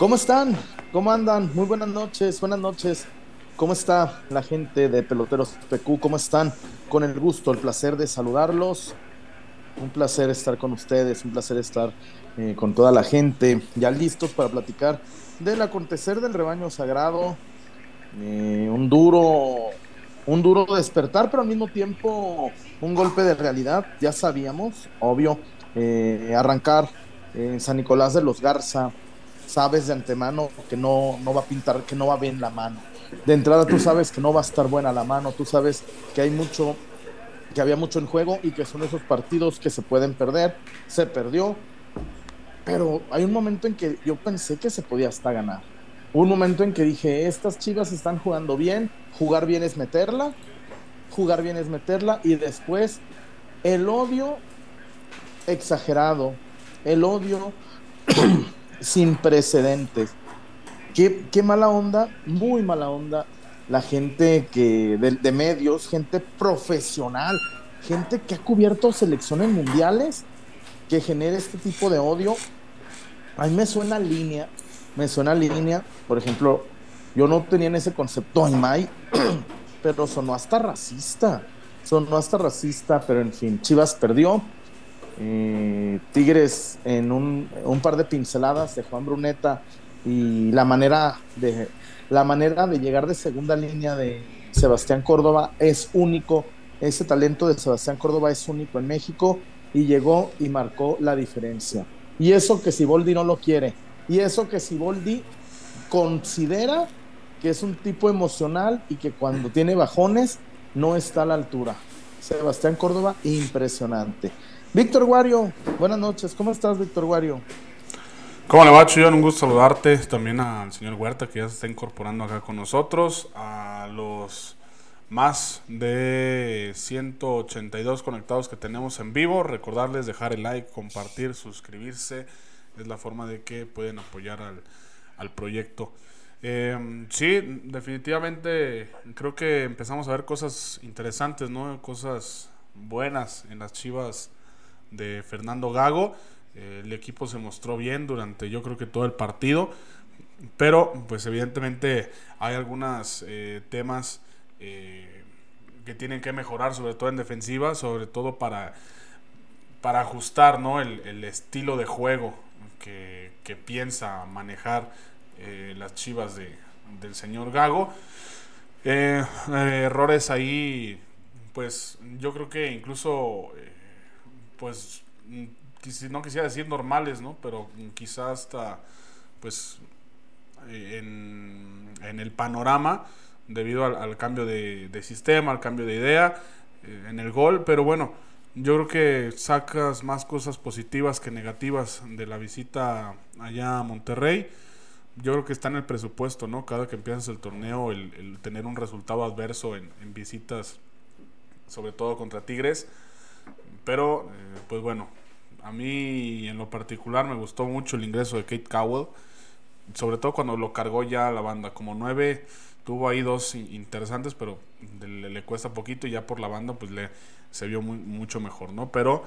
¿Cómo están? ¿Cómo andan? Muy buenas noches, buenas noches. ¿Cómo está la gente de Peloteros PQ? ¿Cómo están? Con el gusto, el placer de saludarlos. Un placer estar con ustedes, un placer estar eh, con toda la gente, ya listos para platicar del acontecer del rebaño sagrado. Eh, un duro, un duro despertar, pero al mismo tiempo un golpe de realidad. Ya sabíamos, obvio, eh, arrancar en San Nicolás de los Garza, sabes de antemano que no, no va a pintar, que no va bien la mano. De entrada tú sabes que no va a estar buena la mano, tú sabes que hay mucho, que había mucho en juego y que son esos partidos que se pueden perder. Se perdió, pero hay un momento en que yo pensé que se podía hasta ganar. Un momento en que dije, estas chivas están jugando bien, jugar bien es meterla, jugar bien es meterla y después el odio exagerado, el odio sin precedentes. Qué, qué, mala onda, muy mala onda, la gente que de, de, medios, gente profesional, gente que ha cubierto selecciones mundiales, que genera este tipo de odio. A mí me suena línea, me suena línea, por ejemplo, yo no tenía en ese concepto Aymay, pero sonó hasta racista, sonó hasta racista, pero en fin, Chivas perdió, eh, Tigres en un, par de pinceladas de Juan Bruneta y la manera de la manera de llegar de segunda línea de Sebastián Córdoba es único. Ese talento de Sebastián Córdoba es único en México y llegó y marcó la diferencia. Y eso que Siboldi no lo quiere. Y eso que Siboldi considera que es un tipo emocional y que cuando tiene bajones no está a la altura. Sebastián Córdoba, impresionante. Víctor Guario, buenas noches. ¿Cómo estás, Víctor Guario? ¿Cómo le va, Chuyón? Un gusto saludarte. También al señor Huerta, que ya se está incorporando acá con nosotros. A los más de 182 conectados que tenemos en vivo. Recordarles dejar el like, compartir, suscribirse. Es la forma de que pueden apoyar al, al proyecto. Eh, sí, definitivamente creo que empezamos a ver cosas interesantes, ¿no? Cosas buenas en las chivas de Fernando Gago. Eh, el equipo se mostró bien durante yo creo que todo el partido, pero pues evidentemente hay algunos eh, temas eh, que tienen que mejorar, sobre todo en defensiva, sobre todo para, para ajustar ¿no? el, el estilo de juego que, que piensa manejar las chivas de, del señor Gago. Errores ahí, pues yo creo que incluso pues no quisiera decir normales, ¿no? Pero quizás hasta, pues, en, en el panorama, debido al, cambio de, sistema, al cambio de idea, eh, en el gol, pero bueno, yo creo que sacas más cosas positivas que negativas de la visita allá a Monterrey. Yo creo que está en el presupuesto, ¿no? Cada que empiezas el torneo, el, tener un resultado adverso en visitas, sobre todo contra Tigres, pero, eh, pues bueno, a mí en lo particular me gustó mucho el ingreso de Kate Cowell, sobre todo cuando lo cargó ya la banda. Como nueve, tuvo ahí dos interesantes, pero le, le cuesta poquito y ya por la banda pues le se vio muy, mucho mejor, ¿no? Pero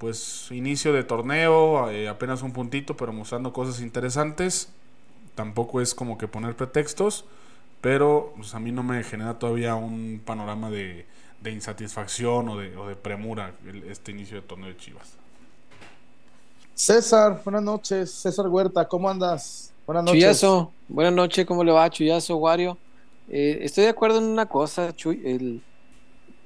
pues inicio de torneo, eh, apenas un puntito, pero mostrando cosas interesantes. Tampoco es como que poner pretextos, pero pues, a mí no me genera todavía un panorama de de insatisfacción o de, o de premura el, este inicio de torneo de Chivas. César, buenas noches. César Huerta, ¿cómo andas? Buenas noches. Chuyazo, buenas noches, ¿cómo le va? Chuyazo, Wario. Eh, estoy de acuerdo en una cosa, Chuy. El,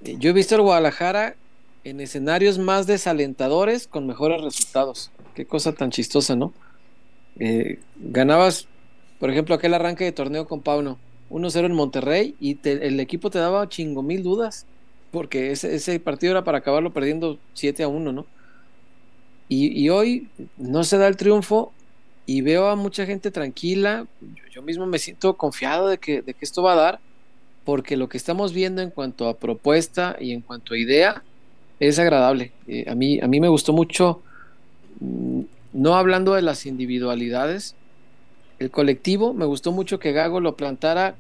eh, yo he visto el Guadalajara en escenarios más desalentadores con mejores resultados. Qué cosa tan chistosa, ¿no? Eh, ganabas, por ejemplo, aquel arranque de torneo con Pauno, 1-0 en Monterrey y te, el equipo te daba chingo mil dudas porque ese, ese, partido era para acabarlo perdiendo 7 a 1, ¿no? Y, hoy no se da el triunfo y veo a mucha gente tranquila, yo, yo, mismo me siento confiado de que, de que esto va a dar, porque lo que estamos viendo en cuanto a propuesta y en cuanto a idea es agradable. Eh, a, mí, a mí me gustó mucho, mm, no hablando de las individualidades, el colectivo, me gustó mucho que Gago lo plantara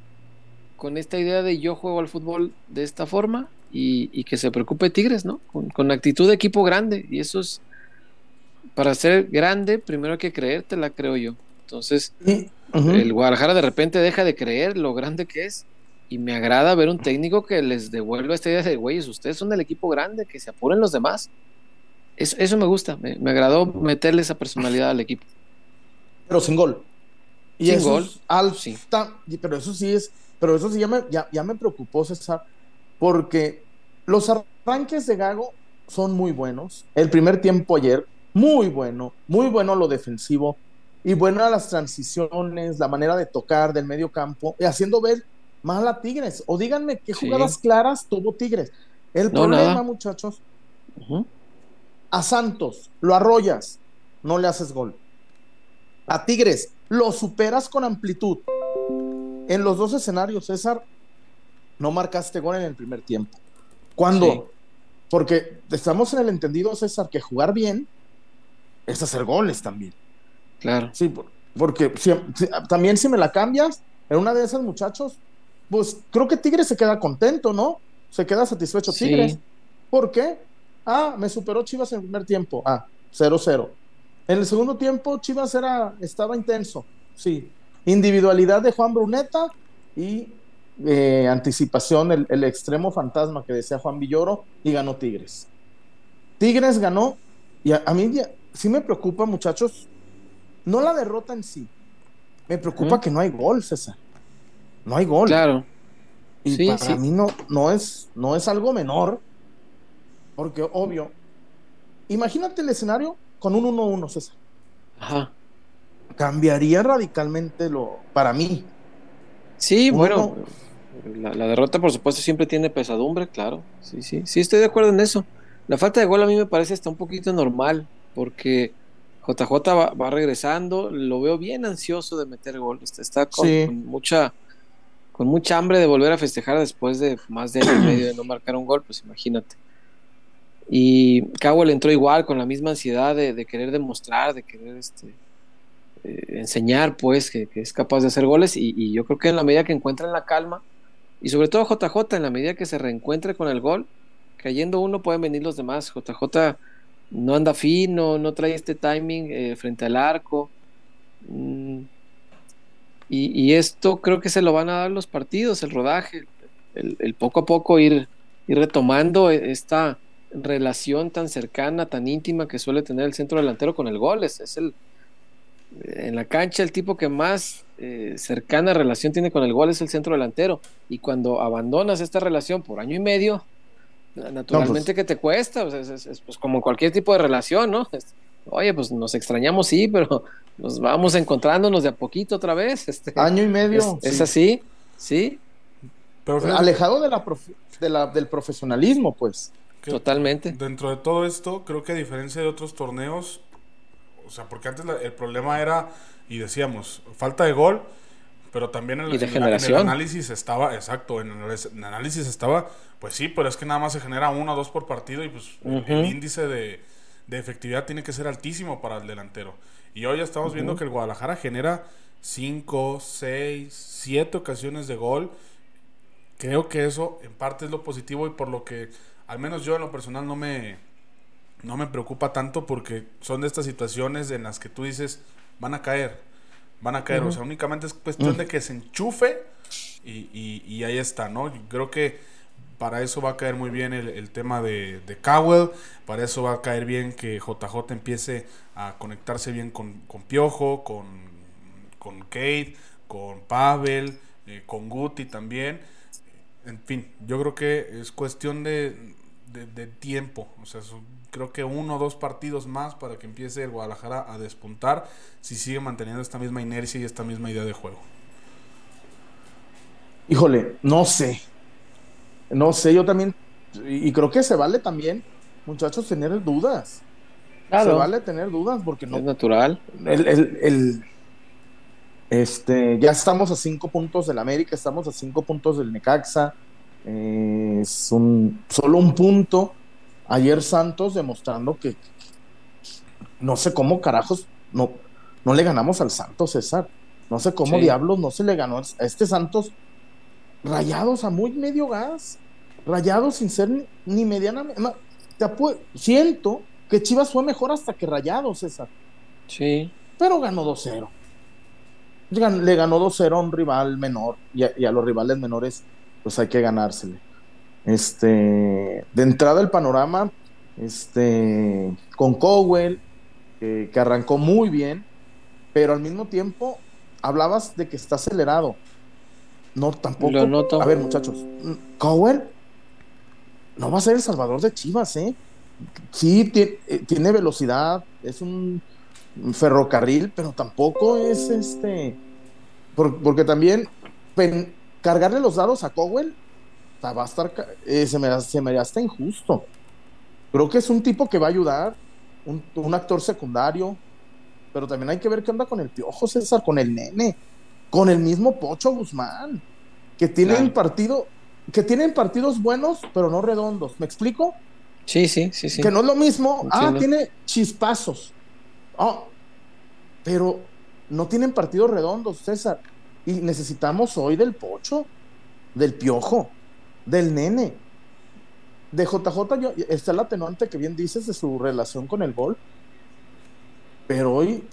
con esta idea de yo juego al fútbol de esta forma y, y, que se preocupe Tigres, ¿no? Con, con, actitud de equipo grande. Y eso es, para ser grande, primero hay que creértela, creo yo. Entonces, el Guadalajara de repente deja de creer lo grande que es y me agrada ver un técnico que les devuelva esta idea de, güeyes, ustedes son del equipo grande, que se apuren los demás. Eso, eso me gusta, me, agradó meterle esa personalidad al equipo. Pero sin gol. Y sin gol. Al, sí. pero eso sí es, pero eso sí ya me, ya, ya me preocupó, César, porque los arranques de Gago son muy buenos. El primer tiempo ayer, muy bueno, muy bueno lo defensivo y buenas las transiciones, la manera de tocar del medio campo, y haciendo ver más a Tigres. O díganme qué jugadas claras tuvo Tigres. El problema, muchachos, a Santos lo arrollas, no le haces gol. A Tigres lo superas con amplitud. En los dos escenarios, César, no marcaste gol en el primer tiempo. ¿Cuándo? Porque estamos en el entendido, César, que jugar bien es hacer goles también. Claro. Sí, porque también si me la cambias, en una de esas muchachos, pues creo que Tigres se queda contento, ¿no? Se queda satisfecho Tigres. ¿Por qué? Ah, me superó Chivas en el primer tiempo. Ah, 0-0. En el segundo tiempo, Chivas era, estaba intenso. Sí. Individualidad de Juan Bruneta y eh, anticipación, el, extremo fantasma que decía Juan Villoro, y ganó Tigres. Tigres ganó, y a, mí sí me preocupa, muchachos, no la derrota en sí, me preocupa que no hay gol, César. No hay gol. Claro. Y para mí no, no, es, no es algo menor, porque obvio, imagínate el escenario con un 1-1, César. Ajá. Cambiaría radicalmente lo, para mí. Sí, bueno, la, derrota, por supuesto, siempre tiene pesadumbre, claro. Sí, sí, sí, estoy de acuerdo en eso. La falta de gol a mí me parece está un poquito normal, porque JJ va, regresando, lo veo bien ansioso de meter gol. Está, con, mucha con mucha hambre de volver a festejar después de más de año y medio de no marcar un gol, pues imagínate. Y Cowell entró igual, con la misma ansiedad de, querer demostrar, de querer este, eh, enseñar, pues, que, es capaz de hacer goles. Y, y, yo creo que en la medida que encuentren la calma, y sobre todo JJ, en la medida que se reencuentre con el gol, cayendo uno pueden venir los demás. JJ no anda fino, no trae este timing eh, frente al arco. Mm, y, esto creo que se lo van a dar los partidos, el rodaje, el, poco a poco ir, ir, retomando esta relación tan cercana, tan íntima que suele tener el centro delantero con el gol. Es, el, en la cancha el tipo que más eh, cercana relación tiene con el gol es el centro delantero. Y cuando abandonas esta relación por año y medio, naturalmente pues que te cuesta, es, pues como cualquier tipo de relación, ¿no? Oye, pues nos extrañamos, sí, pero nos vamos encontrándonos de a poquito otra vez. Este, año y medio. Es, así, sí. Pero alejado de la, de la, del profesionalismo, pues. Totalmente. Dentro de todo esto, creo que a diferencia de otros torneos, o sea, porque antes el problema era y decíamos, falta de gol, pero también en, el, análisis estaba, exacto, en el, análisis estaba, pues sí, pero es que nada más se genera uno o dos por partido y pues el índice de, efectividad tiene que ser altísimo para el delantero. Y hoy ya estamos viendo que el Guadalajara genera cinco, seis, siete ocasiones de gol. Creo que eso en parte es lo positivo y por lo que al menos yo en lo personal no me, no me preocupa tanto porque son de estas situaciones en las que tú dices, van a caer, van a caer. O sea, únicamente es cuestión de que se enchufe y, ahí está, ¿no? creo que para eso va a caer muy bien el, tema de, de, Cowell, para eso va a caer bien que JJ empiece a conectarse bien con, Piojo, con, con Kate, con Pavel, eh, con Guti también. En fin, yo creo que es cuestión de, de, tiempo. O sea, creo que uno o dos partidos más para que empiece el Guadalajara a despuntar si sigue manteniendo esta misma inercia y esta misma idea de juego. Híjole, no sé. No sé, yo también. Y creo que se vale también, muchachos, tener dudas. Se vale tener dudas porque no. Es natural. El, este, ya estamos a cinco puntos del América, estamos a cinco puntos del Necaxa es un, solo un punto. Ayer Santos demostrando que, no sé cómo carajos no, no le ganamos al Santos, César. No sé cómo diablos no se le ganó a este Santos. Rayados a muy medio gas. Rayados sin ser ni, medianamente. siento que Chivas fue mejor hasta que Rayados, César. Sí. Pero ganó 2-0. le ganó 2-0 a un rival menor y a, los rivales menores pues hay que ganársele. Este, de entrada el panorama, este, con Cowell, que arrancó muy bien, pero al mismo tiempo hablabas de que está acelerado. No, tampoco. Lo noto. A ver, muchachos, Cowell no va a ser el salvador de Chivas, ¿eh? Sí, eh, tiene velocidad, es un ferrocarril, pero tampoco es este. porque también cargarle los dados a Cowell va a estar. Eh, se, me, se me hasta injusto. Creo que es un tipo que va a ayudar, un, actor secundario, pero también hay que ver qué onda con el Piojo César, con el nene, con el mismo Pocho Guzmán, que tienen partido, que tienen partidos buenos, pero no redondos. ¿Me explico? Sí, sí, sí, sí. Que no es lo mismo. Ah, tiene chispazos. Oh, pero no tienen partidos redondos, César. Y necesitamos hoy del Pocho, del Piojo, del Nene. De JJ yo, está el atenuante que bien dices de su relación con el gol. Pero hoy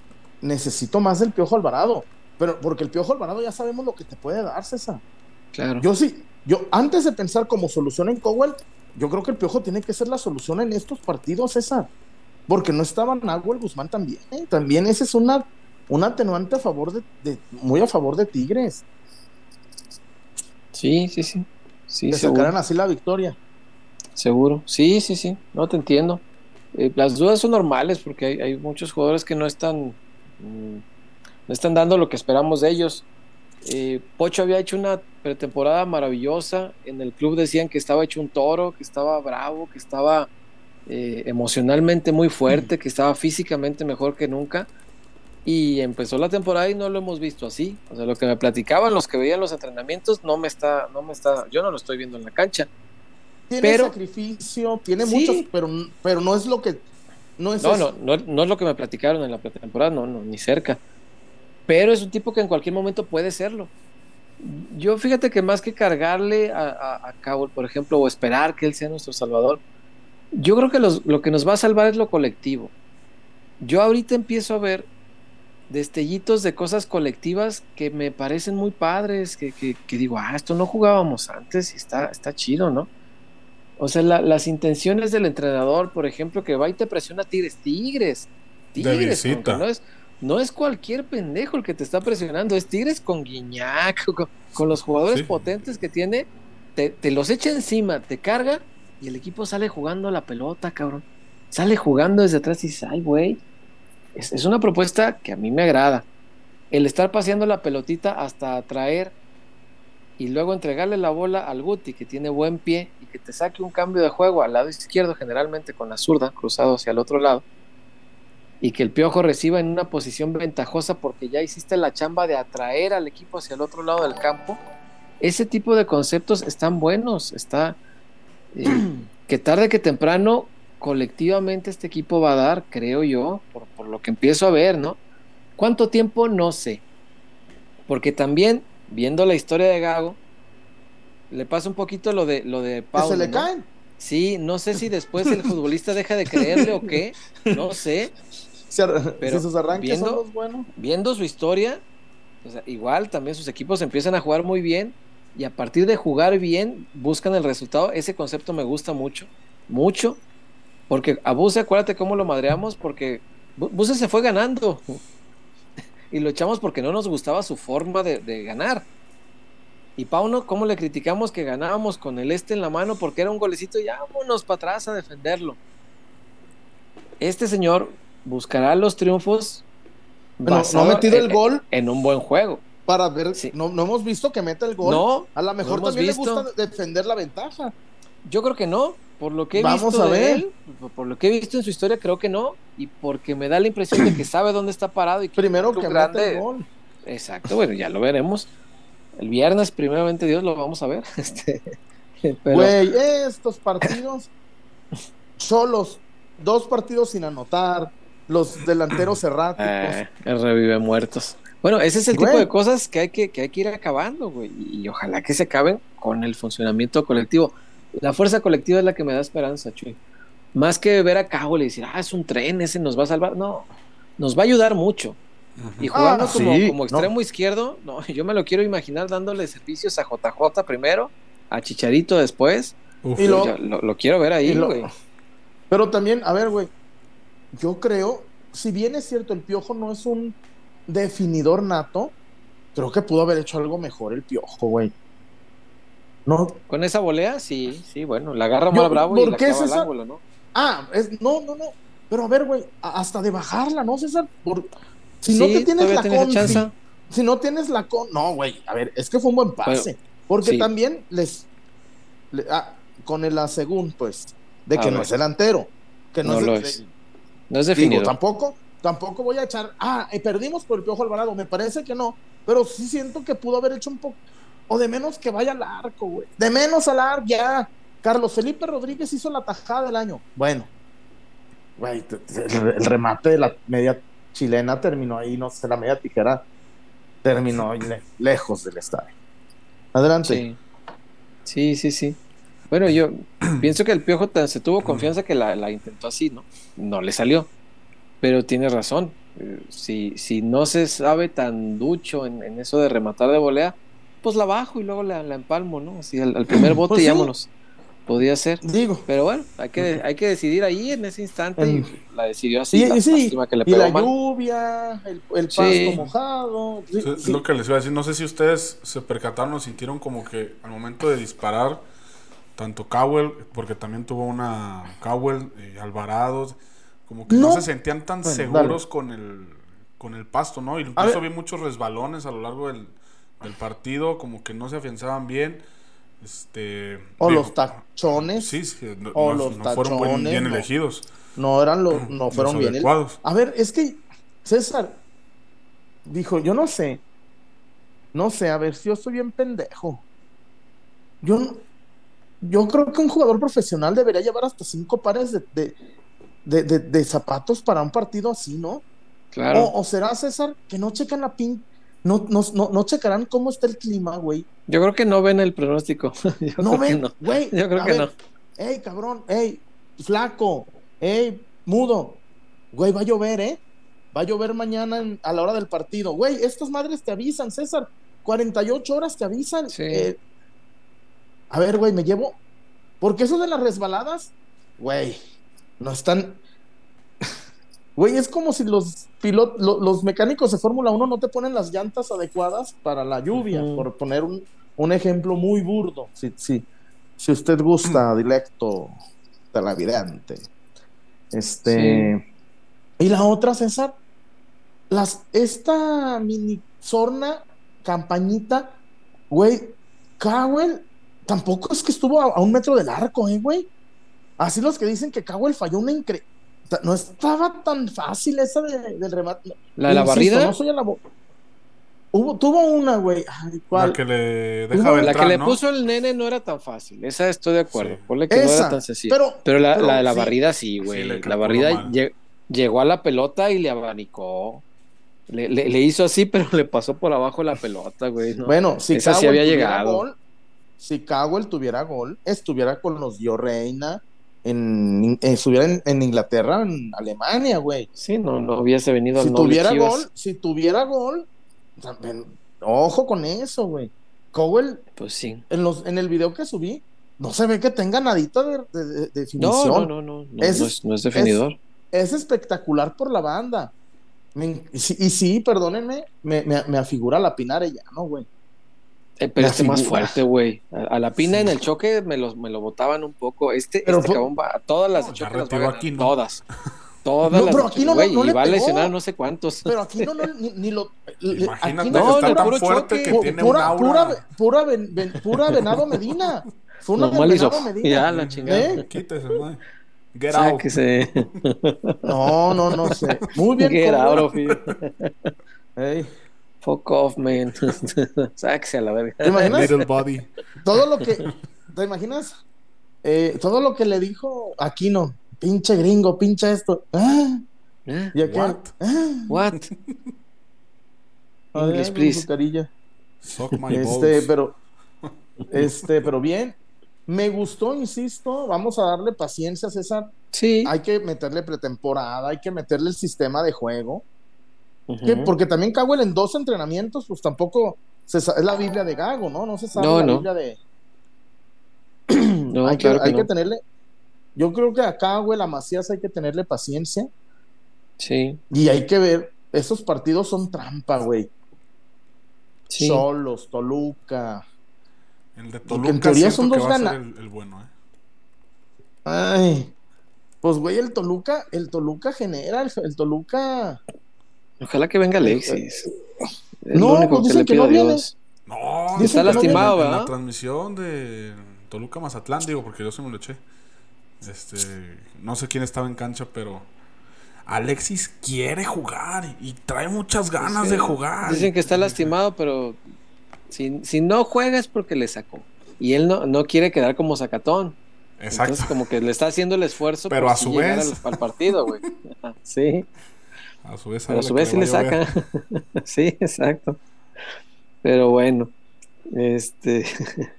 necesito más del Piojo Alvarado. Pero porque el Piojo Alvarado ya sabemos lo que te puede dar, César. Claro. Yo sí, yo antes de pensar como solución en Cowell, yo creo que el Piojo tiene que ser la solución en estos partidos, César porque no estaba el Guzmán también. ¿eh? También ese es una, un atenuante a favor de, muy a favor de Tigres. Sí, sí, sí. sí que sacaran así la victoria. Seguro. Sí, sí, sí. No te entiendo. Eh, las dudas son normales porque hay, muchos jugadores que no están, mm, no están dando lo que esperamos de ellos. Eh, Pocho había hecho una pretemporada maravillosa. En el club decían que estaba hecho un toro, que estaba bravo, que estaba eh, emocionalmente muy fuerte, que estaba físicamente mejor que nunca. Y empezó la temporada y no lo hemos visto así. O sea, lo que me platicaban los que veían los entrenamientos no me está, no me está, yo no lo estoy viendo en la cancha. Tiene sacrificio, tiene muchos, pero, pero no es lo que no es no, no, no, es lo que me platicaron en la pretemporada, no, no, ni cerca. Pero es un tipo que en cualquier momento puede serlo. Yo fíjate que más que cargarle a, a, a Cabo, por ejemplo, o esperar que él sea nuestro salvador, yo creo que lo que nos va a salvar es lo colectivo. Yo ahorita empiezo a ver destellitos de cosas colectivas que me parecen muy padres, que, digo, ah, esto no jugábamos antes y está, está chido, ¿no? O sea, las intenciones del entrenador, por ejemplo, que va y te presiona Tigres, Tigres, Tigres, no es, no es cualquier pendejo el que te está presionando, es Tigres con Guiñac, con, los jugadores potentes que tiene, te, te los echa encima, te carga y el equipo sale jugando la pelota, cabrón. Sale jugando desde atrás y dice, ay, güey. Es, una propuesta que a mí me agrada. El estar paseando la pelotita hasta atraer y luego entregarle la bola al Guti, que tiene buen pie y que te saque un cambio de juego al lado izquierdo, generalmente con la zurda, cruzado hacia el otro lado, y que el piojo reciba en una posición ventajosa porque ya hiciste la chamba de atraer al equipo hacia el otro lado del campo. Ese tipo de conceptos están buenos, está, que tarde que temprano colectivamente este equipo va a dar, creo yo, por, lo que empiezo a ver, ¿no? ¿Cuánto tiempo? No sé. Porque también, viendo la historia de Gago, le pasa un poquito lo de lo de Paulo. ¿Se le caen? Sí, no sé si después el futbolista deja de creerle o qué, no sé. pero sus arranques viendo, son Viendo su historia, igual también sus equipos empiezan a jugar muy bien y a partir de jugar bien buscan el resultado. Ese concepto me gusta mucho, mucho, porque a Buse, acuérdate cómo lo madreamos, porque Buse se fue ganando y lo echamos porque no nos gustaba su forma de, ganar. Y Pauno, ¿cómo le criticamos que ganábamos con el este en la mano porque era un golecito y vámonos para atrás a defenderlo? Este señor buscará los triunfos. no ha metido el gol en un buen juego para ver. No, no hemos visto que meta el gol. No, a lo mejor también le gusta defender la ventaja. Yo creo que no. Por lo que he visto a ver. él, por lo que he visto en su historia, creo que no. Y porque me da la impresión de que sabe dónde está parado. y Primero que grande. el gol. Exacto, bueno, ya lo veremos. El viernes, primeramente Dios, lo vamos a ver. Este, Güey, estos partidos, solos, dos partidos sin anotar, los delanteros erráticos. Eh, revive muertos. Bueno, ese es el tipo de cosas que hay que, que hay que ir acabando, güey. Y ojalá que se acaben con el funcionamiento colectivo. La fuerza colectiva es la que me da esperanza, Chuy. Más que ver a Cabo y decir, ah, es un tren, ese nos va a salvar. No, nos va a ayudar mucho. Y jugando Ah, como, sí, como no. extremo izquierdo, no, yo me lo quiero imaginar dándole servicios a JJ primero, a Chicharito después. Uf. Y lo- lo, lo quiero ver ahí, güey. Pero también, a ver, güey, yo creo, si bien es cierto, el Piojo no es un definidor nato, creo que pudo haber hecho algo mejor el Piojo, güey. No, Con esa volea, sí, sí, bueno, la agarra mal bravo y ¿por la clava es al ángulo, ¿no? ah, es, no, no, no. Pero a ver, güey, hasta de bajarla, ¿no, César? Por- si no te tienes la confi, chance. si no tienes la con, no, güey, a ver, es que fue un buen pase, porque sí. también les, le- ah, con el asegún, pues, de A que no ver. es delantero, que no, No es, lo de- es. No es Digo, definido. tampoco, tampoco voy a echar, ah, eh, perdimos por el Piojo Alvarado, me parece que no, pero sí siento que pudo haber hecho un poco, o de menos que vaya al arco, güey, de menos al arco, ya. Carlos Felipe Rodríguez hizo la tajada del año. Bueno, güey, el, remate de la media chilena terminó ahí, no sé, la media tijera terminó lejos del estadio. Adelante. Sí. Sí, sí. Bueno, yo pienso que el Piojo se tuvo confianza que la, la intentó así, ¿no? No le salió. Pero tiene razón. Eh, Si, si no se sabe tan ducho en, en eso de rematar de volea, pues la bajo y luego la, la empalmo, ¿no? Así al, al primer bote Pues y sí. vámonos. Podía ser. Digo, Pero bueno, hay que, hay que decidir ahí en ese instante la decidió así. y, la- sí, lástima que le y la lluvia, el, el pasto Sí. mojado. sí, Es sí. lo que les iba a decir. No sé si ustedes se percataron o sintieron como que al momento de disparar, tanto Cowell, porque también tuvo una Cowell, eh, Alvarado, como que no, No. se sentían tan Bueno, seguros con el, con el pasto, ¿no? Y incluso vi muchos resbalones a lo largo del, del partido, como que no se afianzaban bien. Este, O digo, los tachones. Sí, sí, no, o no- los no fueron buen- bien no. elegidos. No eran los, no Los fueron bien. el- adecuados. A ver, es que César dijo, yo no sé, no sé, a ver si yo estoy bien pendejo. Yo, no- yo creo que un jugador profesional debería llevar hasta cinco pares de, de, de- de- de zapatos para un partido así, ¿no? Claro. O, o será César que no checan la pin, no, no, no, no checarán cómo está el clima, güey. Yo creo que no ven el pronóstico. Yo No ven, no. güey. Yo creo que ver, no. Ey, cabrón, ey, flaco, ey, mudo. Güey, va a llover, ¿eh? Va a llover mañana en- a la hora del partido. Güey, estas madres te avisan, César. 48 horas te avisan. Sí. Eh, a ver, güey, me llevo. Porque eso de las resbaladas, güey, no están. Güey, es como si los pilot, lo- los mecánicos de Fórmula 1 no te ponen las llantas adecuadas para la lluvia, por poner un, un ejemplo muy burdo. Sí, sí. Si usted gusta, directo televidente. Este. Y la otra, César, las, esta mini sorna, campañita, güey, Cowell tampoco es que estuvo a, a un metro del arco, eh, güey. Así los que dicen que Cowell falló una incre... No estaba tan fácil esa de- del remate. ¿La de la barrida? No soy a la bo- Hubo, tuvo una, güey. La que le Hubo- deja la que le ¿no? puso el nene no era tan fácil. Esa estoy de acuerdo. Sí. Ponle que no Esa, era tan sencilla. pero- Pero, la, pero la de la sí. barrida sí, güey. Sí, la barrida mal. lle- llegó a la pelota y le abanicó. Le, le- le hizo así, pero le pasó por abajo la pelota, güey. ¿no? Bueno, si Esa sí Cowell había tuviera llegado. gol, si Cowell tuviera gol, estuviera con los Dio Reina, en, eh, estuviera en, en Inglaterra, en Alemania, güey. Sí, no, no hubiese venido Si al tuviera Chivas. gol, si tuviera gol, también, ojo con eso, güey. Cowell, Pues sí. en, los, en el video que subí, no se ve que tenga nadita de, de- definición. no, no, no. No, Ese no es- es, no es definidor. Es espectacular por la banda. Me- y, sí, perdónenme, me, me, me afigura la Pinar ¿no, güey? Eh, pero la este más fuerte, güey. A, a la pina en el choque me lo, me lo botaban un poco. Este, Pero este fue- cabrón va a todas las No, de ya choque las va a retiró ganar, aquí, ¿no? Todas. Todas No, las pero aquí no le- güey, no y le va a lesionar no sé cuántos. Pero aquí no, no ni, ni lo. Imagínate aquí que no, está tan puro fuerte choque. que tiene pura, un pura, aura. pura, ven- ven- pura Venado Medina. Fue una Venado Medina. ya la chingada. ¿Eh? Quítese, ¿no? Get out. Sáquese. No, no, no sé. Muy bien. Get out of here. Ey, Fuck off, man. Sáquese a la verga. ¿Te imaginas? Little body. Todo lo que. ¿Te imaginas? Eh, todo lo que le dijo Aquino. Pinche gringo, pinche esto. Ah, ¿Eh? y aquel. What? Ah, What? ver, English, please. carilla. Suck my Este, balls. pero. Este, pero bien. Me gustó, insisto. Vamos a darle paciencia, César. Sí. hay que meterle pretemporada, hay que meterle el sistema de juego. Que- Porque también Cowell en dos entrenamientos, pues tampoco se es la Biblia de Gago, ¿no? No se sabe No, la no. Biblia de. No, hay que, claro que hay que no. tenerle. Yo creo que a Cowell, a Macías hay que tenerle paciencia Sí, y hay que ver. Esos partidos son trampa, güey. sí. Cholos, Toluca. El de Porque en Toluca teoría son dos va a ser gana- el, el bueno, ¿eh? Ay. Pues, güey, el Toluca, el Toluca genera, el, el Toluca. Ojalá que venga Alexis. Es No, lo único pues que dicen le que pido no a. Dios. No, Dicen dicen que no lastimado, en la ¿verdad? transmisión de Toluca Mazatlán, digo, porque yo se me lo eché. Este, no sé quién estaba en cancha, pero Alexis quiere jugar y, trae muchas ganas Sí. de jugar. Dicen que está lastimado, pero si, si no juega es porque le sacó. Y él no, no quiere quedar como sacatón. Exacto. Entonces, como que le está haciendo el esfuerzo Pero por a sí su llegar vez. al, al partido, güey. Sí, a su vez, pero a sabe su vez sí le a saca. sí, exacto. Pero bueno, este.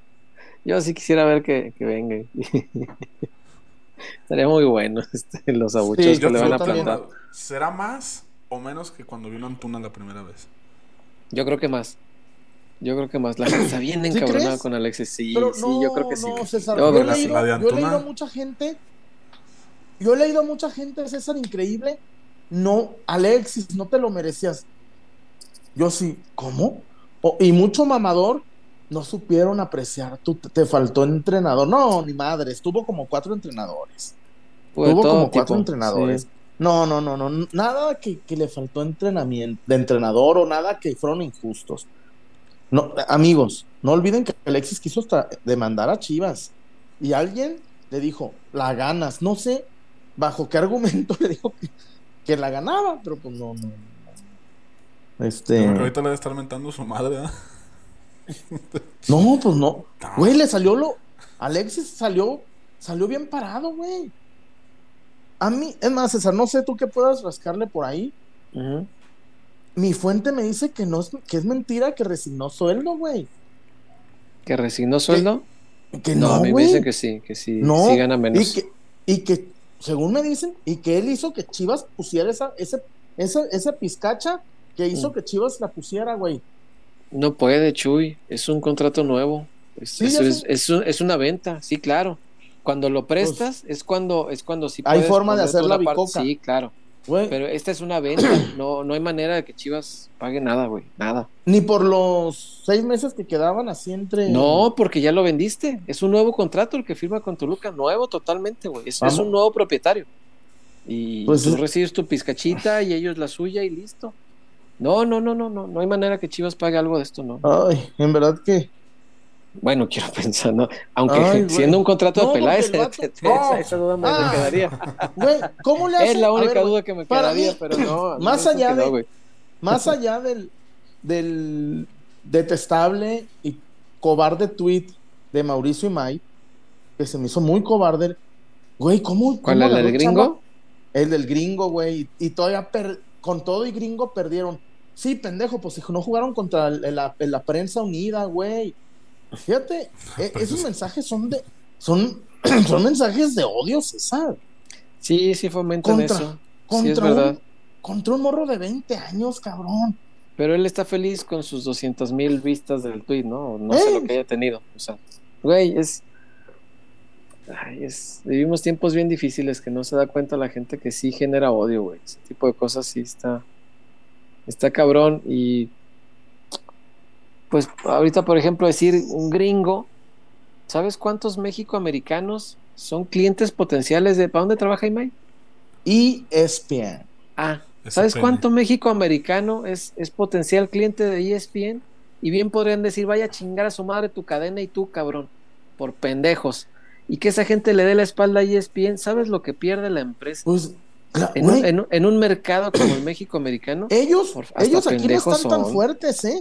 Yo sí quisiera ver que, que venga. Estaría muy bueno este, los abuchos Sí, que le van a plantar. ¿Será más o menos que cuando vino Antuna la primera vez? Yo creo que más. Yo creo que más. La gente está bien ¿Sí encabronada con Alexis. Sí, Pero sí, no, yo creo que sí. no, César, Yo yo, he yo leído a mucha gente. Yo he leído a mucha gente, César, increíble. No, Alexis, no te lo merecías. Yo sí, ¿cómo? O- y mucho mamador no supieron apreciar. Tú, te faltó entrenador. No, ni madre, estuvo como cuatro entrenadores. Tuvo como cuatro entrenadores. sí. No, no, no, no. Nada que, que le faltó entrenamiento de entrenador o nada que fueron injustos. No, amigos, no olviden que Alexis quiso hasta demandar a Chivas. Y alguien le dijo, la ganas. No sé bajo qué argumento le dijo que, que la ganaba, pero pues no, no. no. Este. Ahorita le debe estar mentando su madre, ¿verdad? No, pues no. No. Güey, le salió lo. Alexis salió, salió bien parado, güey. A mí, es más, César, no sé tú qué puedas rascarle por ahí. Mi fuente me dice que no es, que es mentira que resignó sueldo, güey. ¿Que resignó sueldo? Que No, no, a mí me dicen que sí, que sí, no. sí gana menos. Y que, y que, según me dicen, y que él hizo que Chivas pusiera esa, ese, esa, esa pizcacha que hizo Mm. que Chivas la pusiera, güey. No puede, Chuy. Es un contrato nuevo. Es, Sí, eso es, una venta, sí, claro. Cuando lo prestas es cuando es cuando sí Pues, Hay puedes forma de hacer la bicoca. Sí, claro. Pero esta es una venta. No, no hay manera de que Chivas pague nada, güey. Nada. Ni por los seis meses que quedaban así entre. No, porque ya lo vendiste. Es un nuevo contrato el que firma con Toluca. Nuevo totalmente, güey. Es, un nuevo propietario. Y Pues tú es- recibes tu pizcachita y ellos la suya y listo. No, no, no, no, no. No hay manera que Chivas pague algo de esto, no. Ay, en verdad que. Bueno, quiero pensar, ¿no? Aunque Ay, siendo un contrato No, de Peláez, vato- esa, esa duda me, me Ah. quedaría. Güey, ¿cómo le hace? Es la única ver, duda que me quedaría, mí, pero no. más allá que no, de-. Más allá del, del detestable y cobarde tweet de Mauricio Imay, que se me hizo muy cobarde. Güey, ¿cómo? ¿Cuál, el del gringo? chamba? El del gringo, güey. Y todavía per- con todo y gringo perdieron. Sí, pendejo, pues no jugaron contra la prensa unida, güey. Fíjate, eh, esos mensajes son de. Son, son mensajes de odio, César. Sí, sí fomentan Contra- eso. Sí, es Contra, verdad. un, contra un morro de 20 años, cabrón. Pero él está feliz con sus 200 mil vistas del tweet, ¿no? No sé lo que haya tenido. O sea, güey, es... Ay, es... Vivimos tiempos bien difíciles que no se da cuenta la gente que sí genera odio, güey. Ese tipo de cosas sí está... Está cabrón y... Pues ahorita, por ejemplo, decir un gringo, ¿sabes cuántos mexicoamericanos son clientes potenciales de... ¿Para dónde trabaja Imai? ESPN. Ah, Ese ¿sabes cuánto México americano es, es potencial cliente de E ESPN? Y bien podrían decir, vaya a chingar a su madre tu cadena y tú, cabrón, por pendejos. Y que esa gente le dé la espalda a E ESPN, ¿sabes lo que pierde la empresa? Pues, En un, en un- en un mercado como el México americano, ellos, ellos aquí no están tan fuertes, ¿eh?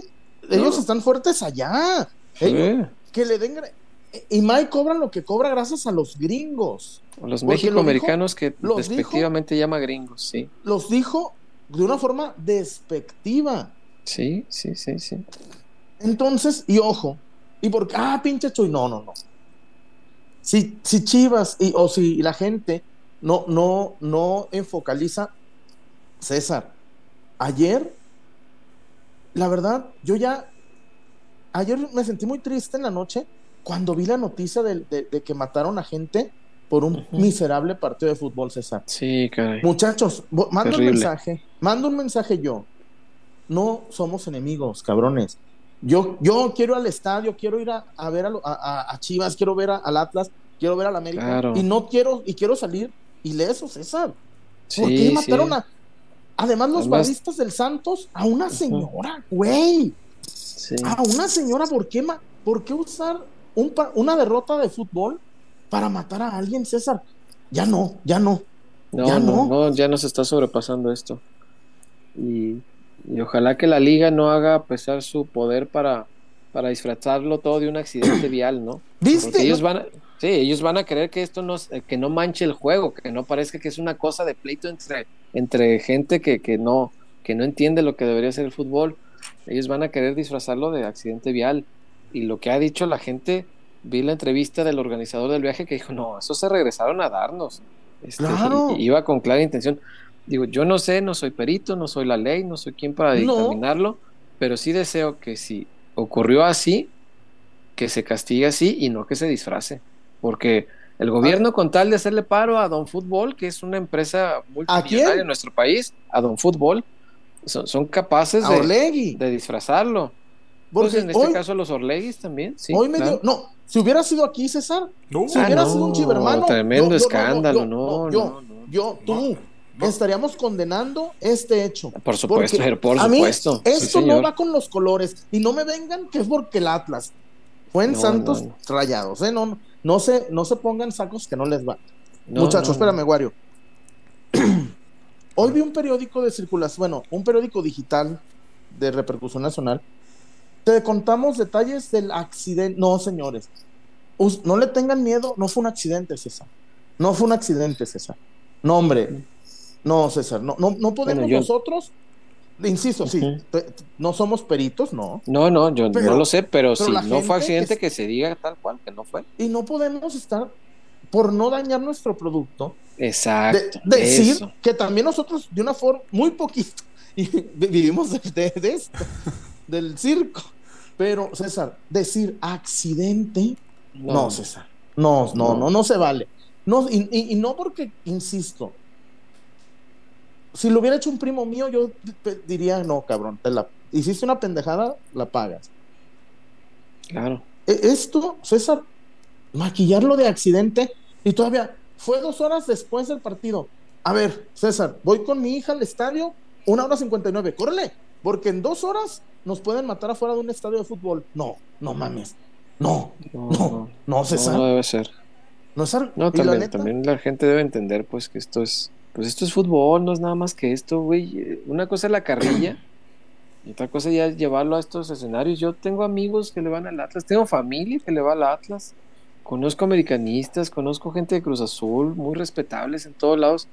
Ellos No. están fuertes allá. Ellos, sí, que le den. Y Mike cobra lo que cobra gracias a los gringos. los porque México lo que lo despectivamente llama gringos, sí. Los dijo de una forma despectiva. Sí, sí, sí, sí. Entonces, y ojo, y porque, ah, pinche Chuy, no, no, no. Si, si Chivas y, o si la gente no, no, no enfocaliza, César, ayer, la verdad, yo ya, ayer me sentí muy triste en la noche cuando vi la noticia de, de, que mataron a gente por un miserable partido de fútbol, César. Sí, caray. Muchachos, mando un mensaje, mando un mensaje yo. No somos enemigos, cabrones. Yo, yo quiero ir al estadio, quiero ir a, ver a, Chivas, quiero ver al Atlas, quiero ver al América. Y no quiero, y quiero salir ileso, César. ¿Por qué mataron a, Además, los Además... del Santos, a una señora, güey. A una señora, ¿por qué, ¿por qué usar una derrota de fútbol para matar a alguien, César? Ya no, ya no. No, ya no, no. ya nos está sobrepasando esto. Y, ojalá que la liga no haga pesar su poder para, para disfrazarlo todo de un accidente vial, ¿no? ¿Viste? ellos van a, sí, ellos van a creer que esto no, que no manche el juego, que no parezca que es una cosa de pleito entre entre gente que, que, no, que no entiende lo que debería ser el fútbol. Ellos van a querer disfrazarlo de accidente vial. Y lo que ha dicho la gente, vi la entrevista del organizador del viaje que dijo, no, eso se regresaron a darnos. Este, claro. iba con clara intención. Digo, yo no sé, no soy perito, no soy la ley, no soy quien para dictaminarlo, pero sí deseo que si ocurrió así, que se castigue así y no que se disfrace. Porque el gobierno, con tal de hacerle paro a Don Fútbol, que es una empresa multimillonaria en nuestro país, a Don Fútbol, son, capaces de, de, disfrazarlo. Porque pues en este caso los Orleguis también, sí. Hoy me no, si hubiera sido aquí, César, si hubiera ah, sido un chivermano. Tremendo escándalo, no, yo, yo, tú, estaríamos condenando este hecho. Por supuesto, por supuesto. esto no va con los colores. Y no me vengan que es porque el Atlas. Fue en Santos rayados, ¿eh? No, no se, no se pongan sacos que no les va. Muchachos, espérame, Wario. Hoy vi un periódico de circulación, bueno, un periódico digital de repercusión nacional. Te contamos detalles del accidente. No, señores. No le tengan miedo, no fue un accidente, César. No fue un accidente, César. No, hombre. No, César. No, no, no podemos nosotros Insisto, sí, no somos peritos, no. No, no, yo no lo sé, pero, si no fue accidente, que, se diga tal cual, que no fue. Y no podemos estar, por no dañar nuestro producto, Exacto. decir que también nosotros, de una forma muy poquito, vivimos de, esto, del circo. Pero, César, decir accidente, no, César, no, no, no, no, se vale. No, y no porque, insisto, si lo hubiera hecho un primo mío, yo diría, no, cabrón, te la hiciste una pendejada, la pagas. Claro. E, esto, César, maquillarlo de accidente y todavía fue dos horas después del partido. A ver, César, voy con mi hija al estadio, una hora cincuenta y nueve, córrele, porque en dos horas nos pueden matar afuera de un estadio de fútbol. No, no mames. No, no, no, César. No, debe ser. No, no también, también la gente debe entender pues que esto es pues esto es fútbol, no es nada más que esto, güey. Una cosa es la carrilla y otra cosa ya es llevarlo a estos escenarios. Yo tengo amigos que le van al Atlas, tengo familia que le va al Atlas, conozco americanistas, conozco gente de Cruz Azul, muy respetables en todos lados.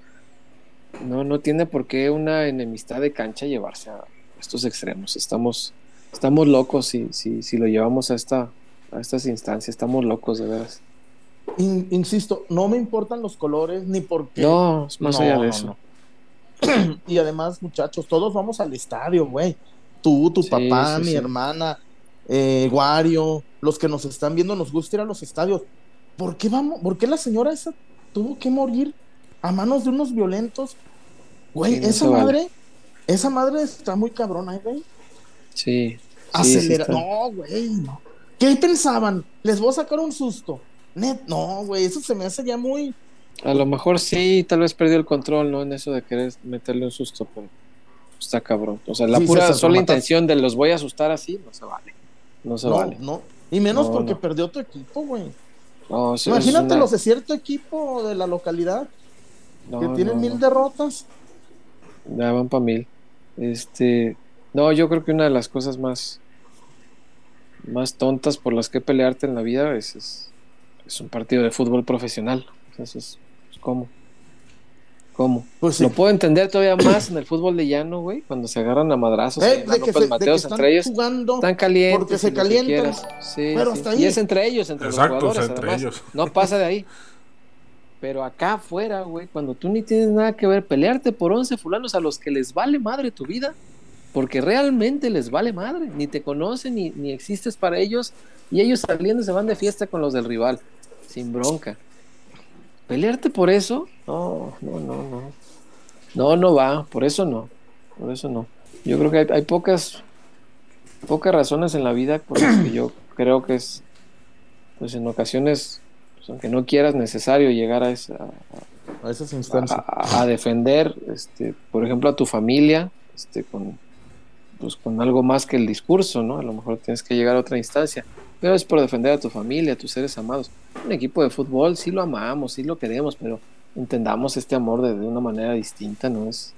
No, no tiene por qué una enemistad de cancha llevarse a estos extremos. Estamos, estamos locos si, si, si lo llevamos a, esta, a estas instancias, estamos locos de veras insisto, no me importan los colores ni porque. No, más allá de eso. y además, muchachos, todos vamos al estadio, güey. Tú, tu papá, mi hermana, eh, Wario, los que nos están viendo, nos gusta ir a los estadios. ¿Por qué vamos? ¿Por qué la señora esa tuvo que morir a manos de unos violentos? Güey, esa madre, esa madre está muy cabrona, ¿eh, güey. Sí. Acelera. no, güey, no. ¿Qué pensaban? Les voy a sacar un susto Net, no, güey, eso se me hace ya muy. A lo mejor sí, tal vez perdió el control, ¿no? En eso de querer meterle un susto, pero está cabrón. O sea, la pura sola intención de los voy a asustar así, no se vale. No se vale. No, y menos porque perdió tu equipo, güey. Imagínate los de cierto equipo de la localidad que tienen mil derrotas. Ya van para mil. Este, no, yo creo que una de las cosas más, más tontas por las que pelearte en la vida es es un partido de fútbol profesional. Entonces, ¿cómo? ¿Cómo? Pues Lo puedo entender todavía más en el fútbol de llano, güey, cuando se agarran a madrazos. Eh, de, que Mateos, entre ellos. Jugando están calientes. Porque se calientan. Sí, sí. Y es entre ellos, entre los jugadores. Entre ellos. No pasa de ahí. Pero acá afuera, güey, cuando tú ni tienes nada que ver, pelearte por 11 fulanos a los que les vale madre tu vida, porque realmente les vale madre, ni te conocen, ni, ni existes para ellos, y ellos saliendo se van de fiesta con los del rival, sin bronca. Pelearte por eso, no, no, no, no. No, no va, por eso no, por eso no. Yo creo que hay, hay pocas, pocas razones en la vida por las que yo creo que es, pues en ocasiones pues, aunque no quieras necesario llegar a esa a esas instancias. a, a defender este por ejemplo a tu familia este con pues con algo más que el discurso no a lo mejor tienes que llegar a otra instancia pero es por defender a tu familia a tus seres amados un equipo de fútbol sí lo amamos sí lo queremos pero entendamos este amor de, de una manera distinta no es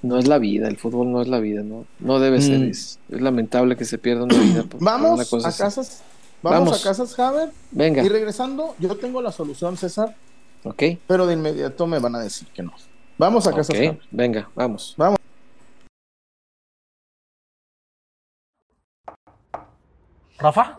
no es la vida el fútbol no es la vida no no debe ser Mm. es, es lamentable que se pierda una vida por- por una Vamos cosa a así. casas, vamos, Vamos. a casas, Haber. venga Y regresando, yo tengo la solución, César, ok pero de inmediato me van a decir que no. Vamos a casas, ok Haber. venga vamos ¿Rafa?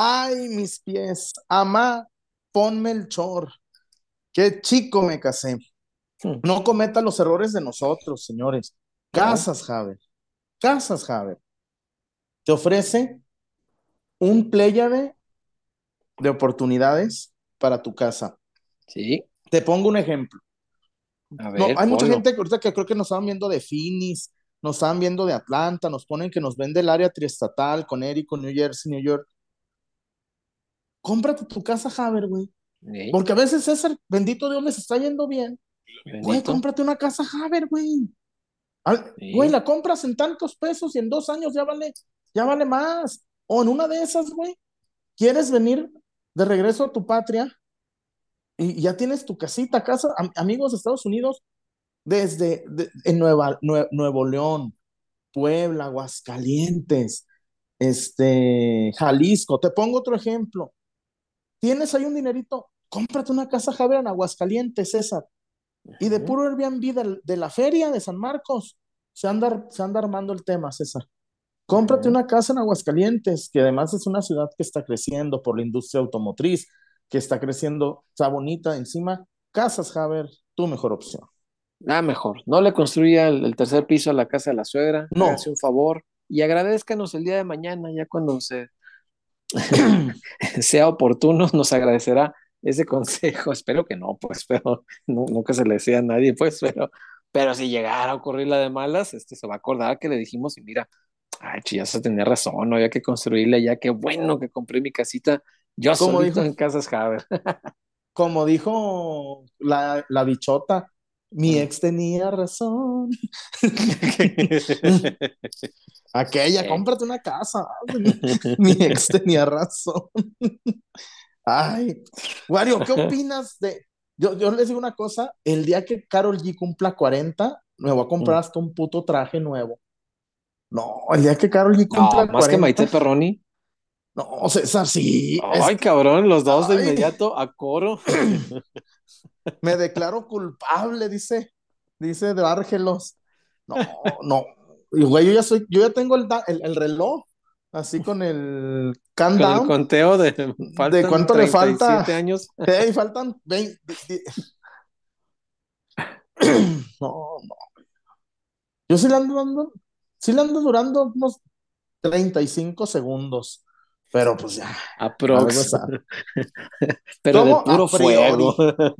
Ay, mis pies, ama, ponme el chor. Qué chico me casé. Hmm. No cometa los errores de nosotros, señores. Casas, Javer. Casas, Javer. Te ofrece un pléyade de oportunidades para tu casa. sí Te pongo un ejemplo. a No, ver hay mucha gente que ahorita que creo que nos estaban viendo de Phoenix, nos estaban viendo de Atlanta, nos ponen que nos ven del área triestatal, con Eric, New Jersey, New York. Cómprate tu casa, Javer, güey. Sí, Porque a veces César, bendito Dios, les está yendo bien. Güey, cómprate una casa Haber, güey. Al- Sí. Güey, la compras en tantos pesos y en dos años ya vale, ya vale más. O en una de esas, güey, quieres venir de regreso a tu patria y ya tienes tu casita, casa, am- amigos de Estados Unidos, desde de- en Nueva, Nue- Nuevo León, Puebla, Aguascalientes, este, Jalisco. Te pongo otro ejemplo. Tienes ahí un dinerito, cómprate una casa Haber en Aguascalientes, César. Y de puro Airbnb de, de la feria de San Marcos, se anda, se anda armando el tema, César. Cómprate una casa en Aguascalientes, que además es una ciudad que está creciendo por la industria automotriz, que está creciendo, está bonita encima. Casas, Haber, tu mejor opción. Ah, mejor. No le construya el, el tercer piso a la casa de la suegra. No. Hágase un favor y agradezcanos el día de mañana, ya cuando se sea oportuno, nos agradecerá ese consejo. Espero que no, pues, pero nu- nunca se le decía a nadie, pues, pero, pero si llegara a ocurrir la de malas, este se va a acordar que le dijimos y mira, ay, se tenía razón, no había que construirle ya, qué bueno que compré mi casita yo Como dijo- en Casas. Como dijo la, la bichota, mi ex tenía razón. Aquella, Sí. cómprate una casa. Mi ex tenía razón. Ay, Wario, ¿qué opinas de...? Yo, yo les digo una cosa, el día que Carol G cumpla 40, me voy a comprar Mm. hasta un puto traje nuevo. No, el día que Carol G No, cumpla más que 40. Maite Perroni. No, César, sí. es Ay, cabrón, los dos de inmediato a coro. Me declaro culpable, dice, dice de Árgelos. No, no. Y güey, yo ya soy, yo ya tengo el, da- el, el reloj, así con el Con el countdown. conteo de, faltan cuánto le falta? 37 años. Faltan 20. di- No, no. Yo sí le ando dando, sí le ando durando unos 35 segundos. Pero pues ya, Aprox. es Pero de puro A priori. fuego.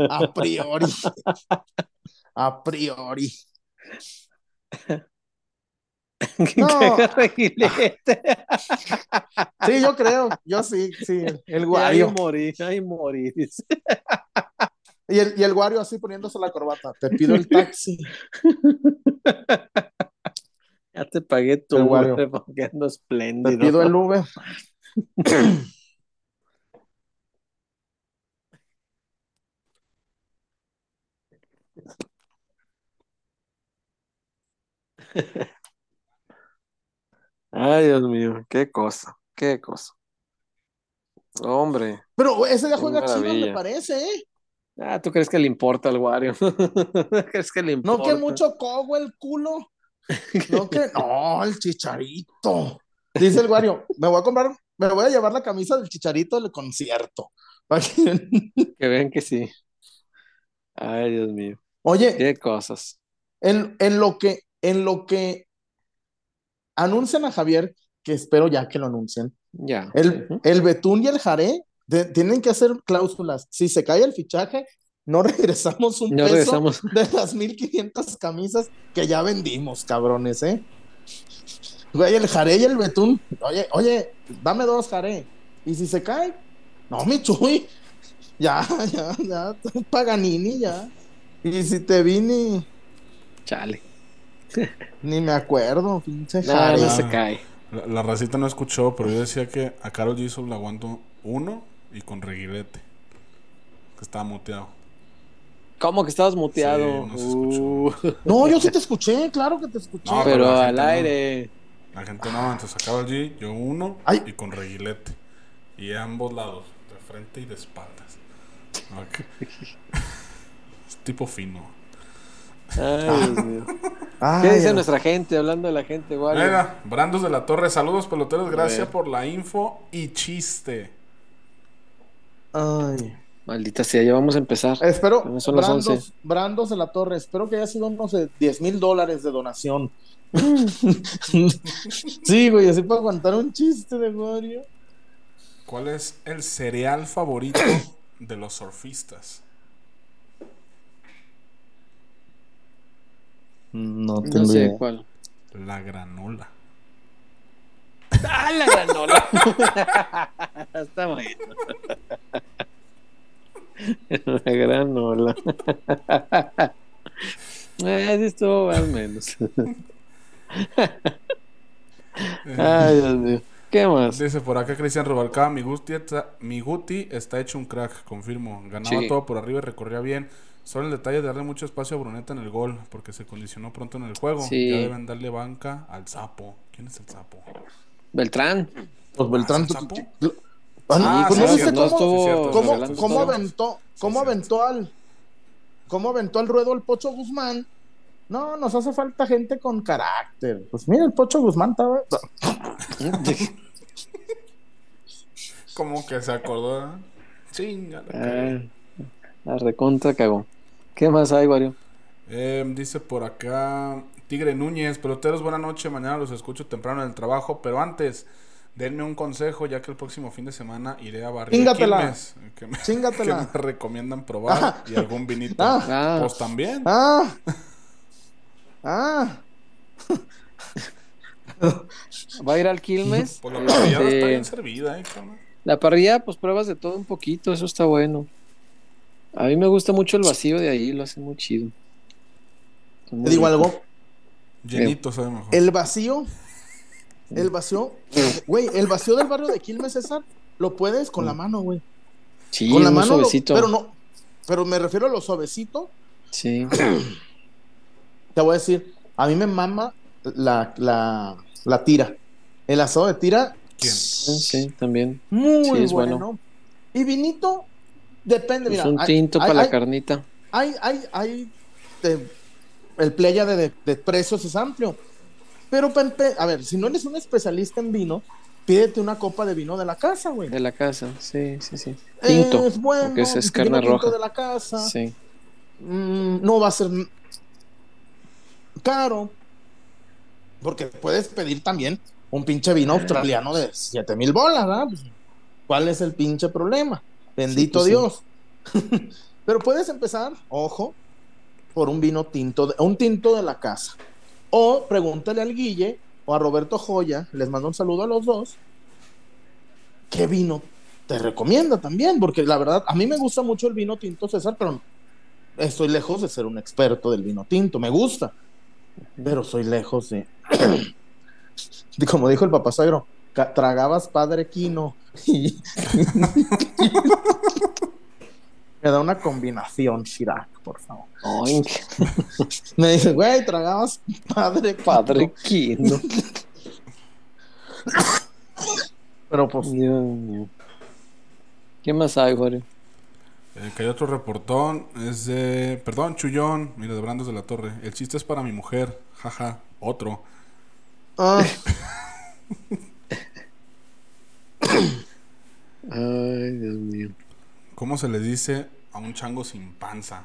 a priori. A priori. No. Sí, yo creo, yo sí, sí. El Ay, guario. morir, ay, morir. Y el, y el guario así poniéndose la corbata. Te pido el taxi. Ya te pagué tu Wario. Uber porque ando Te espléndido. pido el Uber. Ay, Dios mío, qué cosa, qué cosa. Hombre, Pero ese ya juega Chivas, me parece, ¿eh? ah, ¿tú crees que le importa al Wario? ¿Crees que le No importa? que mucho cogo el culo. No que, no, el chicharito. Dice el guario, me voy a comprar, me voy a llevar la camisa del chicharito del concierto. Que- vean que sí. Ay, Dios mío, Oye, qué cosas. en, en lo que, en lo que anuncian a Javier, que espero ya que lo anuncien, Ya. el, el Betún y el Jaré de- tienen que hacer cláusulas. Si se cae el fichaje, no regresamos un No peso regresamos. de las 1500 camisas que ya vendimos, cabrones, ¿eh? Güey, el Jaré y el Betún, oye, oye, dame dos Jaré. Y si se cae, no, mi Chuy, ya, ya, ya, Paganini, ya. Y si te vi ni, Chale. ni me acuerdo, pinche No, Jaré. no se cae. La, la racita no escuchó, pero yo decía que a Carol G le aguanto uno y con reguilete. Que estaba muteado. ¿Cómo que estabas muteado? Sí, no se escuchó. Uh, No, yo sí te escuché, claro que te escuché. No, pero al no. La gente no, entonces a Carol G yo uno Ay. y con reguilete. Y a ambos lados, de frente y de espaldas. Es tipo fino. Ay, Dios mío. Ay, ¿Qué dice nuestra gente? Hablando de la gente, Wario. Mira, Brandos de la Torre, saludos peloteros, gracias por la info y chiste. Ay. Maldita sea, ya vamos a empezar. Espero, son las Brandos, 11. Brandos de la Torre, espero que haya sido unos de 10 mil dólares de donación. Sí, güey, así para aguantar un chiste de Mario. ¿Cuál es el cereal favorito de los surfistas? No No sé cuál. La granola. ¡Ah, la granola! Está bueno. La granola. Eh, sí estuvo al menos. Ay, Dios mío. ¿Qué más? Dice por acá Cristian Rubalcaba, mi Guti, está, mi Guti está hecho un crack, confirmo. Ganaba Sí. todo por arriba y recorría bien. Solo el detalle de darle mucho espacio a Bruneta en el gol, porque se condicionó pronto en el juego. Sí. Ya deben darle banca al sapo. ¿Quién es el sapo? Beltrán. Pues Beltrán. ¿Ah, sapo? Sí, no no cómo, estuvo cierto, cómo, revelando cómo todo. aventó, cómo cierto. aventó al, cómo aventó al ruedo el Pocho Guzmán. No, nos hace falta gente con carácter. Pues mira, el Pocho Guzmán estaba. Como que se acordó. ¿eh? Chinga. la cagué. Ah, la recontra cagó. ¿Qué más hay, Wario? Eh, dice por acá Tigre Núñez, peloteros, buena noche. Mañana los escucho temprano en el trabajo, pero antes, denme un consejo, ya que el próximo fin de semana iré a Barrio Chingatela. Quilmes. Que me, que me recomiendan probar y algún vinito. Ah. Ah. Pues también. Ah, ah, ¿Va a ir al Quilmes? Pues la parrillada Este, está bien servida, eh. La parrilla, pues pruebas de todo un poquito, eso está bueno. A mí me gusta mucho el vacío de ahí, lo hacen muy chido. Muy te digo rico. algo. Llenito sabe mejor. El vacío, el vacío, güey, el vacío del barrio de Quilmes, César, lo puedes con la mano, güey. Sí, Con la mano, lo- suavecito. pero no, pero me refiero a lo suavecito. Sí. Te voy a decir, a mí me mama la, la, la tira. El asado de tira, ¿Quién? Sí, también. muy Sí, es bueno. bueno. Y vinito, depende, Es un tinto hay- para la hay- carnita. hay, hay, hay de- el playa de, de- de precios es amplio. Pero, a ver, si no eres un especialista en vino, pídete una copa de vino de la casa, güey. De la casa, sí, sí, sí. Tinto. Es bueno, porque es vino carne tinto roja. de la casa. Sí. Mm, no va a ser caro. Porque puedes pedir también un pinche vino australiano de 7 mil bolas, ¿verdad? Pues, ¿Cuál es el pinche problema? Bendito Sí, pues, Dios. Pero puedes empezar, ojo, por un vino tinto, de- un tinto de la casa. O pregúntale al Guille o a Roberto Joya, les mando un saludo a los dos, ¿qué vino te recomienda también? Porque la verdad, a mí me gusta mucho el vino tinto, César, pero estoy lejos de ser un experto del vino tinto, me gusta, pero soy lejos de... como dijo el papá suegro, ca- tragabas padre quino y... me da una combinación, Chirac, por favor. Me dice, güey, tragabas padre quino. padre Quino. Pero pues, Dios mío. ¿Qué más hay, Wario? Eh, que hay otro reportón, es de... Perdón, Chullón, mira, de Brandos de la Torre. El chiste es para mi mujer, jaja, otro. ah, Ay, Dios mío. ¿Cómo se le dice a un chango sin panza?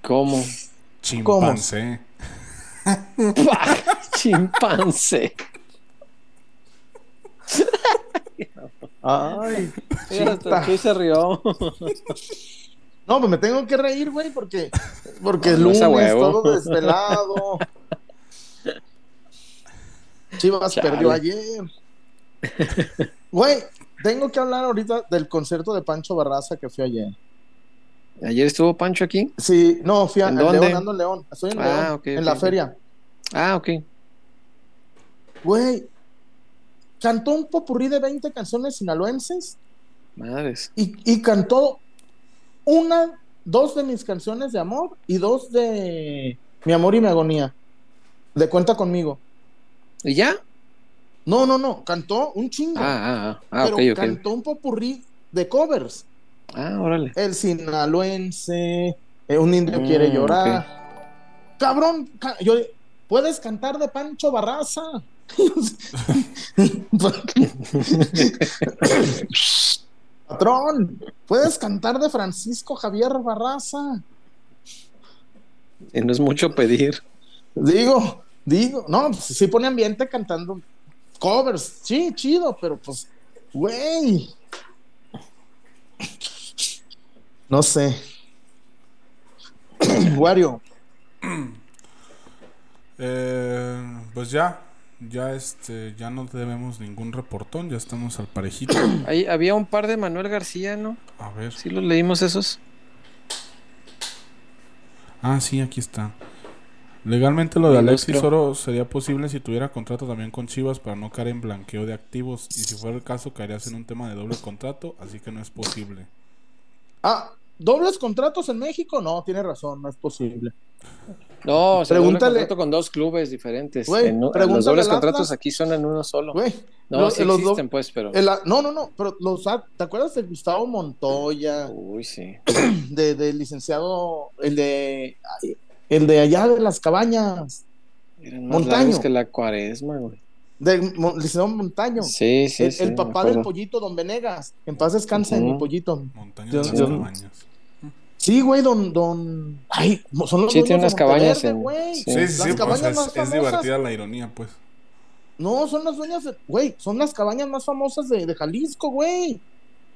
¿Cómo? Chimpancé. Chimpancé. ay, hasta aquí se rió. No, pues me tengo que reír, güey, porque, porque el lunes huevo. todo desvelado. Chivas Chale. perdió ayer. Güey, tengo que hablar ahorita del concierto de Pancho Barraza que fui ayer. Ayer estuvo Pancho aquí. Sí, no, fui a ¿En? León, ando en León. Estoy en Ah, León, ok, en la feria. Ah, ok. Güey, cantó un popurrí de 20 canciones sinaloenses Madres. y, y cantó una, dos de mis canciones de amor y dos de Mi amor y mi agonía. De cuenta conmigo. ¿Y ya? No, no, no, cantó un chingo. Ah, ah, ah. Ah, pero cantó un popurrí de covers. Ah, órale. El sinaloense, eh, un indio Mm, quiere llorar. Cabrón, ca- yo, puedes cantar de Pancho Barraza. Patrón, puedes cantar de Francisco Javier Barraza. Y no es mucho pedir. Digo, digo, no, pues sí pone ambiente cantando covers, sí, chido, pero pues, güey. No sé. Wario, Eh, pues ya, ya este, ya no debemos ningún reportón, ya estamos al parejito. Ahí había un par de Manuel García, ¿no? A ver. Sí los leímos esos. Ah, sí, aquí está. Legalmente lo de Alexis. Oro sería posible si tuviera contrato también con Chivas para no caer en blanqueo de activos y si fuera el caso caerías en un tema de doble contrato, así que no es posible. ah, ¿dobles contratos en México? No, tiene razón, no es posible. No, o sea, doble Pregúntale- contrato con dos clubes diferentes. Güey, En- los dobles contratos Atlas. aquí son en uno solo. Güey, no, lo- sí los existen, do- pues, pero. el- no, no, no, pero los, ¿te acuerdas de Gustavo Montoya? Uy, sí. de, del licenciado, el de el de allá de las cabañas, Eran más Montaño. que la cuaresma, güey. de Mon- licenciado Montaño, Sí, sí, el, sí. el papá del pollito, don Venegas, en paz descansa mi pollito. Montaña Yo- de las yo- cabañas. Sí, güey, don, don, ay, son los Sí, tiene dueños unas de cabañas en- güey. sí. Sí, sí, Las sí, pues cabañas es, más es famosas. divertida la ironía, pues. No, son las dueñas, de- güey, son las cabañas más famosas de, de Jalisco, güey.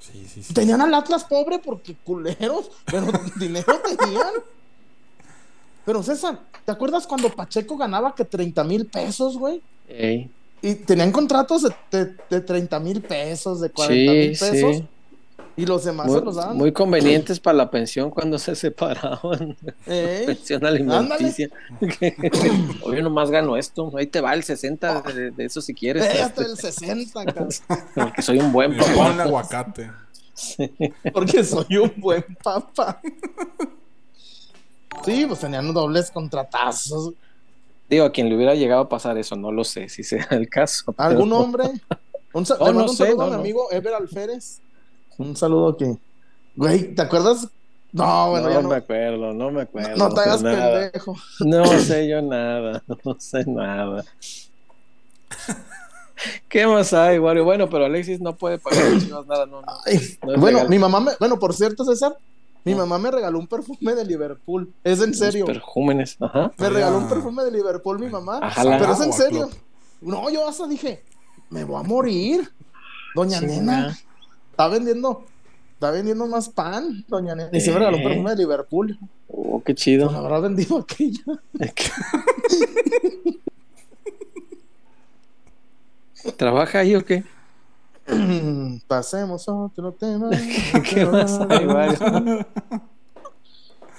Sí, sí, sí. Tenían al Atlas pobre porque culeros, pero dinero tenían. Pero César, ¿te acuerdas cuando Pacheco ganaba que 30 mil pesos, güey? Ey, Y tenían contratos de, de, de 30 mil pesos, de 40 mil Sí, pesos. sí. Y los demás Muy, se los daban. muy convenientes para la pensión cuando se separaban. Ey, Pensión alimenticia. Oye, nomás gano esto. Ahí te va el 60 de, de eso si quieres. eh, hasta el 60, cabrón, Porque soy un buen papá. aguacate. porque soy un buen papá. Sí, pues tenían dobles contratazos. Digo, a quien le hubiera llegado a pasar eso, no lo sé si sea el caso. pero- ¿Algún hombre? Un, sa- No, le no mando un sé, saludo a mi no. amigo Ever Alférez. Un saludo que. Güey, ¿te acuerdas? No, bueno, no ya no. me acuerdo, no me acuerdo. No te hagas nada. pendejo. No sé yo nada, no sé nada. ¿Qué más hay, Wario? Bueno, pero Alexis no puede pagar Chivas nada, no, no. Ay, No es bueno, legal. mi mamá me. Bueno, por cierto, César, mi mamá me regaló un perfume de Liverpool. Es en serio. Los perjúmenes, ajá. Me regaló un perfume de Liverpool mi mamá. Ajala. Pero es en serio. No, yo hasta dije, me voy a morir. Doña. Nena. Está vendiendo. Está vendiendo más pan, doña Nena. Y se me regaló un perfume de Liverpool. Oh, qué Pues chido. habrá vendido aquella. ¿Trabaja ahí o qué? Pasemos a otro tema. ¿Qué más?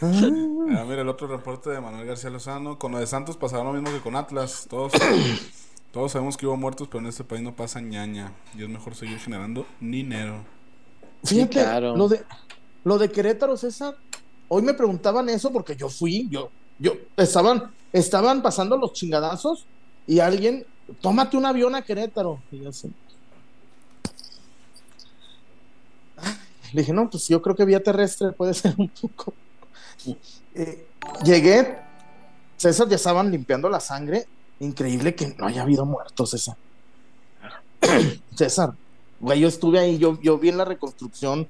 Ah, mira, el otro reporte de Manuel García Lozano. Con lo de Santos pasará lo mismo que con Atlas. Todos, todos sabemos que hubo muertos, pero en este país no pasa ñaña. Y es mejor seguir generando dinero. Fíjate, claro. lo, de, lo de Querétaro, César. Hoy me preguntaban eso porque yo fui, yo, yo, estaban, estaban pasando los chingadazos y alguien, tómate un avión a Querétaro. Y yo así. Le dije, no, pues yo creo que vía terrestre puede ser un poco. Eh, llegué, César, ya estaban limpiando la sangre. Increíble que no haya habido muertos, César. César, güey, yo estuve ahí, yo, yo vi en la reconstrucción.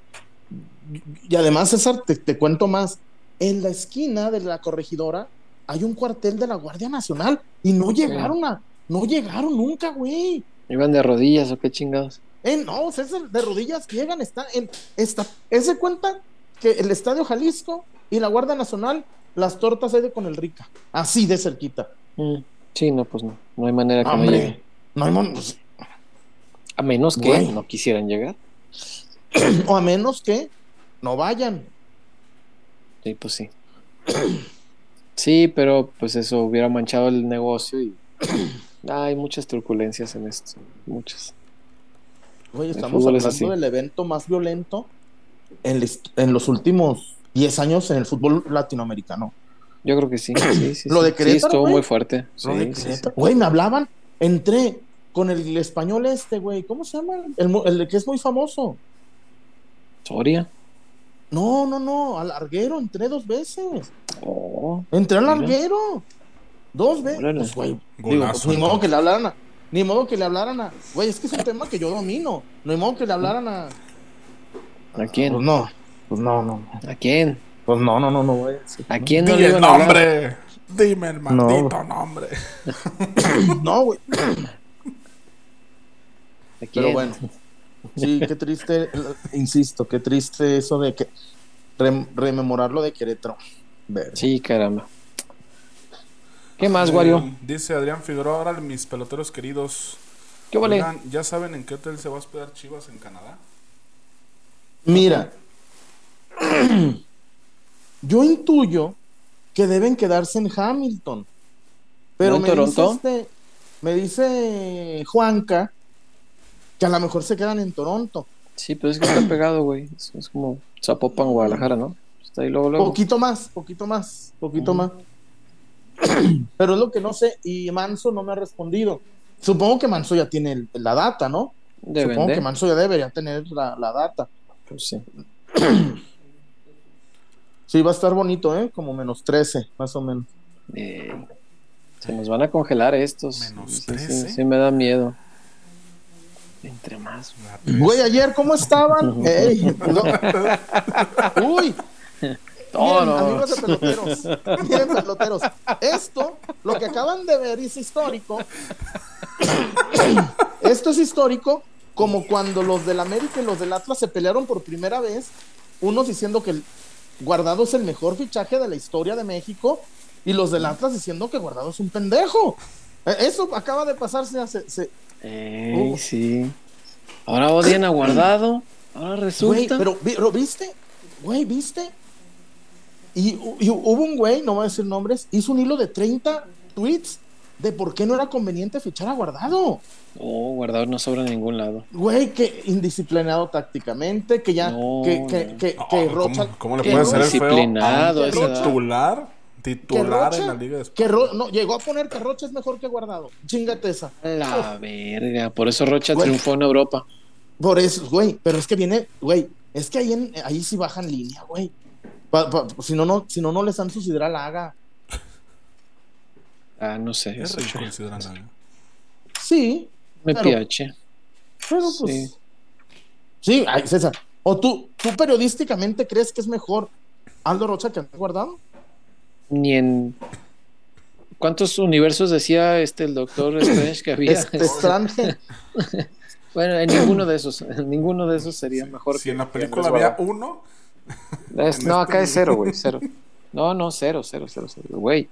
Y además, César, te, te cuento más. En la esquina de la corregidora hay un cuartel de la Guardia Nacional y no llegaron a, no llegaron nunca, güey. ¿Iban de rodillas o qué chingados? Eh, no, César, de rodillas llegan, está en esta, ese cuenta que el Estadio Jalisco y la Guardia Nacional, las tortas hay de con el rica, así de cerquita. Mm, Sí, no, pues no. No hay manera que no llegue. no hay mon- pues, A menos que no quisieran llegar. o a menos que no vayan. Sí, pues sí. Sí, pero pues eso hubiera manchado el negocio y hay muchas turbulencias en esto, muchas. Oye, estamos es hablando del evento más violento en los últimos 10 años en el fútbol latinoamericano. Yo creo que sí, sí, sí. Lo sí. de Sí, Querétaro, estuvo güey. muy fuerte. Sí, Lo de sí, sí. Querétaro. Güey, me hablaban, entré con el español este, güey, ¿cómo se llama? El, el que es muy famoso. Soria. No, no, no, al larguero entré dos veces. Oh, Entré al larguero. Dos veces. Pues, güey, Golazo, pues, ni modo que le hablaran a. Ni modo que le hablaran a. Güey, es que es un tema que yo domino. No hay modo que le hablaran a. ¿A quién? Pues no. Pues no, no. ¿A quién? Pues no, no, no, no, güey. Sí. ¿A quién no Dime le el iban a hablar? nombre. Dime el maldito nombre. No, güey. Pero bueno. Sí, qué triste, insisto, qué triste eso de que rem- rememorar lo de Querétaro. Ver. Sí, caramba. ¿Qué más, Eh, Wario? dice Adrián Figueroa, ahora mis peloteros queridos. ¿Qué vale? Oigan, ¿Ya saben en qué hotel se va a hospedar Chivas en Canadá? Mira, yo intuyo que deben quedarse en Hamilton. Pero ¿No me dice, Toronto? este- me dice Juanca que a lo mejor se quedan en Toronto. Sí, pero es que está pegado, güey. Es, es como Zapopan, Guadalajara, ¿no? Está ahí luego, luego. Poquito más, poquito más, poquito más. Pero es lo que no sé, y Manso no me ha respondido. Supongo que Manso ya tiene el- la data, ¿no? Deben Supongo de. que Manso ya debería tener la, la data. Pues sí. Sí, va a estar bonito, ¿eh? Como menos 13, más o menos. Eh, se nos van a congelar estos. Menos Sí, sí, 13. sí, me da miedo. Entre más. Güey, ayer, ¿cómo estaban? Ey, no. Uy, Miren, amigos de peloteros, miren peloteros, esto, lo que acaban de ver es histórico. Esto es histórico, como cuando los del América y los del Atlas se pelearon por primera vez, unos diciendo que el Guardado es el mejor fichaje de la historia de México y los del Atlas diciendo que Guardado es un pendejo. Eh, Eso acaba de pasarse hace, se- Ey, Uh. sí. Ahora odian a Guardado. Ahora Güey, resulta. pero, vi- pero viste, güey, viste. Y, y hubo un güey, no voy a decir nombres, hizo un hilo de 30 tweets de por qué no era conveniente fichar a Guardado. No, guardado no sobra en ningún lado. Güey, que indisciplinado tácticamente, que ya, No, que, que, no. que, que ¿cómo- Rocha. ¿Cómo, le que puede hacer el feo? Titular, que titular en la Liga de que España. Ro- no, llegó a poner que Rocha es mejor que Guardado. Chingate esa. La verga. Por eso Rocha Güey. triunfó en Europa. Por eso, güey. Pero es que viene, güey. Es que ahí, en, ahí sí bajan línea, güey. Pa- pa- si no, no, si no, no les dan su sidral haga. Ah, no sé. Es eso rico Sidran Laga. Sí, Me Pero- piache. pero pues. Sí. Sí, ay, César. ¿O tú, tú periodísticamente crees que es mejor Aldo Rocha que Guardado? Ni en. ¿Cuántos universos decía este el doctor Strange que había? Este extranjero. Bueno, en ninguno de esos. En ninguno de esos sería mejor Si que- en la película Andrés había uno, Es- no, este acá es cero, güey, cero. No, no, cero, cero, cero, cero. Güey,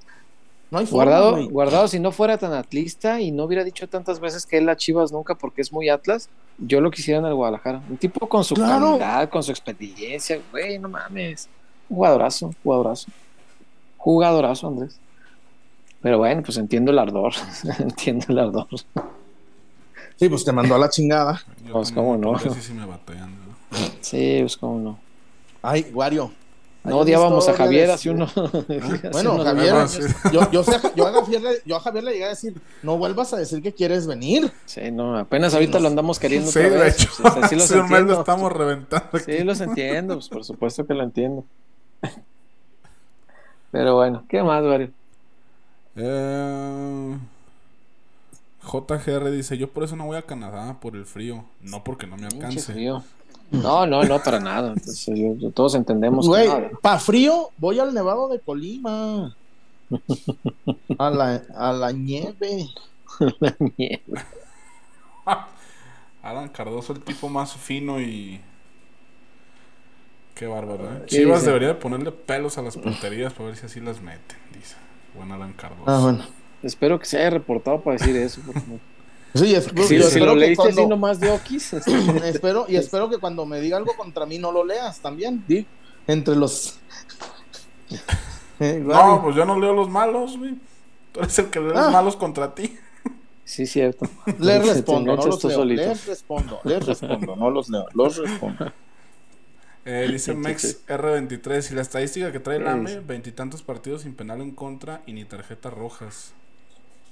No hay forma, guardado, güey. guardado, si no fuera tan atlista y no hubiera dicho tantas veces que él a Chivas nunca porque es muy Atlas, yo lo quisiera en el Guadalajara. Un tipo con su Claro. calidad, con su experiencia, güey, no mames. Un jugadorazo, jugadorazo. Jugadorazo, Andrés. Pero bueno, pues entiendo el ardor. entiendo el ardor. Sí, pues te mandó a la chingada. yo Pues, como- ¿cómo no? sí, sí me batean. ¿no? Sí, pues cómo no. Ay, Wario. No odiábamos a Javier hace uno. Bueno, Javier, yo, yo, sé- yo a Javier, le- yo a Javier le llegué a decir, no vuelvas a decir que quieres venir. Sí, no, apenas ahorita lo andamos queriendo Sí, otra de vez. hecho, Pues, así los hace un mes lo entiendo. estamos reventando. aquí. Sí, los entiendo, pues por supuesto que lo entiendo. Pero bueno, ¿qué más, Mario? Eh, JGR dice: Yo por eso no voy a Canadá, por el frío. No porque no me alcance. frío. No, no, no, para nada. Entonces, yo- yo- todos entendemos Güey, no, pa' frío, voy al Nevado de Colima. A la, a la nieve. Alan Cardoso, el tipo más fino y. Qué bárbaro, ¿eh? ¿Qué Chivas dice? debería de ponerle pelos a las porterías para ver si así las meten, dice. Buen Alan Cardoso. Ah, bueno. Espero que se haya reportado para decir eso. Porque, Sí, es- si, yo si espero lo que leíste así cuando- nomás de Okis, este, espero, y espero que cuando me diga algo contra mí no lo leas también. Entre los. Eh, No, pues yo no leo los malos, güey. Tú eres el que lee los Ah. malos contra ti. sí, cierto. Les respondo, no los leo. Les respondo, les respondo, no los leo, los respondo. Eh, dice Mex R23. Y la estadística que trae el veintitantos partidos sin penal en contra y ni tarjetas rojas.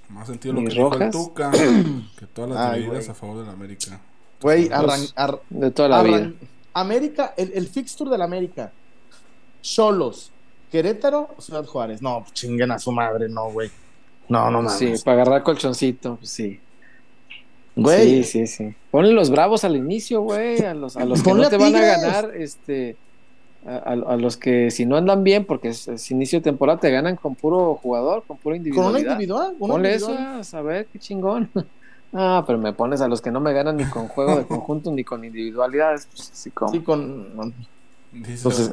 Más sentido lo ¿Ni que dijo el rojas? Tuca. que todas las Ay, divididas güey. a favor del América. Güey, arran- ar- De toda la vida. América, el, el fixture del América. Cholos, Querétaro, Ciudad Juárez. No, chinguen a su madre, no, güey. No, no Sí, mames. para agarrar colchoncito, pues sí. Güey, Sí, sí, sí. Ponle los bravos al inicio, güey. A los, a los que no te van a ganar, este. A, los que si no andan bien, porque es, es inicio de temporada, te ganan con puro jugador, con pura con una individual. una Ponle individual. eso, a ver qué chingón. Ah, pero me pones a los que no me ganan ni con juego de conjunto ni con individualidades. Pues así como. Sí, con. Dice, Entonces,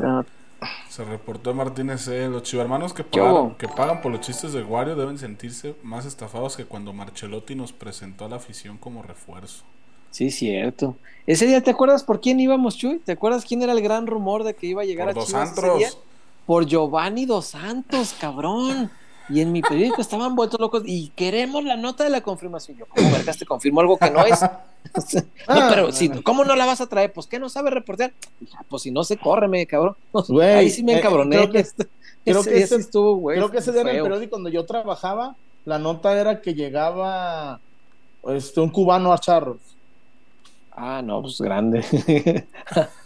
Ah, se reportó Martínez eh, Los chivermanos que ¿Qué pagan, que pagan por los chistes de Wario deben sentirse más estafados que cuando Marcelotti nos presentó a la afición como refuerzo. Sí, cierto. Ese día, ¿te acuerdas por quién íbamos, Chuy? ¿Te acuerdas quién era el gran rumor de que iba a llegar Por a dos Chivas ese antros. día? Por Giovanni Dos Santos, cabrón. Y en mi periódico estaban vueltos locos y queremos la nota de la confirmación. Yo, ¿cómo vergas te confirmo algo que no es? no, Ah, pero si, ¿cómo no la vas a traer? Pues que no sabe reportear. Ah, pues si no se córreme, cabrón. Güey, Ahí sí me eh, encabroné. creo que- creo ese que ese- estuvo, güey. Creo que ese día en el periódico donde yo trabajaba, la nota era que llegaba este, un cubano a Charros. Ah, no, pues grande.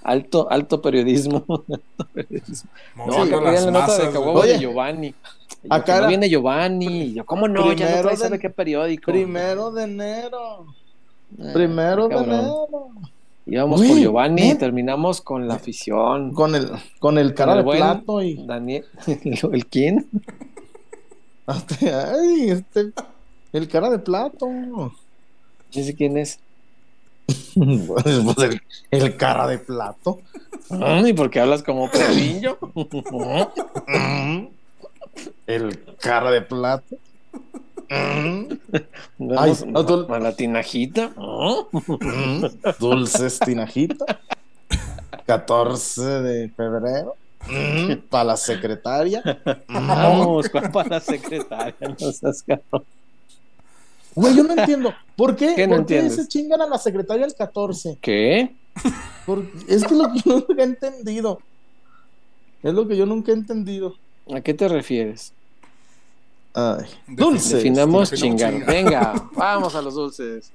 alto, alto periodismo. Alto periodismo. No, acá querían la nota de Caguabo de Giovanni. Yo, acá no viene Giovanni. Yo, ¿cómo no? ya no trae, de- ¿sabe qué periódico? Primero de enero. Ah, Primero de enero. Íbamos Güey, por Giovanni y terminamos con la afición. Con el, con el cara el de buen plato y. Daniel, ¿el quién? Ay, este. El cara de plato. Sé quién es. Pues el, el cara de plato. ¿Y por qué hablas como perrillo? El cara de plato. Vamos no, tú- a la tinajita. Dulces tinajita. 14 de febrero. Para la secretaria. Vamos, ¿cuál para la secretaria? No seas cabrón. Güey, yo no entiendo. ¿Por qué? ¿Qué no ¿Por qué se chingan a la secretaria el 14? ¿Qué? Por- Es que es lo que yo nunca he entendido. Es lo que yo nunca he entendido. ¿A qué te refieres? Ay, dulces. Definamos definamos chingar. chingar. Venga, vamos a los dulces.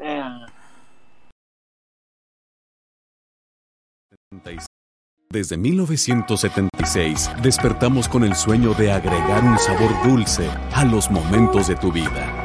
Desde 1976 despertamos con el sueño de agregar un sabor dulce a los momentos de tu vida.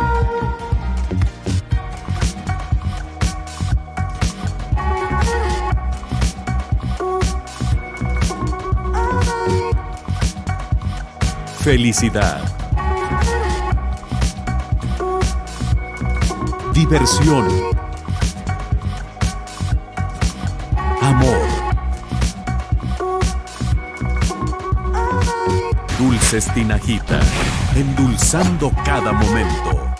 Felicidad. Diversión. Amor. Dulces Tinajita, endulzando cada momento.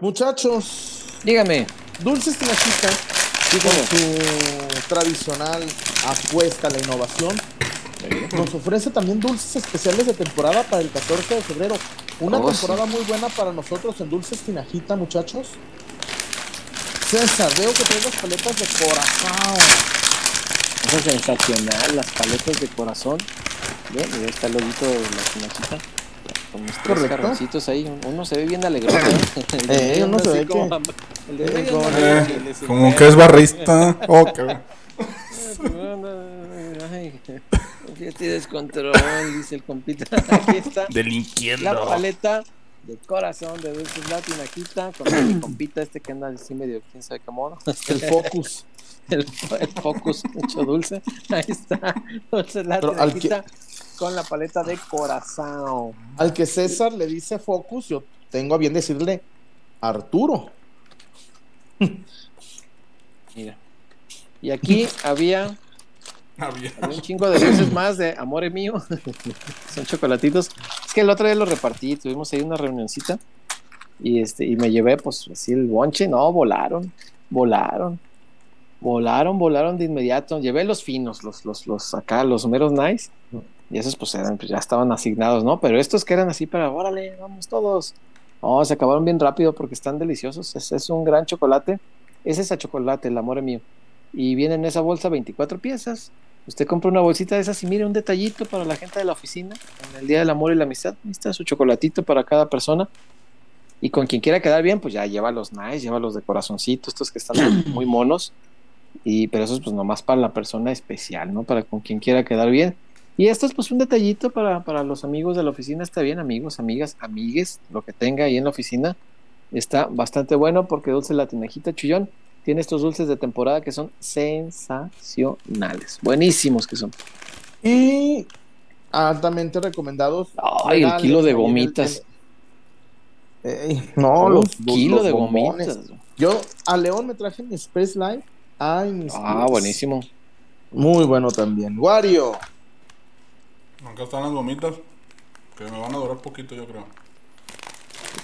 Muchachos, Dígame. Dulces Tinajita, con su tradicional apuesta a la innovación, nos ofrece también dulces especiales de temporada para el 14 de febrero. Una Oh, temporada muy buena para nosotros en Dulces Tinajita, muchachos. César, veo que traes las paletas de corazón. Eso es sensacional, las paletas de corazón. Bien, y ahí está el loguito de la tinajita. Con los tres Correcto. jarroncitos ahí. Uno se ve bien alegre. ¿no? El de Eh, medio uno se ve como que-. El de eh, medio como- Eh, como que es barrista. Oh, qué- Ay, ya estoy descontrol, dice el compita. Aquí está la paleta de corazón de dulces la tinajita con el compita este que anda así medio quién sabe cómo. ¿no? El focus. el, el focus mucho dulce. Ahí está. Dulces la Pero al tinajita con la paleta de corazón. Al que César le dice focus, yo tengo a bien decirle Arturo. Mira. Y aquí había, Había- había un chingo de dulces más de Amore Mío. Son chocolatitos. Es que el otro día lo repartí, tuvimos ahí una reunioncita. Y este, y me llevé, pues, así el bonche. No, volaron, volaron. Volaron, volaron de inmediato. Llevé los finos, los, los, los acá, los meros nice. Y esos, pues, eran, pues, ya estaban asignados, ¿no? Pero estos que eran así para, órale, vamos todos. No, se acabaron bien rápido porque están deliciosos. Ese es un gran chocolate. Es a chocolate, el amor mío. Y viene en esa bolsa 24 piezas. Usted compra una bolsita de esas y mire un detallito para la gente de la oficina en el Día del Amor y la Amistad. Ahí está su chocolatito para cada persona. Y con quien quiera quedar bien, pues ya lleva los nice, lleva los de corazoncito, estos que están muy monos. Y, pero esos pues nomás para la persona especial, ¿no? Para con quien quiera quedar bien. Y esto es pues un detallito para, para los amigos de la oficina. Está bien, amigos, amigas, amigues, lo que tenga ahí en la oficina. Está bastante bueno porque Dulce la Tinajita Chullón tiene estos dulces de temporada que son sensacionales. Buenísimos que son. Y altamente recomendados. Ay, el kilo de el- gomitas. Ey, no, los kilo los de bombones. gomitas. Yo a León me traje mi Express Life. Ay, mis Ah, buenísimo. Muy bueno también. Wario. Acá están las gomitas. Que me van a durar poquito, yo creo.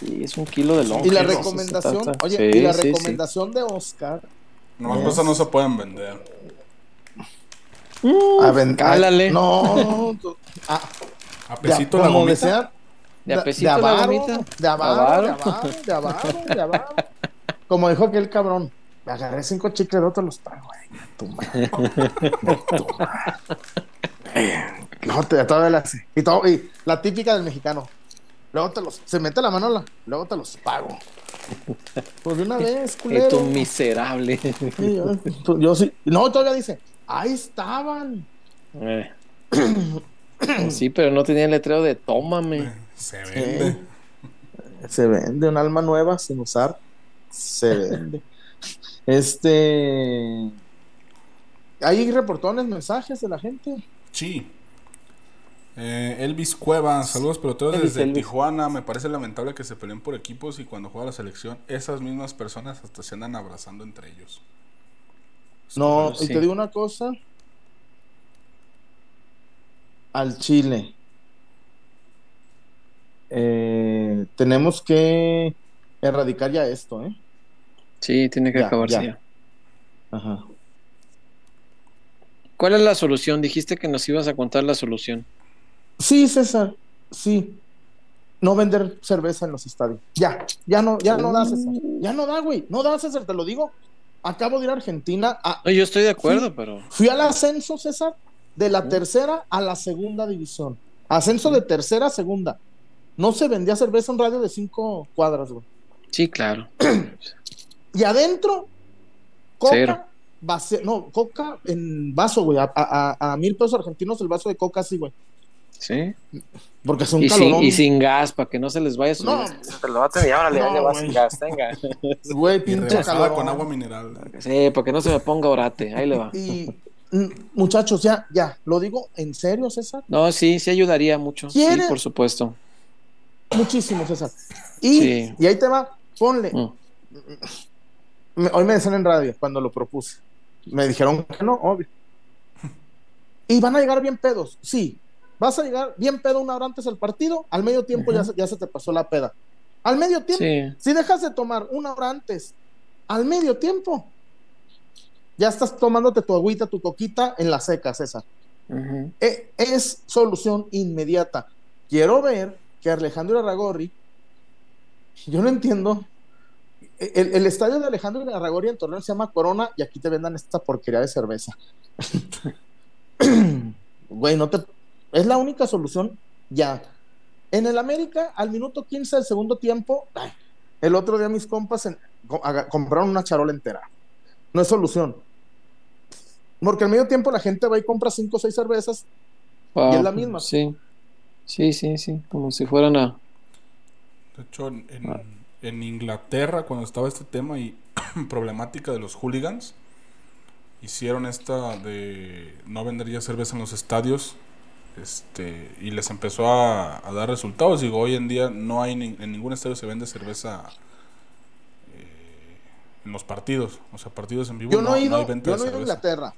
Y es un kilo de lonja. Y la recomendación, oye, sí, y la sí, sí. recomendación de Oscar. No, Yes. cosas no se pueden vender. Mm, A cálale. No, tú- A de- pesito la como gomita. De de, apesito de la avaro, gomita. de avaro, Avaro. de avaro, de avaro, de avaro. Como dijo aquel cabrón, me agarré cinco chicles, no te los pago, güey. Tu madre. Tu madre. Eh, Luego te todavía la, y, todo, y la típica del mexicano. Luego te los, se mete la mano, la- luego te los pago. Pues de una vez, culero. tú miserable. Sí, yo, yo sí. No, todavía dice, ahí estaban. Eh. Sí, pero no tenía el letrero de tómame. Se vende. Se vende un alma nueva sin usar. Se vende. Este. Hay reportones, mensajes de la gente. Sí. Eh, Elvis Cueva, saludos peloteros Elvis, desde Elvis. Tijuana. Me parece lamentable que se peleen por equipos y cuando juega la selección, esas mismas personas hasta se andan abrazando entre ellos. No, y te digo una cosa. Al Chile. Eh, tenemos que erradicar ya esto, ¿eh? Sí, tiene que Ya, acabarse ya. ya. Ajá. ¿Cuál es la solución? Dijiste que nos ibas a contar la solución. Sí, César, sí. No vender cerveza en los estadios. Ya, ya no, ya no da, César. Ya no da, güey. No da, César, te lo digo. Acabo de ir a Argentina. a- No, yo estoy de acuerdo, Sí. pero fui al ascenso, César, de la tercera a la segunda división. Ascenso de tercera a segunda. No se vendía cerveza en radio de cinco cuadras, güey. sí, claro. Y adentro, coca, Cero. vacía- no, coca en vaso, güey. A, a- mil pesos argentinos el vaso de coca, así, güey. Sí. Porque es un Y sin, calorón. y sin gas, para que no se les vaya a subir. No. Te lo va a tener, órale, No, le va güey. sin gas, venga. Güey, pinche calorón. con agua mineral. Sí, para que no se me ponga orate, ahí le va. Y mm, muchachos, ya, ya, lo digo en serio, César. No, sí, sí ayudaría mucho. Sí, ¿Quiere? por supuesto. Muchísimo, César. Y, Sí. y ahí te va, ponle. Mm. Me- hoy me decían en radio cuando lo propuse. Me dijeron que no, obvio. Y van a llegar bien pedos, sí. Vas a llegar bien pedo una hora antes del partido, al medio tiempo ya, se- ya se te pasó la peda. Al medio tiempo, Sí. si dejas de tomar una hora antes, al medio tiempo, ya estás tomándote tu agüita, tu coquita en la seca, César. E- es solución inmediata. Quiero ver que Alejandro Aragorri, yo no entiendo, el, el estadio de Alejandro Aragorri en Torreón se llama Corona y aquí te vendan esta porquería de cerveza. Güey, no te... Es la única solución ya. En el América, al minuto 15 del segundo tiempo, ay, el otro día mis compas en- compraron una charola entera. No es solución. Porque al medio tiempo la gente va y compra cinco o seis cervezas Wow. Y es la misma. Sí. Sí, sí, sí. Como si fueran a. De hecho, en, en- Ah. en Inglaterra, cuando estaba este tema y problemática de los hooligans, hicieron esta de no vender ya cerveza en los estadios este y les empezó a, a dar resultados. Digo, hoy en día no hay ni- en ningún estadio se vende cerveza eh, en los partidos, o sea, partidos en vivo. Yo no, he ido, hay venta yo no he ido a. Inglaterra,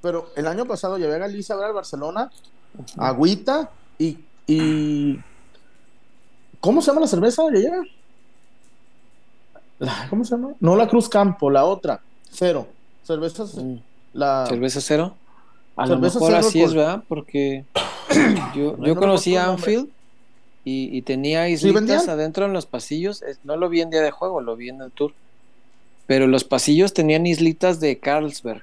pero el año pasado llevé a Galicia a ver al Barcelona, agüita y, y ¿cómo se llama la cerveza de allá? La- ¿Cómo se llama? No la Cruz Campo, la otra, cero. Cervezas, Mm. la ¿Cerveza cero? A lo Cerveza mejor así es. ¿verdad? Porque yo, No, yo no conocí a. Anfield y, y tenía islitas adentro en los pasillos. No lo vi en día de juego, lo vi en el tour. Pero los pasillos tenían islitas de Carlsberg.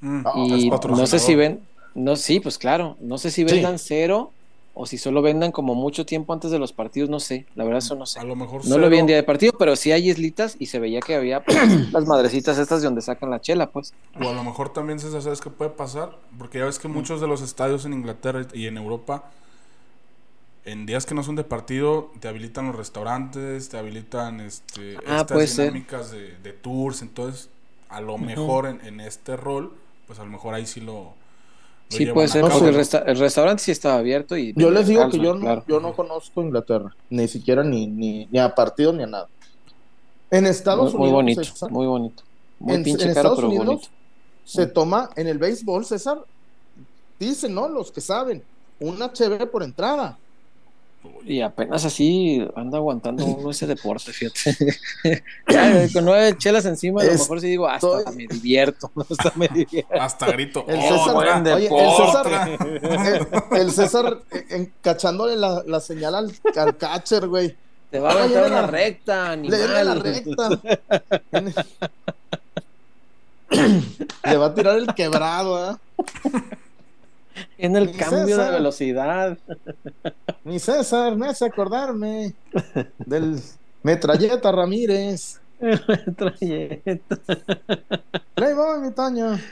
Mm, Ah, y no sé si ven, no, sí, pues claro, no sé si Sí. vendan cero o si solo vendan como mucho tiempo antes de los partidos, no sé, la verdad eso no sé. A lo mejor No lo vi en día de partido, pero sí hay islitas y se veía que había pues, las madrecitas estas de donde sacan la chela, pues. O a lo mejor también, César, ¿sabes qué puede pasar? Porque ya ves que muchos de los estadios en Inglaterra y en Europa, en días que no son de partido, te habilitan los restaurantes, te habilitan este, Ah, estas dinámicas de, de tours. Entonces, a lo mejor en, en este rol, pues a lo mejor ahí sí lo. Sí puede ser, porque el, resta- el restaurante sí estaba abierto y Yo les digo que yo no, yo no conozco Inglaterra, ni siquiera ni, ni, ni a partido ni a nada. En Estados muy, muy Unidos, bonito, César, muy bonito. Muy en, pinche en caro, Estados pero Unidos bonito. se toma en el béisbol, César, dicen, ¿no? Los que saben, una HB por entrada. Y apenas así anda aguantando uno ese deporte, fíjate. Ya, con nueve chelas encima, a lo mejor sí digo, hasta estoy- me divierto, hasta me divierto. Hasta grito. El "Oh, César, oye, el deporte". César, el, el César eh, encachándole la, la señal al, al catcher, güey. Te va a aventar una recta, Le da la animal. recta. Le va a tirar el quebrado, ¿eh? En el cambio de velocidad. Mi César, me hace acordarme del Metralleta Ramírez. Metralleta. Ahí va, mi Toño.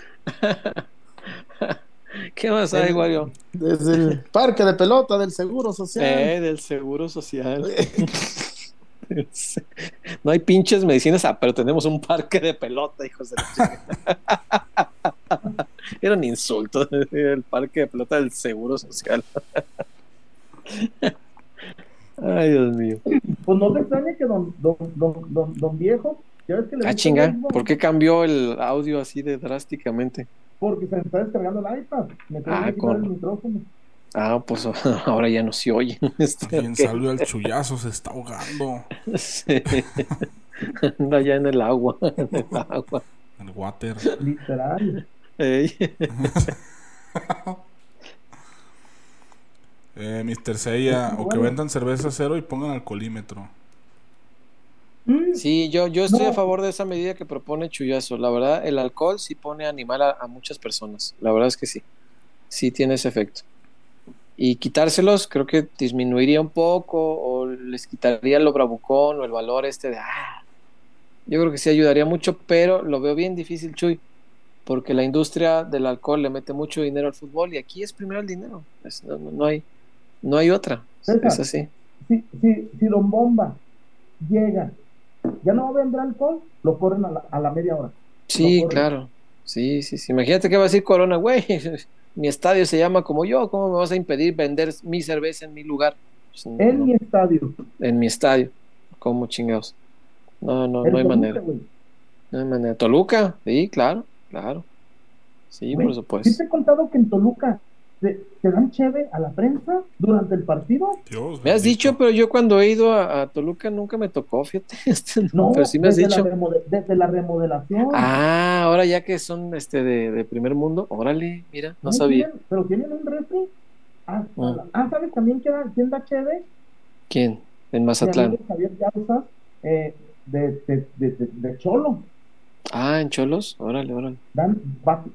¿Qué más hay, Wario? Desde el parque de pelota del Seguro Social. Eh, del Seguro Social. No hay pinches medicinas, ah, pero tenemos un parque de pelota, hijos de la chica. Era un insulto el parque de pelota del Seguro Social. Ay, Dios mío. Pues no te extraña que don, don, don, don, don viejo, ya ves que le Ah, chinga, ¿por qué cambió el audio así de drásticamente? Porque se está descargando el iPad. Me tengo Ah, que quitar el con- micrófono. Ah, pues ahora ya no se oye. Este, Bien ok. salió el chullazo, se está ahogando. Sí. Anda ya en el agua, en el agua. El water. Literal. Eh, Mr. Seiya, o que vendan cerveza cero y pongan alcoholímetro. Mm, Sí, yo, yo estoy No. a favor de esa medida que propone Chuyazo. La verdad, el alcohol sí pone a animal a, a muchas personas. La verdad es que sí. Sí tiene ese efecto. Y quitárselos creo que disminuiría un poco o les quitaría lo bravucón o el valor este de... Ah, yo creo que sí ayudaría mucho, pero lo veo bien difícil, Chuy, porque la industria del alcohol le mete mucho dinero al fútbol y aquí es primero el dinero. Es- no, hay, no hay otra. César. Es así. Si, si, si Don Bomba llega, ya no vendrá alcohol, lo corren a la, a la media hora. Sí, claro. Sí, sí, sí. Imagínate que va a decir Corona, güey. Mi estadio se llama como yo. ¿Cómo me vas a impedir vender mi cerveza en mi lugar? Pues, no, En mi estadio. en mi estadio. ¿Cómo chingados? No, no, no hay Toluca, manera. No hay manera. Toluca, sí, claro, claro. Sí, Güey, por ¿Sí supuesto. te he contado que en Toluca te, te dan cheve a la prensa durante el partido? Dios Me has dicho, pero yo cuando he ido a, a Toluca nunca me tocó, fíjate. Este, No, pero sí me has desde, dicho. La desde la remodelación. Ah, ahora ya que son este de, de primer mundo, órale, mira, no sabía. tienen- pero tienen un refri. Ah, Mm. ah, ¿sabes también quién da, quién da cheve? ¿Quién? En Mazatlán. Javier Yauza, eh, de, de, de, de, de Cholo. Ah, en Cholos, órale, órale. Dan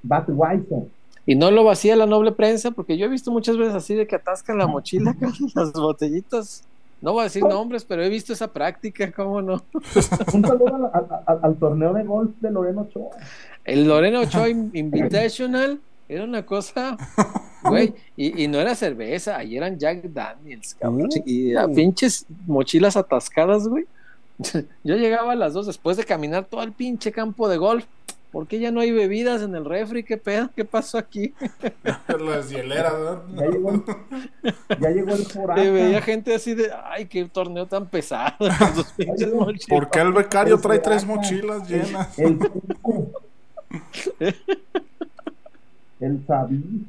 Budweiser. Y no lo vacía la noble prensa, porque yo he visto muchas veces así de que atascan la mochila con las botellitas. No voy a decir nombres, pero he visto esa práctica, ¿cómo no? Un saludo al, al- al- al torneo de golf de Loreno Ochoa. El Lorena Ochoa Invitational era una cosa, güey, y, y no era cerveza, ahí eran Jack Daniels, cabrón, y a pinches mochilas atascadas, güey. Yo llegaba a las dos después de caminar todo el pinche campo de golf. ¿Por qué ya no hay bebidas en el refri? ¿Qué pedo? ¿Qué pasó aquí? Las hieleras, ¿verdad? Ya llegó el, ya llegó el Foraca. Y veía gente así de, ay, qué torneo tan pesado. ¿Por qué el becario El trae tres mochilas el- llenas? El Cuco. El Sabí.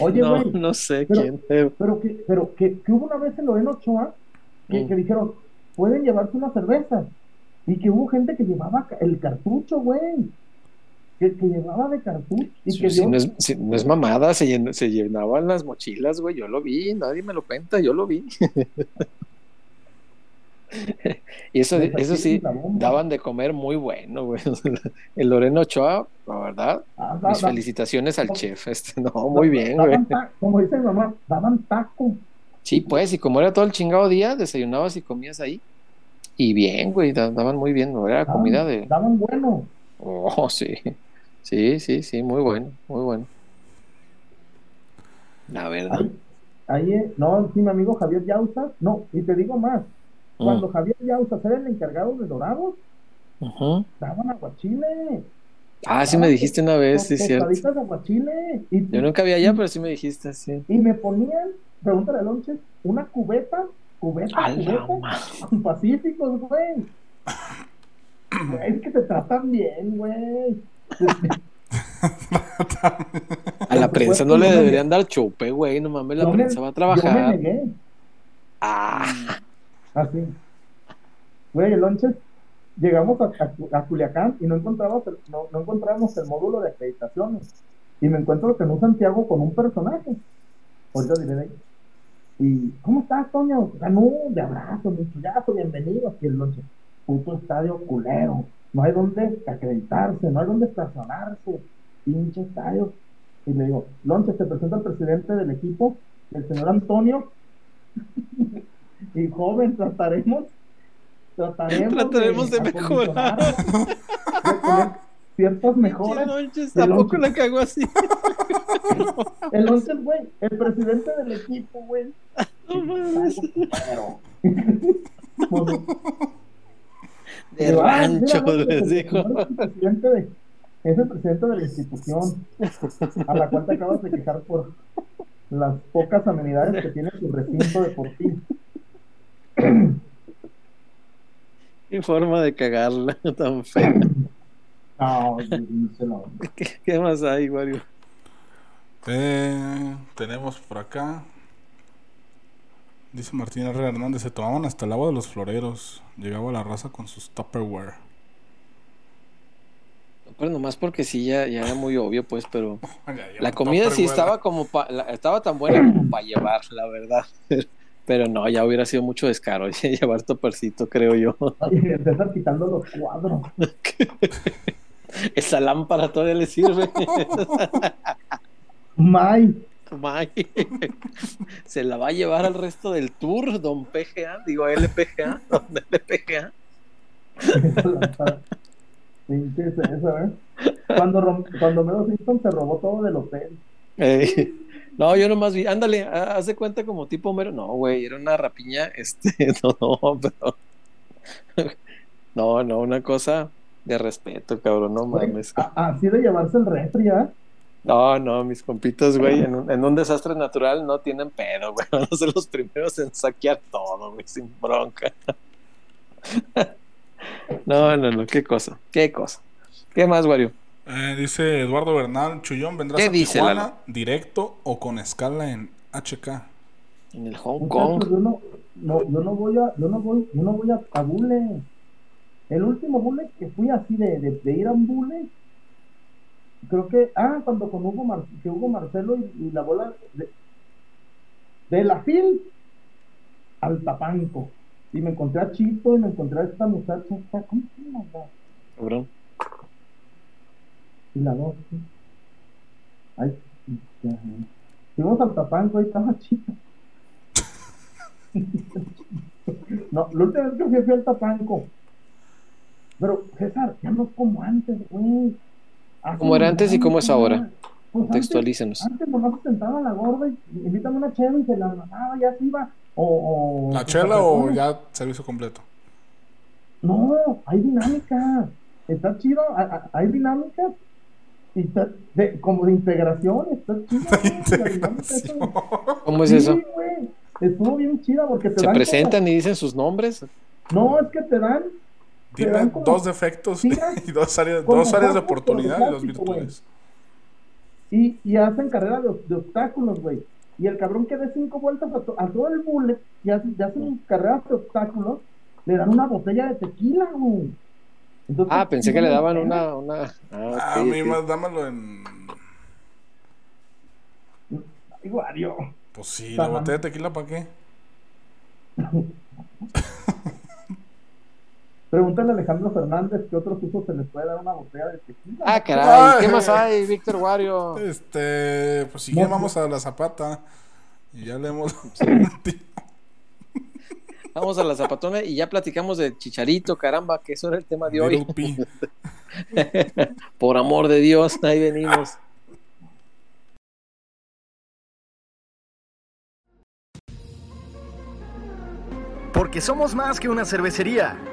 Oye, no, no sé pero- quién. pero que, pero que, que hubo una vez en Loreno Ochoa que, Mm. que dijeron, pueden llevarse una cerveza. Y que hubo gente que llevaba el cartucho, güey. Que, que llevaba de cartucho. Y Sí, que no, es, no es mamada, se, llen- se llenaban las mochilas, güey. Yo lo vi, nadie me lo cuenta, yo lo vi. y eso, eso sí, daban de comer muy bueno, güey. El Loreno Ochoa, la verdad, Ah, da- mis da- felicitaciones al chef. Este, no, muy bien, güey. Como dice mi mamá, daban taco. Sí, pues, y como era todo el chingado día, desayunabas y comías ahí. Y bien, güey, da- daban muy bien, ¿no? Era comida de. daban bueno. Oh, sí. Sí, sí, sí, muy bueno, muy bueno. La verdad. Ahí, ahí, eh, no, sí, mi amigo Javier Yauza. No, y te digo más. Cuando Mm, Javier Yauza era el encargado de Dorados, daban aguachile. Ah, sí me dijiste una vez, sí, cierto. aguachile. Y, Yo nunca vi allá, pero sí me dijiste, sí. y me ponían, pregúntale a Lonches, una cubeta, cubeta, A cubeta, pacíficos, güey. Es que te tratan bien, güey. A la Por prensa supuesto, no le deberían dar chupe, güey. No mames, la Yo me- prensa va a Yo me trabajar. negué. Ah, Así. Güey, el Lonches, llegamos a, a- a Culiacán y no encontramos, el, no, no encontramos el módulo de acreditaciones. Y me encuentro que en un Santiago con un personaje. Ahorita diré de ahí. Y, ¿cómo estás, Toño? Ganó, de abrazo, chullazo, bienvenido. Aquí el Lonches. Puto estadio culero. No hay donde acreditarse, no hay donde estacionarse. Pinche estadio. Y le digo, Lonches, te presento al presidente del equipo, el señor Antonio. y joven, trataremos trataremos, Trataremos de mejorar. de ciertas mejoras. Lonches tampoco la cagó así. El once, güey, el presidente del equipo, güey. No mames. De rancho, no, les dijo. Es el presidente de, la institución a la cual te acabas de quejar por las pocas amenidades que tiene su recinto deportivo. Qué forma de cagarla tan fea. No, díselo. ¿Qué, qué más hay, Wario? Eh, tenemos por acá. Dice Martín R. Hernández, se tomaban hasta el agua de los floreros. Llegaba la raza con sus Tupperware. Pero nomás porque sí, ya, ya era muy obvio, pues, pero la comida sí estaba como pa- la- estaba tan buena como para llevar, la verdad. Pero no, ya hubiera sido mucho descaro llevar topercito, creo yo. Y quitando los cuadros. Esa lámpara todavía le sirve. May, May. Se la va a llevar al resto del tour, don PGA, digo LPGA, don LPGA. ¿eh? Cuando, cuando Mero Simpson se robó todo del hotel. Eh, no, yo nomás vi, ándale, ha- haz de cuenta como tipo mero. No, güey, era una rapiña, este, no, no, pero. No, no, una cosa de respeto, cabrón, no mames. Así de llevarse el refri, ¿eh? No, no, mis compitos, güey, en un, en un desastre natural no tienen pedo, güey. Van a ser los primeros en saquear todo, güey, sin bronca. No, no, no, qué cosa, qué cosa. ¿Qué más, Wario? Eh, dice Eduardo Bernal, Chullón, ¿vendrás ¿Qué a dice, Tijuana Lalo? directo o con escala en HK? En el Hong Kong. yo no, no, yo no voy a, yo no voy, yo no voy a, a bule. El último bule que fui así de, de, de ir a un bule, creo que, ah, cuando con Hugo, Mar- que Hugo Marcelo y, y la bola de, de la FIL al Tapanco. Y me encontré a Chito y me encontré a esta muchacha, ¿cómo se llama? la- Cabrón. Y la dos, sí. Ay, ya. Fuimos al Tapanco, ahí estaba Chito. No, la última vez que fui, fui al Tapanco. Pero, César, ya no es como antes, güey. ¿Cómo era antes y cómo es ahora? Pues antes, Contextualícenos. antes nomás se sentaba la gorda y invítame una chela y se la mamaba, ya se iba. O, o ¿La chela o personas. ya servicio completo? No, hay dinámica. Está chido, hay dinámica. Y está de, como de integración, está chido. ¿Cómo es Sí, eso? güey, Estuvo bien chida porque te ¿Se dan presentan y dicen sus nombres? como- no, es que te dan. Dime como- dos defectos y dos áreas, dos áreas de oportunidad y dos virtudes. Y, y hacen carrera de, de obstáculos, güey. Y el cabrón que dé cinco vueltas a, to- a todo el bullet y hace- y hacen carreras de obstáculos, le dan una botella de tequila, güey. Entonces, Ah, pensé que le daban una. una... Ah, a ok, mí más dámelo en. Ay, Wario. Pues sí, la botella de tequila, ¿para qué? Pregúntale a Alejandro Fernández qué otros usos se les puede dar una botella de tequila. Ah, caray, ¿qué más hay, Víctor Wario? Este, pues si no. vamos a la zapata. Y ya leemos. Vamos a la zapatona y ya platicamos de Chicharito, caramba, que eso era el tema de hoy. Por amor de Dios, ahí venimos. Porque somos más que una cervecería.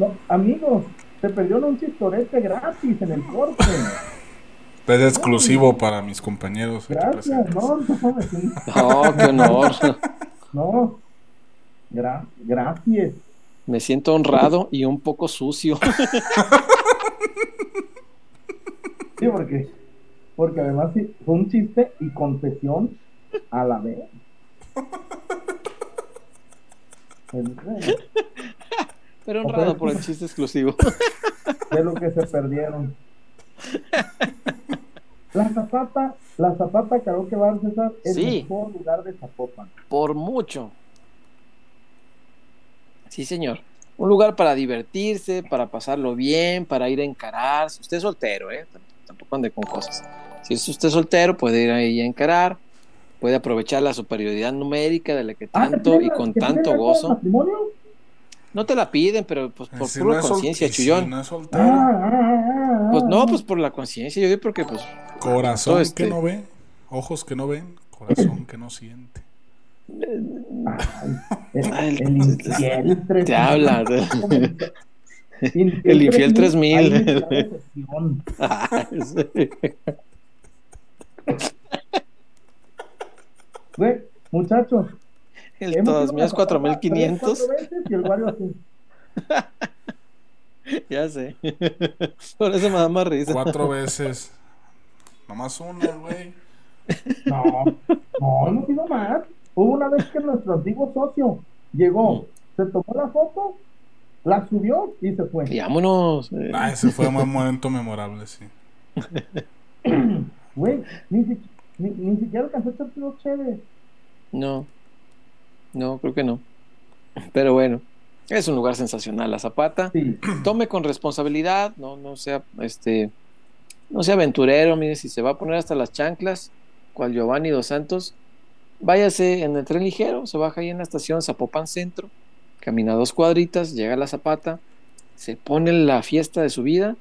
No, no, amigos, se perdieron un chistorete gratis en el corte. Es exclusivo para mis compañeros. Gracias, no, no, me siento- Oh, qué honor. no. Gra- gracias. Me siento honrado y un poco sucio. Sí, porque, porque además sí, fue un chiste y confesión a la vez. Pero honrado por el chiste exclusivo. De lo que se perdieron. La Zapata, la Zapata Karaoke Bar César, el Sí. mejor lugar de Zapopan. Por mucho. Sí, señor. Un lugar para divertirse, para pasarlo bien, para ir a encarar. Si usted es soltero, ¿eh? Tamp- Tampoco ande con cosas. Si es usted soltero, puede ir ahí a encarar. Puede aprovechar la superioridad numérica de la que Ah, ¿te tanto piden y con tanto gozo. matrimonio? No te la piden, pero pues por Si pura no conciencia, si chullón. no es Pues no, pues por la conciencia. Yo digo porque pues corazón todo este- que no ve, ojos que no ven, corazón que no siente. Ay, el, el infiel tres te habla. El infiel 3000, 3000. ahí está la sesión. Sí. Güey, muchachos. El todas mías Zapata 4500. tres, cuatro veces y el Wario así. Ya sé. Por eso me da más risa. Cuatro veces. Nomás una, güey. No, no, hemos ido más. Hubo una vez que nuestro antiguo socio llegó, se tomó la foto, la subió y se fue. Y vámonos. eh. Ah, ese fue un momento memorable, sí. Güey, ni, si- ni, ni siquiera alcanzó a echarse dos chéveres. No. No, creo que no. Pero bueno, es un lugar sensacional, la Zapata. Sí. Tome con responsabilidad, no, no sea, este, no sea aventurero, mire, si se va a poner hasta las chanclas, cual Giovanni dos Santos, váyase en el tren ligero, se baja ahí en la estación Zapopan Centro, camina dos cuadritas, llega a la Zapata, se pone la fiesta de su vida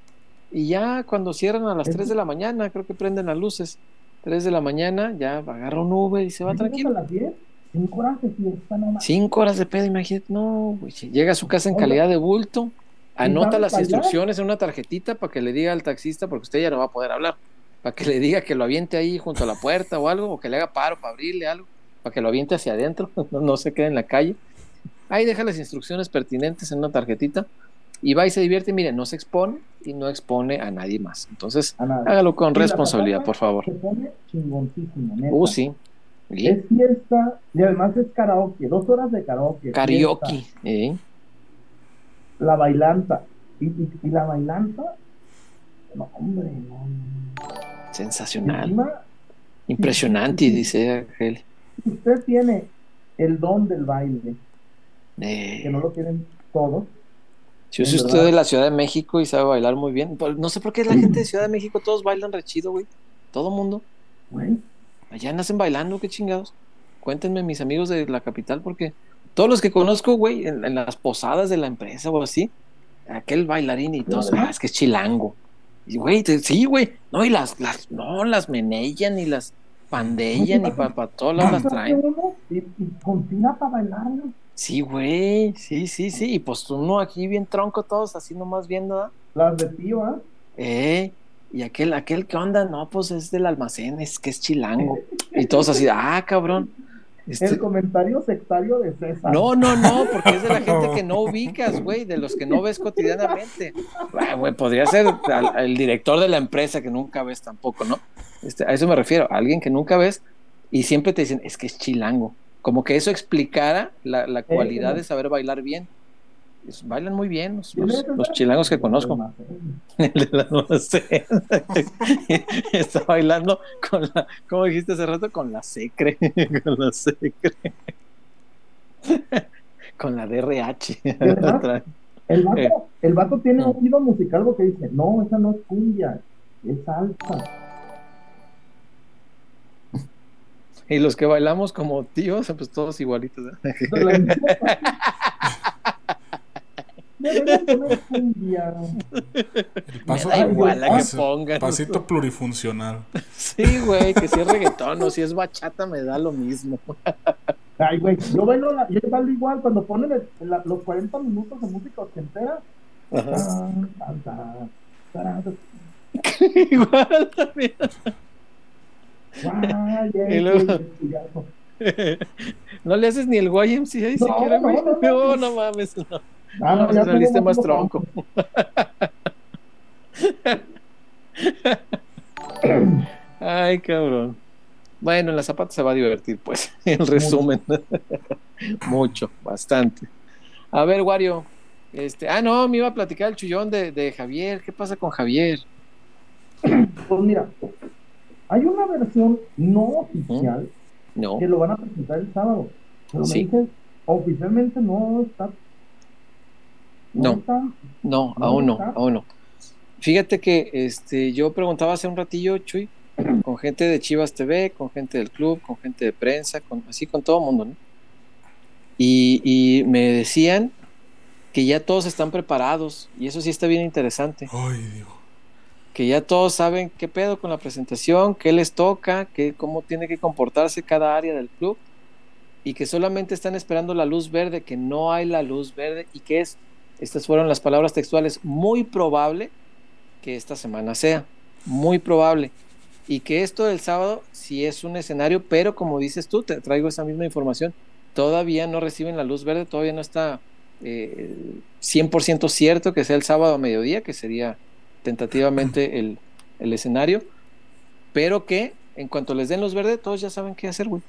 y ya cuando cierran a las 3 de la mañana, creo que prenden las luces, 3 de la mañana, ya agarra un Uber y se va ¿Llegas tranquilo. a las 10? Cinco horas de fiesta nomás. Cinco horas de pedo, imagínate. No, güey. Llega a su casa en calidad de bulto, anota las instrucciones en una tarjetita para que le diga al taxista, porque usted ya no va a poder hablar, para que le diga que lo aviente ahí junto a la puerta o algo, o que le haga paro para abrirle algo, para que lo aviente hacia adentro, no, no se quede en la calle. Ahí deja las instrucciones pertinentes en una tarjetita y va y se divierte. Mire, no se expone y no expone a nadie más. Entonces, hágalo con responsabilidad, por favor. Se pone. Uh, sí. Es fiesta y además es karaoke, dos horas de karaoke. karaoke. ¿eh? la bailanta. Y, y, y la bailanta, no, hombre, no. Sensacional. Encima, Impresionante, dice Ángel. si usted tiene el don del baile, Eh, que no lo tienen todos, si es usted verdad. de la Ciudad de México y sabe bailar muy bien, pues, no sé por qué la gente de Ciudad de México todos bailan re chido, güey. Todo mundo. güey, Allá nacen bailando, qué chingados. Cuéntenme, mis amigos de la capital, porque todos los que conozco, güey, en, en las posadas de la empresa o así, aquel bailarín y ah, es que es chilango. Y, güey, sí, güey. No, y las, las, no, las menellan y las pandellan y para pa todos lados las traen. y, con fila para bailarlo. Sí, güey, sí, sí, sí. Y pues uno aquí bien tronco, todos así nomás viendo, ¿verdad? Las de tío, ¿ah? Eh, y aquel, aquel que onda, no, pues es del almacén, es que es chilango. Y todos así, ah, cabrón. Este, El comentario sectario de César. no, no, no, porque es de la gente que no ubicas, güey, de los que no ves cotidianamente. Ah, Güey, podría ser al- el director de la empresa que nunca ves tampoco, ¿no? Este, a eso me refiero, a alguien que nunca ves y siempre te dicen, es que es chilango. Como que eso explicara la, la cualidad de saber bailar bien. Es- bailan muy bien los, chilangos que conozco. El de la almacén. Está bailando con la, ¿cómo dijiste hace rato? Con la secre. Con la secre. Con la DRH. además- El vato, Eh. el vato tiene un oído musical porque dice, no, esa no es cumbia, es salsa. Y los que bailamos como tíos, pues todos igualitos. ¿eh? Deberían poner cumbia. El paso, Me da igual la que pongan. pasito plurifuncional. Sí, güey, que si es reggaetón o si es bachata me da lo mismo. Ay, güey, yo bailo, la, yo bailo igual cuando ponen el- la- los 40 minutos de música ochentera. Ajá. Tan, tan, tan, tan, tan. Igual también. Guay, Y eh, luego-. No le haces ni el YMCA No, siquiera, güey. no, no, No, no. no mames. No, Ah, no, ya saliste más tronco. Ay, cabrón. Bueno, en la zapata se va a divertir, pues, en resumen. Mucho, bastante. A ver, Wario. Este, ah, no, me iba a platicar el chullón de, de Javier. ¿Qué pasa con Javier? Pues mira, hay una versión no oficial No. que lo van a presentar el sábado. Pero Sí. me dicen, oficialmente no está. No. No, ¿No aún no, aún no. Fíjate que este, yo preguntaba hace un ratillo, Chuy, con gente de Chivas TV, con gente del club, con gente de prensa, con, así con todo el mundo, ¿no? Y, y me decían que ya todos están preparados, y eso sí está bien interesante, Ay, digo. que ya todos saben qué pedo con la presentación, qué les toca, qué, cómo tiene que comportarse cada área del club, y que solamente están esperando la luz verde, que no hay la luz verde, y que es, estas fueron las palabras textuales, muy probable que esta semana sea, muy probable. Y que esto del sábado sí es un escenario, pero como dices tú, te traigo esa misma información, todavía no reciben la luz verde, todavía no está eh, 100% cierto que sea el sábado a mediodía, que sería tentativamente el, el escenario, pero que en cuanto les den luz verde, todos ya saben qué hacer, güey.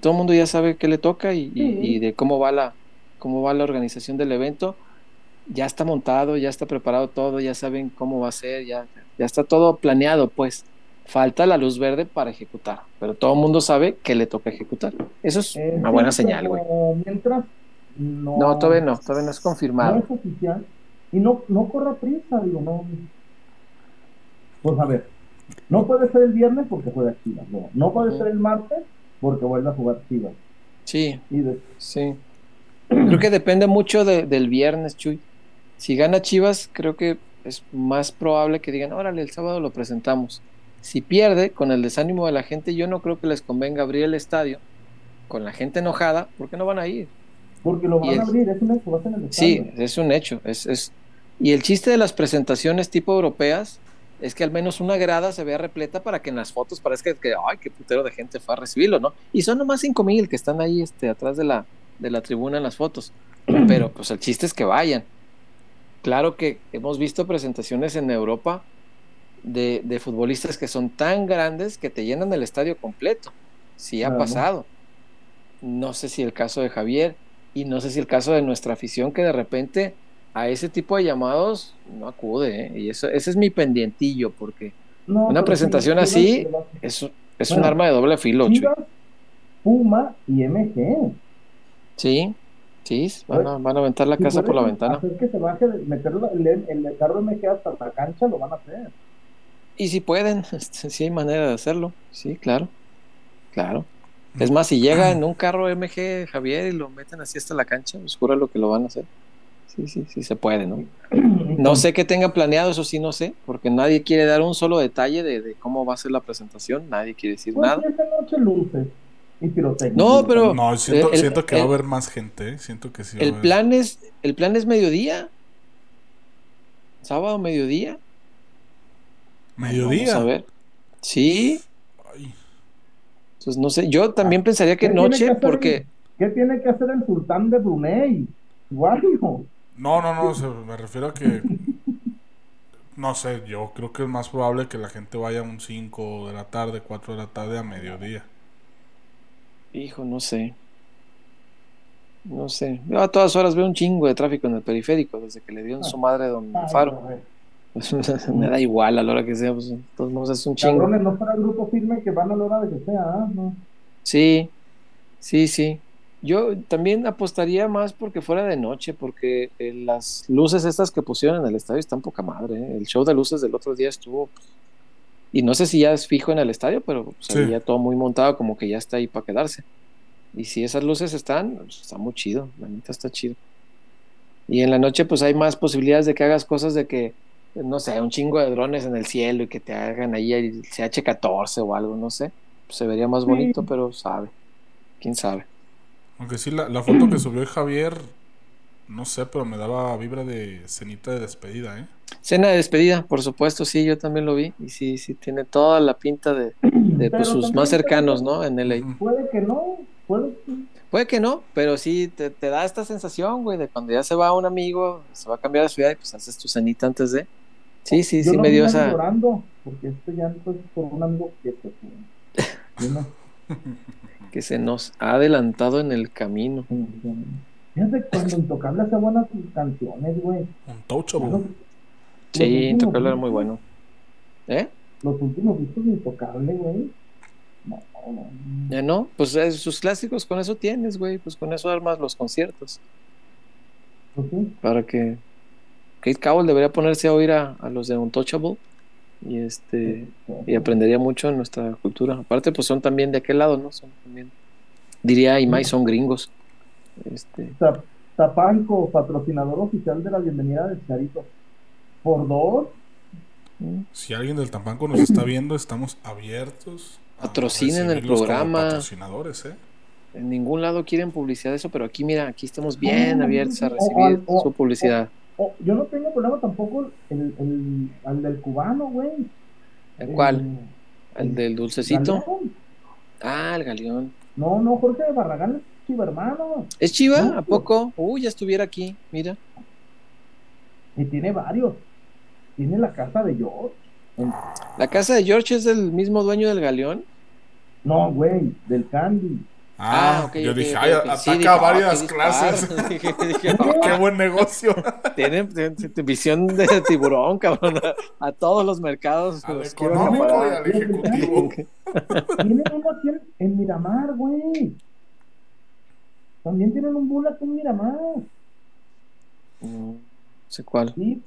Todo el mundo ya sabe qué le toca y, y- de cómo va la cómo va la organización del evento. Ya está montado, ya está preparado todo, ya saben cómo va a ser, ya, ya está todo planeado, pues. Falta la luz verde para ejecutar, pero todo el mundo sabe que le toca ejecutar. Eso es Eh, una buena señal, güey. Mientras no, No, todavía no, todavía no es no confirmado. es oficial y no, no corra prisa, digo, no. Pues a ver, no puede ser el viernes porque juega Chivas, no, no puede ser el martes porque vuelve a jugar Chivas. Sí, Y de- Sí. Creo que depende mucho de- del viernes, Chuy. Si gana Chivas, creo que es más probable que digan, órale, el sábado lo presentamos. Si pierde, con el desánimo de la gente, yo no creo que les convenga abrir el estadio con la gente enojada, porque no van a ir. porque lo van el- a abrir, es un hecho, va a el Sí, es un hecho. Es, es... Y el chiste de las presentaciones tipo europeas es que al menos una grada se vea repleta para que en las fotos parezca que, ay, qué putero de gente fue a recibirlo, ¿no? Y son nomás cinco mil que están ahí este, atrás de la, de la tribuna en las fotos. Pero pues el chiste es que vayan. Claro que hemos visto presentaciones en Europa de, de futbolistas que son tan grandes que te llenan el estadio completo. Sí ha Claro. pasado. No sé si el caso de Javier y no sé si el caso de nuestra afición que de repente a ese tipo de llamados no acude. ¿eh? Y eso, ese es mi pendientillo porque No, una presentación así Chivas- es, es un arma de doble filo. Chivas, Puma y MG. Sí, sí, van a, van a aventar la Si casa por la ventana. Hacer que se baje, de- meter la- el, el carro MG hasta la cancha, lo van a hacer. Y si pueden, este, sí hay manera de hacerlo. Sí, claro. Claro. Es más, si llega en un carro MG Javier y lo meten así hasta la cancha, pues lo que lo van a hacer. Sí, sí, sí se puede, ¿no? No sé qué tengan planeado, eso sí no sé, porque nadie quiere dar un solo detalle de, de cómo va a ser la presentación, nadie quiere decir Pues nada. esa noche luces y pirotecnia. No, pero- No, siento, el- siento que va a haber más gente, ¿eh? Siento que sí va a El haber. plan es, el plan es mediodía. Sábado, mediodía. ¿Mediodía? Vamos a ver. Sí, Ay, pues no sé. Yo también pensaría que ¿Qué tiene noche, que porque el- ¿Qué tiene que hacer el sultán de Brunei? Wario. No, no, no, me refiero a que. No sé, yo creo que es más probable que la gente vaya a un 5 de la tarde, 4 de la tarde a mediodía. Hijo, no sé. No sé. Yo a todas horas veo un chingo de tráfico en el periférico desde que le dio en su madre don Faro. güey. Me da igual a la hora que sea, pues, todos modos es un chingo. Cabrones, no para grupo firme que van a la hora de que sea, ¿ah? No. Sí, sí, sí. Yo también apostaría más porque fuera de noche, porque eh, las luces estas que pusieron en el estadio están poca madre. ¿eh? El show de luces del otro día estuvo. Y no sé si ya es fijo en el estadio, pero pues, Sí. ya todo muy montado, como que ya está ahí para quedarse. Y si esas luces están, pues, está muy chido, la neta está chido. Y en la noche, pues hay más posibilidades de que hagas cosas de que, no sé, un chingo de drones en el cielo y que te hagan ahí el CH14 o algo, no sé. Pues, se vería más Sí. bonito, pero sabe. ¿Quién sabe? Aunque sí, la, la foto que subió Javier, no sé, pero me daba vibra de cenita de despedida, ¿eh? Cena de despedida, por supuesto, sí, yo también lo vi. Y sí, sí, tiene toda la pinta de, de, pues, sus más cercanos, ¿no? En LA. Puede que no, puede que Puede que no, pero sí te, te da esta sensación, güey, de cuando ya se va un amigo, se va a cambiar de ciudad y pues haces tu cenita antes de. Sí, sí, Yo sí me dio esa. llorando, porque esto ya no es por un amigo que se fue. Yo no- que se nos ha adelantado en el camino. Fíjate cuando Intocable hace buenas canciones, güey. Un touchable. Los- Sí, Intocable era muy bueno. ¿Eh? Los últimos discos de Intocable, güey. No, no. Ya no, pues eh, sus clásicos con eso tienes, güey, pues con eso armas los conciertos. Sí. Para que Kate Cowell debería ponerse a oír a, a los de Untouchable y este y aprendería mucho en nuestra cultura. Aparte, pues son también de aquel lado, ¿no? Son también, diría Imai, son gringos. Este, Zapanco, patrocinador oficial de la bienvenida de Charito. Por dos, Si alguien del Tampanco nos está viendo, estamos abiertos. Patrocinen el programa. Patrocinadores, ¿eh? en ningún lado quieren publicidad de eso, pero aquí, mira, aquí estamos bien abiertos a O- o- recibir o- su publicidad. yo no tengo problema tampoco el, el, al del cubano, güey. ¿El cuál? Eh, ¿El del dulcecito? Galeón. Ah, el galeón. No, no, Jorge de Barragán es chivo hermano. ¿Es Chiva? No, ¿A poco? Uy, ya estuviera aquí, mira. Y tiene varios. Tiene la casa de George. ¿La casa de George es del mismo dueño del galeón? No, güey, del Candy. Ah, ok, yo ok, dije, ok, ay, ok. ataca Sí, dije, ah, varias qué clases. disparo. Dije, dije, ah, Qué buen negocio. tiene, visión de tiburón, cabrón. A, a todos los mercados. Al los quiero económico y al ejecutivo. Tienen uno aquí en Miramar, güey. También tienen un bull aquí en Miramar. No sé cuál. Sí.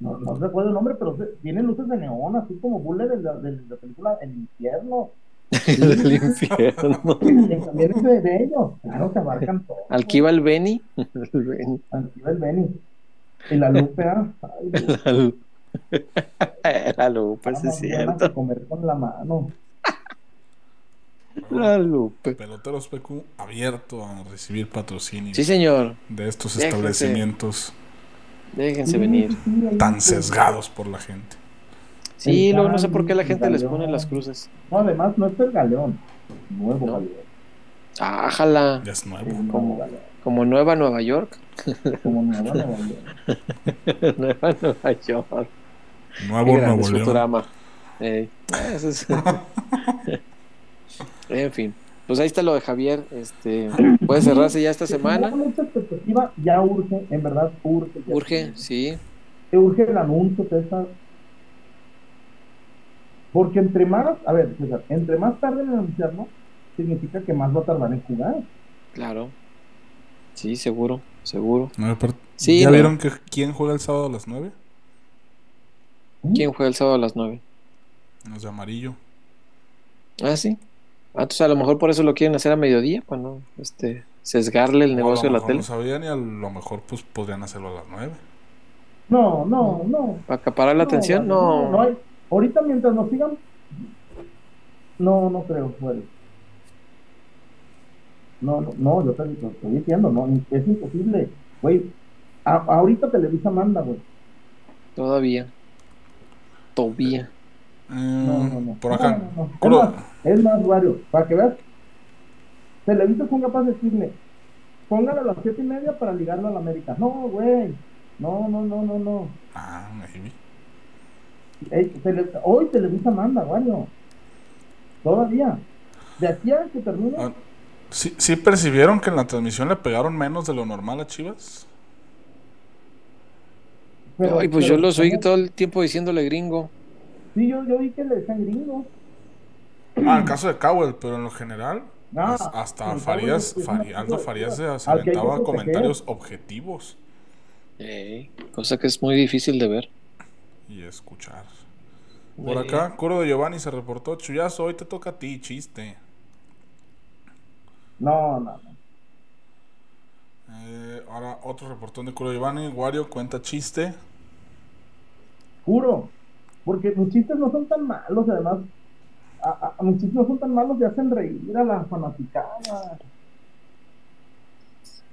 No, no recuerdo el nombre, pero tienen luces de neón, así como bulle de la, de la película El Infierno. del infierno. También es de, de ellos. Claro, se abarcan todo. Al que iba el Benny. El Benny. Aquí va el Benny. Y la Lupe, ah. Ay, La Lu- La Lupe, sí es cierto. comer con la mano. La Lupe. Peloteros PQ abierto a recibir patrocinio Sí, señor. de estos Déjense. establecimientos Déjense venir. Tan sesgados por la gente. Sí, El luego no sé por qué la gente les pone las cruces. No, además, no es el galeón. Nuevo No. galeón. Ájala. Ya es nuevo. galeón. Como Nueva Nueva York. Como nuevo Nueva York. Nueva Nueva York. Nuevo Nuevo es León. Ey, eso es- en fin. Pues ahí está lo de Javier. Este, puede cerrarse ya esta semana. mucha expectativa, ya urge, en verdad urge. ya Urge, sí. Te urge el anuncio, César. Porque entre más, a ver, César, entre más tarde en anunciarlo, significa que más va a tardar en jugar. Claro. Sí, seguro, seguro. No, Sí, ¿Ya no. vieron que quién juega el sábado a las 9? ¿Quién juega el sábado a las 9? Los de amarillo. Ah, sí. Ah, entonces a lo mejor por eso lo quieren hacer a mediodía, para no este, sesgarle el O a negocio lo de la mejor tele. No sabían y a lo mejor pues podrían hacerlo a las 9. No, no, no. ¿Para acaparar la atención? No. no hay- Ahorita mientras nos sigan, no, no creo, güey. No, no, no, yo te lo estoy diciendo, no, es imposible, güey. A- ahorita Televisa manda, güey. Todavía. Todavía. No, no, no. Por acá. No, no, no. Es más, Wario, para que veas, Televisa son capaces de decirle, póngalo a las siete y media para ligarlo a la América. No, güey. No, no, no, no, no. Ah, maybe. Tele- hoy Televisa manda, Wario. Todavía. De aquí a que termine. Ah, ¿Sí, ¿Sí percibieron que en la transmisión le pegaron menos de lo normal a Chivas? pero- Ay, pues pero- yo los oí ¿cómo? todo el tiempo diciéndole gringo. Sí, yo, yo vi que le decían gringo. Ah, en caso de Cowell, pero en lo general, Ah, as- hasta el Farías, Fari- Aldo Farías se, aventaba comentarios objetivos Ey, cosa que es muy difícil de ver. y escuchar. Por acá, Curo de Giovanni se reportó, Chuyazo, hoy te toca a ti, chiste. No, no, no. Eh, ahora otro reportón de Curo de Giovanni, Wario cuenta chiste. Juro. Porque mis chistes no son tan malos, además. A, a- mis chistes no son tan malos y hacen reír a la fanaticada.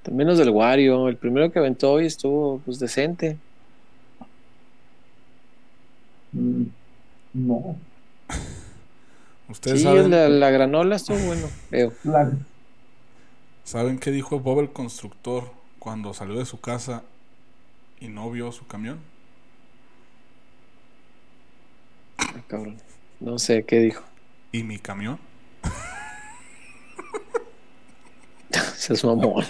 También los del Wario. El primero que aventó hoy estuvo pues decente. Mm, No. Ustedes Sí, saben, el de la granola estuvo bueno. Veo. La- ¿saben qué dijo Bob el constructor cuando salió de su casa y no vio su camión? Ah, cabrón. No sé qué dijo. ¿Y mi camión? Se es mamón.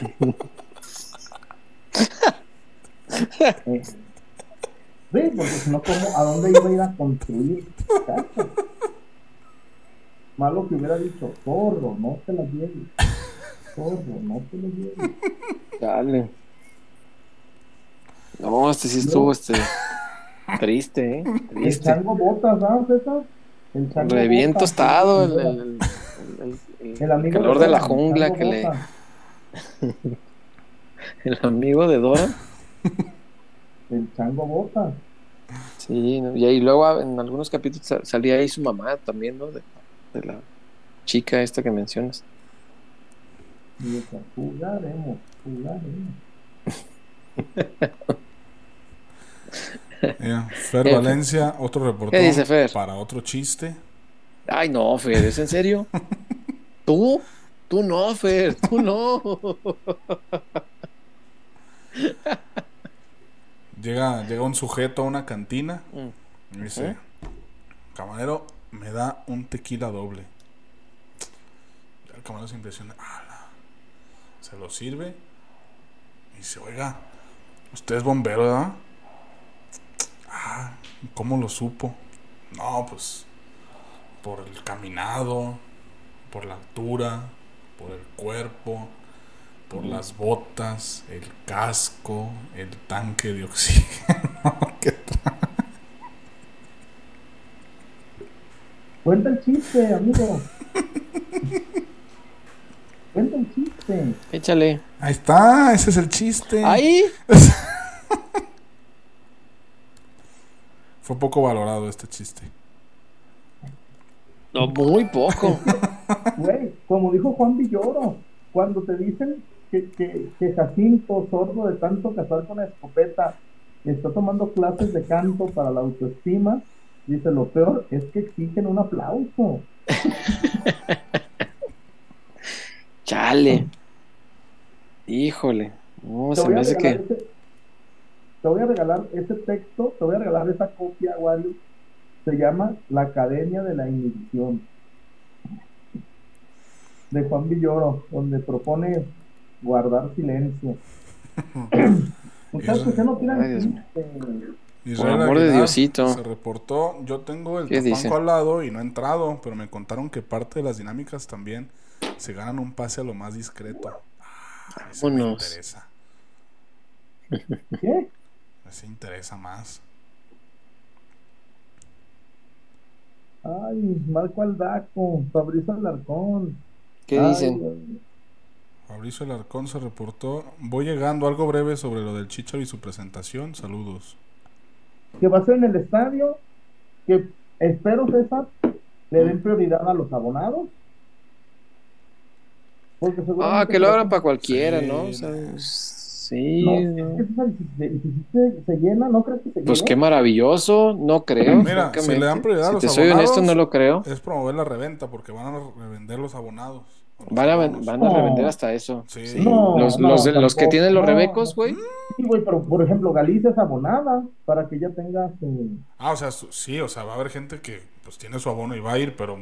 Sí, porque si no, ¿cómo? ¿a dónde iba a ir a construir? casa? Malo que hubiera dicho, zorro, no te la lleves. Zorro, no te la lleves. Dale. No, este sí estuvo este triste, ¿eh? El Triste. chango botas, ¿sabes, César? El chango Re bien Botas, tostado sí, el, el- el- el- el el amigo calor de la jungla que le. El amigo de Dora. El chango botas. Sí, ¿no? y ahí luego en algunos capítulos sa- salía ahí su mamá también, ¿no? De, de la chica esta que mencionas. Jugaremos. Fer Eh, Valencia, otro reportón ¿Qué dice Fer? para otro chiste. Ay, no, Fer, ¿es en serio? ¿Tú? Tú no, Fer, tú no. Llega, llega un sujeto a una cantina Mm. y dice, camarero, me da un tequila doble. El camarero se impresiona, "Ala". se lo sirve y dice, oiga, usted es bombero, ¿verdad? Ah, ¿cómo lo supo? No, pues por el caminado, por la altura, por el cuerpo, por las botas, el casco, el tanque de oxígeno. que trae. Cuenta el chiste, amigo. Cuenta el chiste. Échale. Ahí está, ese es el chiste. Ahí. Fue poco valorado este chiste. No, muy poco. Güey, como dijo Juan Villoro, cuando te dicen que, que, que Jacinto, sordo de tanto cazar con escopeta, está tomando clases de canto para la autoestima, dice, lo peor es que exigen un aplauso. Chale. Híjole. No, se me a hace que. ese, te voy a regalar ese texto, te voy a regalar esa copia, Wario. Se llama La Academia de la Inhibición. De Juan Villoro, donde propone guardar silencio. Muchachos, ¿qué no chiste? Israel Por amor de Diosito. Se reportó, yo tengo el ¿Qué tapanco al lado y no he entrado, pero me contaron que parte de las dinámicas también se ganan un pase a lo más discreto. Ah, ese me interesa. ¿Qué? Ese interesa más. Ay, Marco Aldaco, Fabrizio Alarcón. ¿Qué Ay, dicen? Dios. Fabricio Alarcón se reportó. Voy llegando, algo breve sobre lo del Chicharo y su presentación. Saludos. Que va a ser en el estadio, que espero, César, le den prioridad a los abonados. Porque Ah, que lo se- abran para cualquiera, Sí, ¿no? O sea, no. Sí. No, es que, se- llena, ¿no crees que se Pues llene? qué maravilloso, no creo. Mira, si le dan prioridad a los te soy honesto, no lo creo. Es promover la reventa porque van a revender los abonados. los Van a, ven- abonos. van a No. revender hasta eso. Sí. Sí. No, los, no, los, de- los que tienen los no, rebecos, güey. Sí, güey, pero por ejemplo, Galicia es abonada para que ya tenga su. Ah, o sea, su- sí, o sea, va a haber gente que pues tiene su abono y va a ir, pero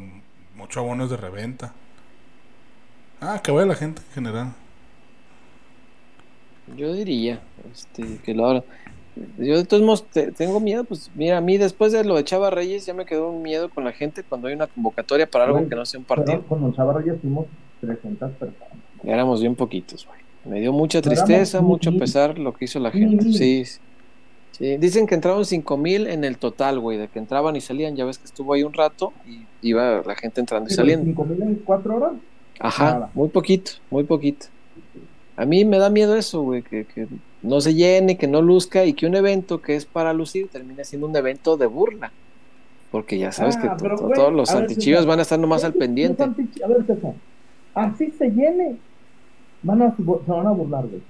mucho abono es de reventa. Ah, que vaya la gente en general. Yo diría este, que lo abran. Yo de todos modos te- tengo miedo, pues mira, a mí después de lo de Chava Reyes ya me quedó un miedo con la gente cuando hay una convocatoria para algo que no sea un partido. Con Chava Reyes fuimos 300 personas. Éramos bien poquitos, güey. Me dio mucha éramos tristeza, mucho mil. pesar lo que hizo la gente. mil. Sí, sí. Dicen que entraron cinco mil en el total, güey, de que entraban y salían. Ya ves que estuvo ahí un rato y iba la gente entrando y saliendo. 5 mil en 4 horas. Ajá, Nada. muy poquito, muy poquito. A mí me da miedo eso, güey, que, que no se llene, que no luzca y que un evento que es para lucir termine siendo un evento de burla. Porque ya sabes Ah, que pero, güey, todos los antichivas César, van a estar nomás al pendiente. A ver, César, así se llene. van a, se van a burlar, güey.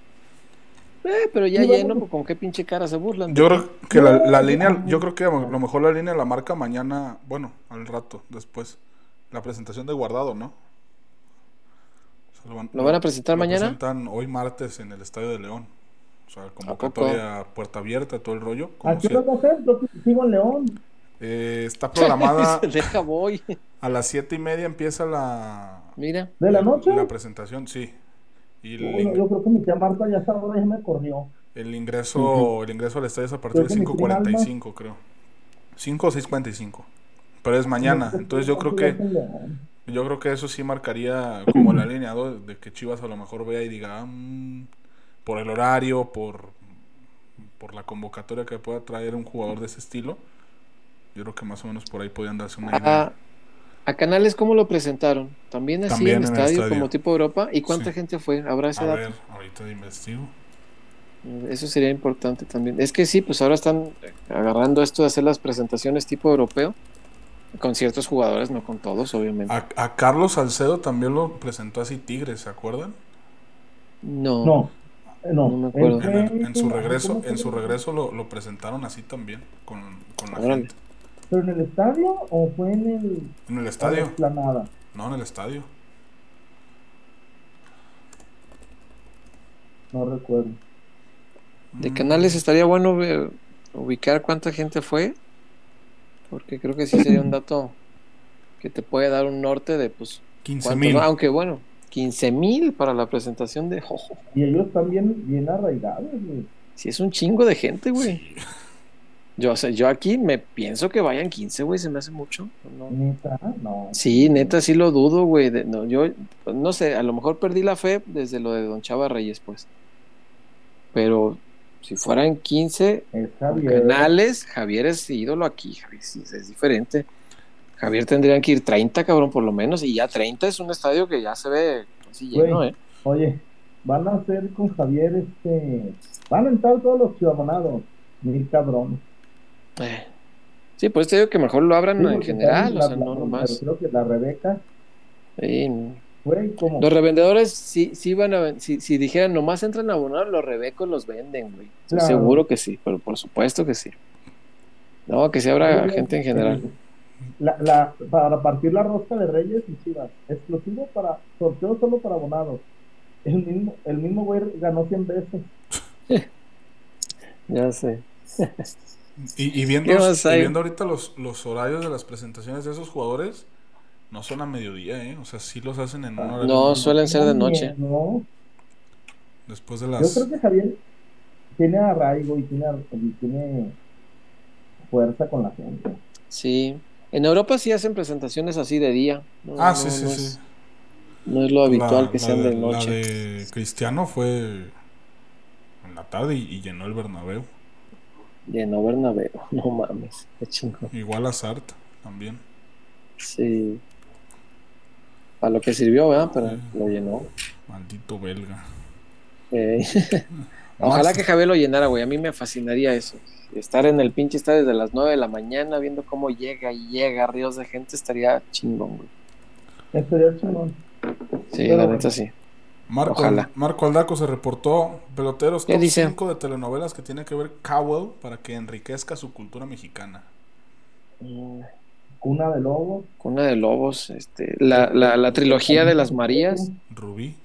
Eh, pero ya lleno, bueno. pues, ¿con qué pinche cara se burlan? Yo creo que la, la línea, yo creo que a lo mejor la línea la marca mañana, bueno, al rato, después. La presentación de Guardado, ¿no? Van, ¿Lo van a presentar lo mañana? presentan hoy martes en el Estadio de León. O sea, convocatoria puerta abierta, todo el rollo. como ¿A qué si- hora va a ser? Yo sigo en León. eh, está programada Se deja voy. a las siete y media empieza la, Mira. ¿De la noche? la presentación, sí. Y el, Bueno, yo creo que mi tía Marta ya esa hora ya me corrió. el ingreso, el ingreso al estadio es a partir de Creo prima 5.45, creo. 5 o 6.45. Pero es mañana, entonces yo creo que. Yo creo que eso sí marcaría como el alineado de que Chivas a lo mejor vea y diga "Ah, mm, por el horario, por por la convocatoria que pueda traer un jugador de ese estilo. Yo creo que más o menos por ahí podían darse una idea. A, a Canales, ¿cómo lo presentaron? ¿También así También en en estadio, estadio. como tipo Europa? ¿Y cuánta Sí. gente fue? ¿Habrá ese A dato? ver, ahorita investigo. Eso sería importante también. Es que sí, pues ahora están agarrando esto de hacer las presentaciones tipo europeo, con ciertos jugadores, no con todos, obviamente. A, a Carlos Salcedo también lo presentó así Tigres, ¿se acuerdan? No. No, no. No me acuerdo. En, su regreso, ¿cómo se en su regreso lo, lo presentaron así también con, con la Órale. gente. ¿Pero en el estadio o fue en el En el estadio, no en el estadio. No recuerdo. De Canales estaría bueno ubicar cuánta gente fue, porque creo que sí sería un dato que te puede dar un norte de, pues, 15 cuántos, mil. ¿no? aunque bueno, 15 mil para la presentación de... Jojo. Y ellos están bien, bien arraigados, güey. Sí, es un chingo de gente, güey. Yo, o sea, yo aquí me pienso que vayan 15, güey, se me hace mucho. ¿no? Neta, no. Sí, neta, sí lo dudo, güey. de- No, yo, no sé, a lo mejor perdí la fe desde lo de Don Chava Reyes, pues. Pero si fueran 15 Es con Javier. canales, Javier es ídolo aquí, Javier sí, es diferente. Javier tendrían que ir 30, cabrón, por lo menos, y ya 30 es un estadio que ya se ve así Güey, lleno, ¿eh? Oye, van a hacer con Javier este. Van a entrar todos los chivabonados. Mil cabrones. Eh. Sí, pues te digo que mejor lo abran Sí, en general, o sea, la- no pero nomás. Creo que la Rebeca, Sí, güey. Los revendedores sí, sí van a si, si dijeran nomás entran a abonar, los rebecos los venden, güey. Claro. seguro que sí, pero por supuesto que sí. No, que se abra gente en general. La, la, para partir la rosca de Reyes y Chivas. Exclusivo para. Sorteo solo para abonados. El mismo, el mismo güey ganó 100 veces. Ya sé. Y, y viendo, ¿Qué más y viendo ahorita los, los horarios de las presentaciones de esos jugadores, no son a mediodía, ¿eh? O sea, sí los hacen en un horario No, suelen ser de No, noche. No, después de yo las... creo que Javier tiene arraigo y tiene, ar- y tiene fuerza con la gente. Sí. En Europa sí hacen presentaciones así de día. No, Ah, no, sí, sí, no sí. Es, no es lo habitual La- que la sean de, de, la noche. de Cristiano fue en la tarde y, y llenó el Bernabéu. Llenó Bernabéu. No mames. Qué chingón. Igual a Sart también. Sí. Para lo que sirvió, ¿verdad? Pero lo llenó. Maldito belga. Eh, Ojalá que Javier lo llenara, güey. A mí me fascinaría eso. Estar en el pinche estadio desde las 9 de la mañana viendo cómo llega y llega ríos de gente estaría chingón, güey. Estaría chingón. Sí, Pero la bueno. neta sí. Marco, Ojalá. Marco Aldaco se reportó peloteros ¿Qué top dice? 5 de telenovelas que tiene que ver Cowell para que enriquezca su cultura mexicana. Mm, Cuna de Lobos. Cuna de Lobos, este, la, la, la trilogía de las Marías. Rubí.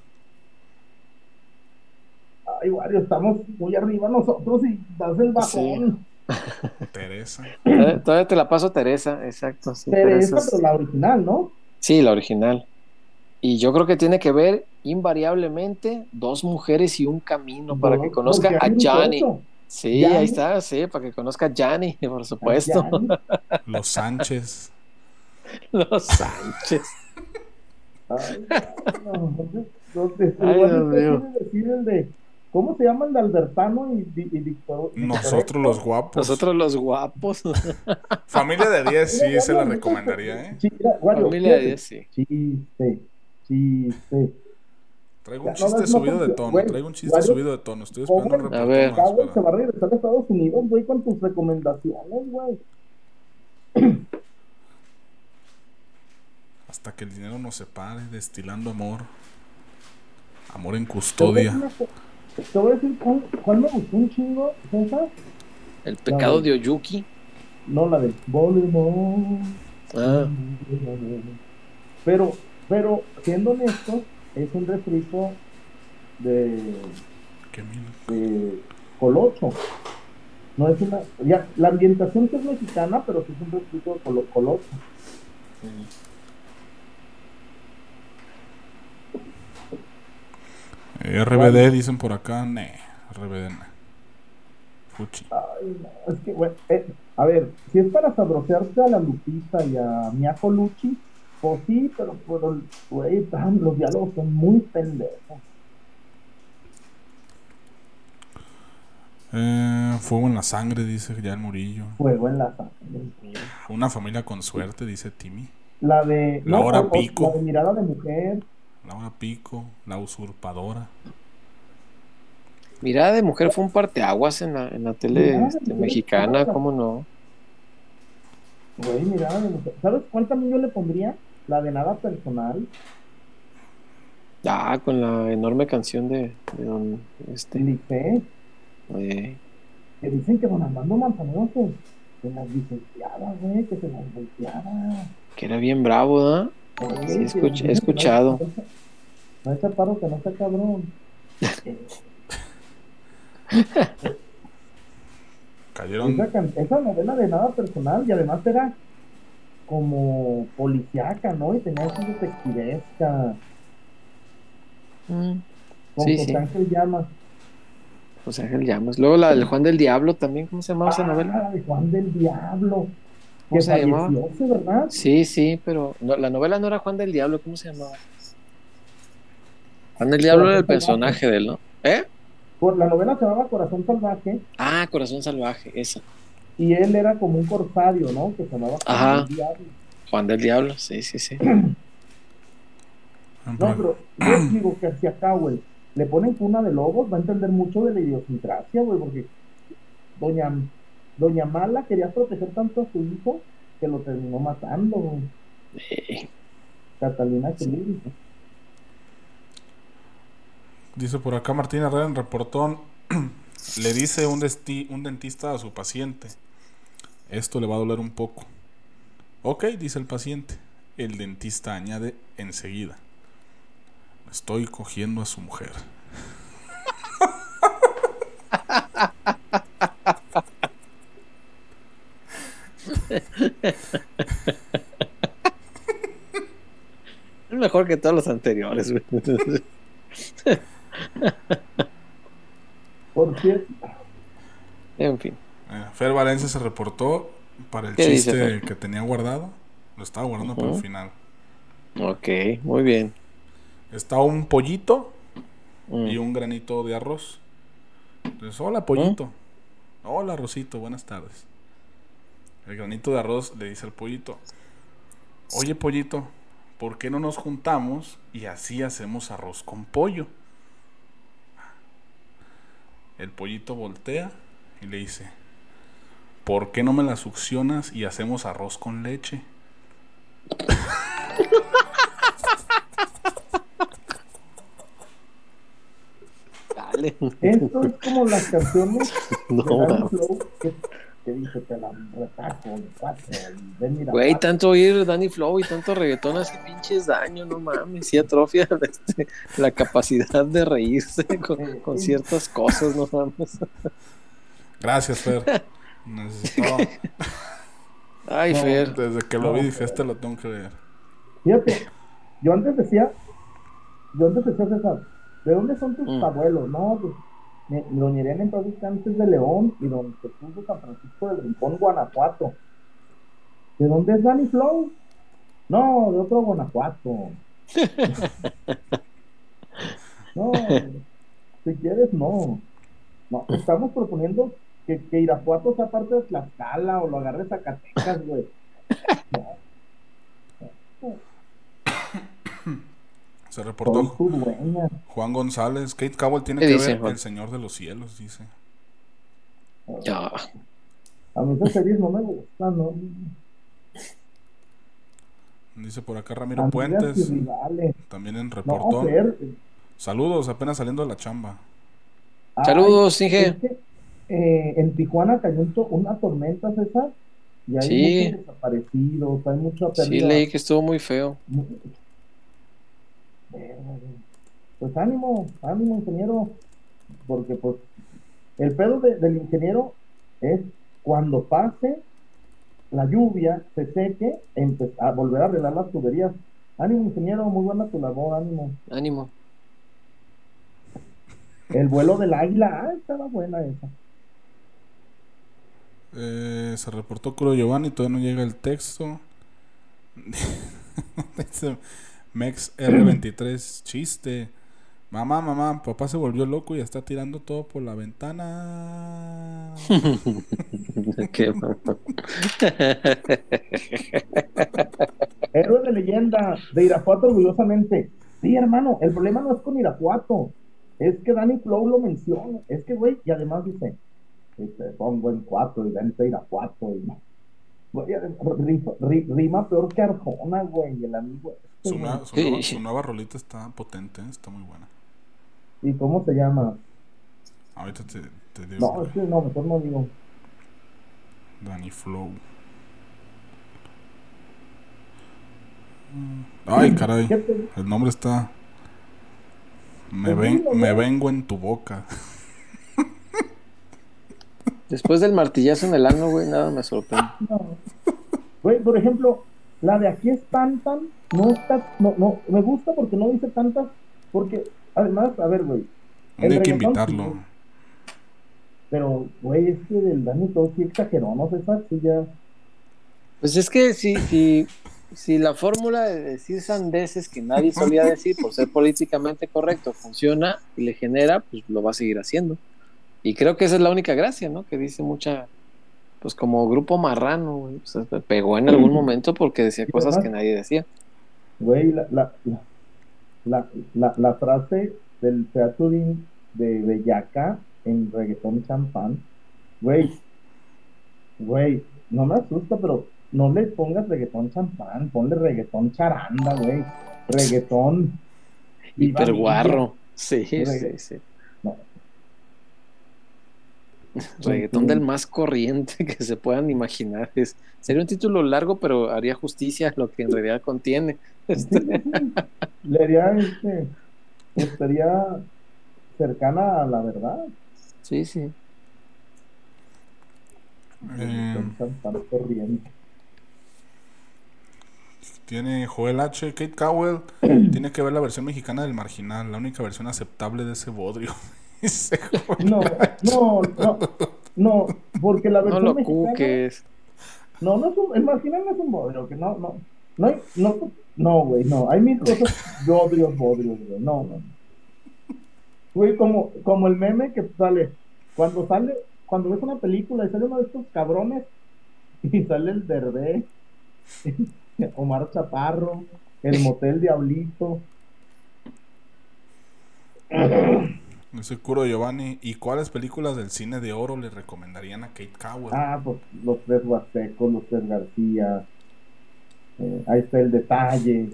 Ay, Wario, estamos muy arriba nosotros y das el bajón. Teresa. Todavía todavía te la paso Teresa, exacto. Sí, Teresa, Teresa es- pero la original, ¿no? sí, la original. Y yo creo que tiene que ver invariablemente dos mujeres y un camino para que No, conozca a Johnny. Sí, Gianni. ahí está, sí, para que conozca a Johnny, por supuesto. Gianni. Los Sánchez. Los Sánchez. Ay, no, te- Ay, decir el de, ¿cómo se llama el de Albertano y, y, y Víctor? Nosotros los guapos. Nosotros los guapos. Familia de 10 sí se la recomendaría, ¿eh? Sí, mira, Wario, Familia de fíjate. 10, sí. Chiste, chiste. Traigo un chiste no, subido de tono. Traigo un chiste subido de tono. Estoy esperando un A ver. se va a regresar a Estados Unidos, güey, con tus recomendaciones, güey. Hasta que el dinero nos separe, destilando amor. Amor en custodia. Te voy a decir cuál, cuál me gustó un chingo, César. El pecado de Oyuki. No, la de Voldemort. Ah, Pero, pero, siendo honesto, es un refrito de, Colocho. No es una. Ya, la ambientación sí es mexicana, pero es un refrito de Colo- Colocho. Eh, RBD dicen por acá. Ne, RBD. ne. Fuchi. Ay, no, es que, güey, eh, a ver, si es para sabrosearte a la Lupita y a Mia Colucci, pues sí, pero, pero, güey, los diálogos son muy pendejos. Eh, fuego en la sangre, dice ya el Murillo. Fuego en la sangre. Una familia con suerte, dice Timmy. La de. La hora o- pico. La de mirada de mujer. Laura Pico, la usurpadora. Mirada de mujer fue un parteaguas en la, en la tele este, mexicana. ¿cómo no? Güey, mirada de mujer. ¿Sabes cuál también yo le pondría? La de nada personal. Ah, con la enorme canción de, de don este Lice, eh, que dicen que don Armando Manzanero se, se las licenciaba, güey, que se las volteaba. que era bien bravo, ¿no? Güey, Sí, escuch- he escuchado. No es chaparro que no sea cabrón. Cayeron. Esa, esa novela de nada personal y además era como policíaca, ¿no? Y tenía esa detectivesca Mm, con Sí, José sí. Ángel Llamas. José Ángel Llamas. Luego la del Juan del Diablo también, ¿cómo se llamaba esa Ah, novela? la de Juan del Diablo. ¿Cómo Que se llamaba? ¿sí, ¿verdad? Sí, sí, pero no, la novela no era Juan del Diablo, ¿cómo se llamaba? Juan del Diablo era el personaje de él, ¿no? ¿Eh? Por la novela se llamaba Corazón Salvaje Ah, Corazón Salvaje, esa. Y él era como un corsario, ¿no? Que se llamaba Juan del Diablo. Juan del Diablo, sí, sí, sí. No, pero yo digo que si a Cowell le ponen cuna de lobos, va a entender mucho de la idiosincrasia, güey, porque doña, doña Mala quería proteger tanto a su hijo que lo terminó matando, güey. Eh, Catalina Krill. Dice por acá Martín Herrera en reportón. le dice un, desti- un dentista a su paciente. Esto le va a doler un poco. Ok, dice el paciente. El dentista añade enseguida. Estoy cogiendo a su mujer. es mejor que todos los anteriores. Por cierto, En fin. Eh, Fer Valencia se reportó para el ¿Qué dice, chiste que tenía guardado. Lo estaba guardando para el final. Ok, muy bien. Está un pollito Mm. y un granito de arroz. Entonces, hola pollito. Hola Rosito, buenas tardes. El granito de arroz le dice al pollito, oye pollito, ¿por qué no nos juntamos y así hacemos arroz con pollo? El pollito voltea y le dice, ¿por qué no me la succionas y hacemos arroz con leche? Dale. esto es como las canciones No, de Danny mames. Flow que, que dice te la retaco y ven mira, Güey, tanto oír Danny Flow y tanto reggaetón hace pinches daño, no mames. Sí atrofia este, la capacidad de reírse con, con ciertas cosas, no mames. Gracias, Fer. Necesitaba... Ay, No, Fer. Desde que lo vi dije, este lo tengo que leer. Fíjate, yo antes decía, yo antes decía, César, ¿de dónde son tus Mm. abuelos? No, pues, mi- doña Irene en paz descanse es de León y don Jesús de San Francisco del Rincón, Guanajuato. ¿De dónde es Danny Flow? No, de otro Guanajuato. no, si quieres, no. No, estamos proponiendo que, que Irapuato sea parte de Tlaxcala o lo agarre Zacatecas, güey. Se reportó. Juan González. Kate Cowell tiene ¿Qué que dice, ver Juan? El Señor de los Cielos, dice. Ya. A mí series no me gustan, ¿no? Dice por acá Ramiro Puentes. También en. Fer, Saludos, apenas saliendo de la chamba. Ay, Saludos, Inge. es que, eh, en Tijuana cayó una tormenta, César, y hay Sí. muchos desaparecidos, hay mucha Sí, pérdida. leí que estuvo muy feo. Güey. Pues ánimo, ánimo, ingeniero, porque pues el pedo de- del ingeniero es cuando pase la lluvia, se seque, empe- a volver a arreglar las tuberías. Ánimo, ingeniero, muy buena tu labor, ánimo. Ánimo. El vuelo del águila, ah, estaba buena esa. Eh, se reportó Curo Giovanni, todavía no llega el texto. Dice Mex R23, chiste. Mamá, mamá, papá se volvió loco y está tirando todo por la ventana. Qué Héroe de leyenda, de Irapuato orgullosamente. Sí, hermano, el problema no es con Irapuato, es que Danny Flow lo menciona. Es que, güey, y además dice, este, pongo en cuatro y vente a Irapuato. Y, Güey, rima, ri- rima peor que Arjona, güey, el amigo. Su, nueva- su nueva, su nueva rolita está potente, está muy buena. ¿Y cómo se llama? Ahorita te, te digo. No, es que no, mejor no digo. Danny Flow. Ay, caray. ¿Qué te- El nombre está. Me, ven, me vengo en tu boca. Después del martillazo en el ano, güey, nada me sorprende. No. Güey, por ejemplo, la de aquí espantan, no está, no, no, me gusta porque no dice tantas, porque además, a ver, güey, hay que invitarlo. sí. pero, güey, es que del Dani todo sí exageró, ¿no, César? Sí, ya. Pues es que si, si, si la fórmula de decir sandeces que nadie solía decir por ser políticamente correcto funciona y le genera, pues lo va a seguir haciendo. Y creo que esa es la única gracia, ¿no? Que dice mucha, pues como grupo marrano, güey. O sea, pegó en algún momento porque decía cosas que nadie decía. Güey, la, la, la, la, la, la frase del featuring de Bellaca en reggaetón champán, güey, güey, no me asusta, pero no le pongas reggaetón champán, ponle reggaetón charanda, güey, reggaetón. Hiperguarro. Sí, sí, sí. No. Reggaetón del más corriente que se puedan imaginar. Es, sería un título largo, pero haría justicia a lo que en realidad contiene. Este, Le haría, este, estaría cercana a la verdad. sí, sí. Eh, tiene Joel H. Kate Cowell. tiene que ver la versión mexicana del Marginal, la única versión aceptable de ese bodrio. Joel No, no, no, no, porque la No versión lo mexicana, cuques. no, no es un, el marginal no es un bodrio, que no, no, no hay, no, no, güey, no, hay mil cosas, bodrios, bodrios, güey, no, no. Güey, como, como el meme que sale, cuando sale, cuando ves una película y sale uno de estos cabrones, y sale el Derbé, Omar Chaparro, el Motel Diablito, Dice Curo Giovanni. ¿Y cuáles películas del cine de oro le recomendarían a Kate Cowell? Ah, pues los tres Huastecos, los tres García. Eh, ahí está el detalle.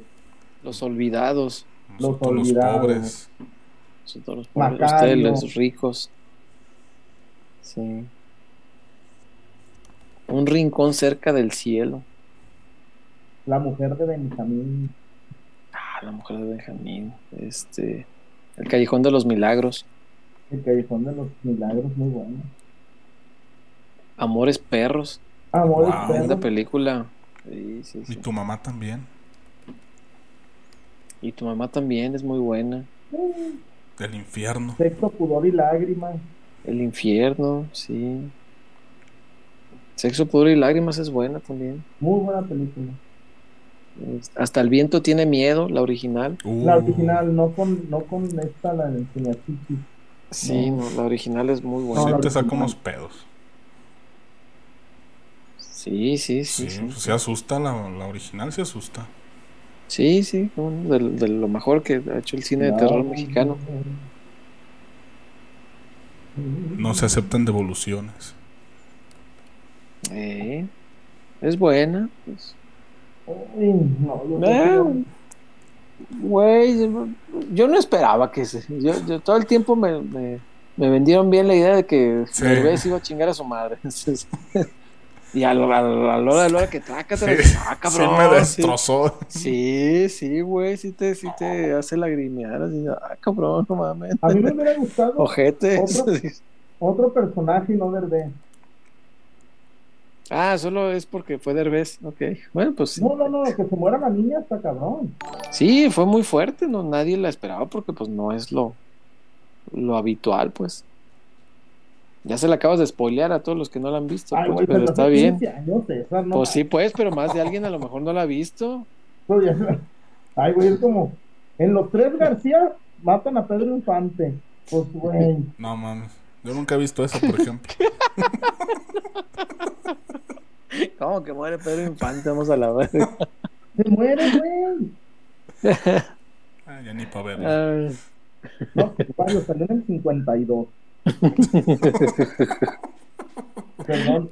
Los olvidados. los Nosotros los olvidados. pobres. Son todos los pobres, ustedes, los ricos. Sí. Un rincón cerca del cielo. La mujer de Benjamín. Ah, la mujer de Benjamín. Este. El callejón de los milagros. El Callejón de los Milagros, muy bueno. Amores perros. Amores Wow. perros. Película. Sí, sí, Y sí. tu mamá también. Y tu mamá también es muy buena. Del infierno. Sexo, pudor y lágrimas. El infierno, sí. Sexo, pudor y lágrimas es buena también. Muy buena película. Hasta el viento tiene miedo, la original. La Uh, original, no con, no con esta, la de. Sí, No. no, la original es muy Sí, buena. La te saca unos pedos. Sí, sí, sí. Sí, Sí, pues se asusta, la, la original se asusta. sí, sí, bueno, de, de lo mejor que ha hecho el cine de terror mexicano. No se aceptan devoluciones. Eh, es buena. pues. Uy, no, yo Eh, Güey, yo no esperaba que se. Yo, yo todo el tiempo me, me, me vendieron bien la idea de que Sí. Derbez iba a chingar a su madre. y a, lo- a, lo- a la hora de la hora que traca, Sí, ah, sí cabrón. me sí. destrozó. Sí, sí, güey, sí te, sí te hace lagrimear. Así, ah, cabrón, no mames. A mí me hubiera gustado Ojete. Otro- otro personaje y no Derbez. Ah, solo es porque fue Derbez. Ok. Bueno, pues sí. No, no, no, que se muera la niña está cabrón. Sí, fue muy fuerte, no nadie la esperaba porque pues no es lo, lo habitual, pues. Ya se la acabas de spoilear a todos los que no la han visto, Ay, pues, pero pero está bien. 15 años, César, no Pues sí, pues, pero más de alguien a lo mejor no la ha visto. Ay, güey, es como. En los tres García matan a Pedro Infante. Pues, güey. No mames. Yo nunca he visto eso, por ejemplo. ¿Cómo que muere Pedro Infante? Vamos a la verga. Se muere, güey. Ah, ya ni para verlo. No, Mario salió en el 52. Perdón.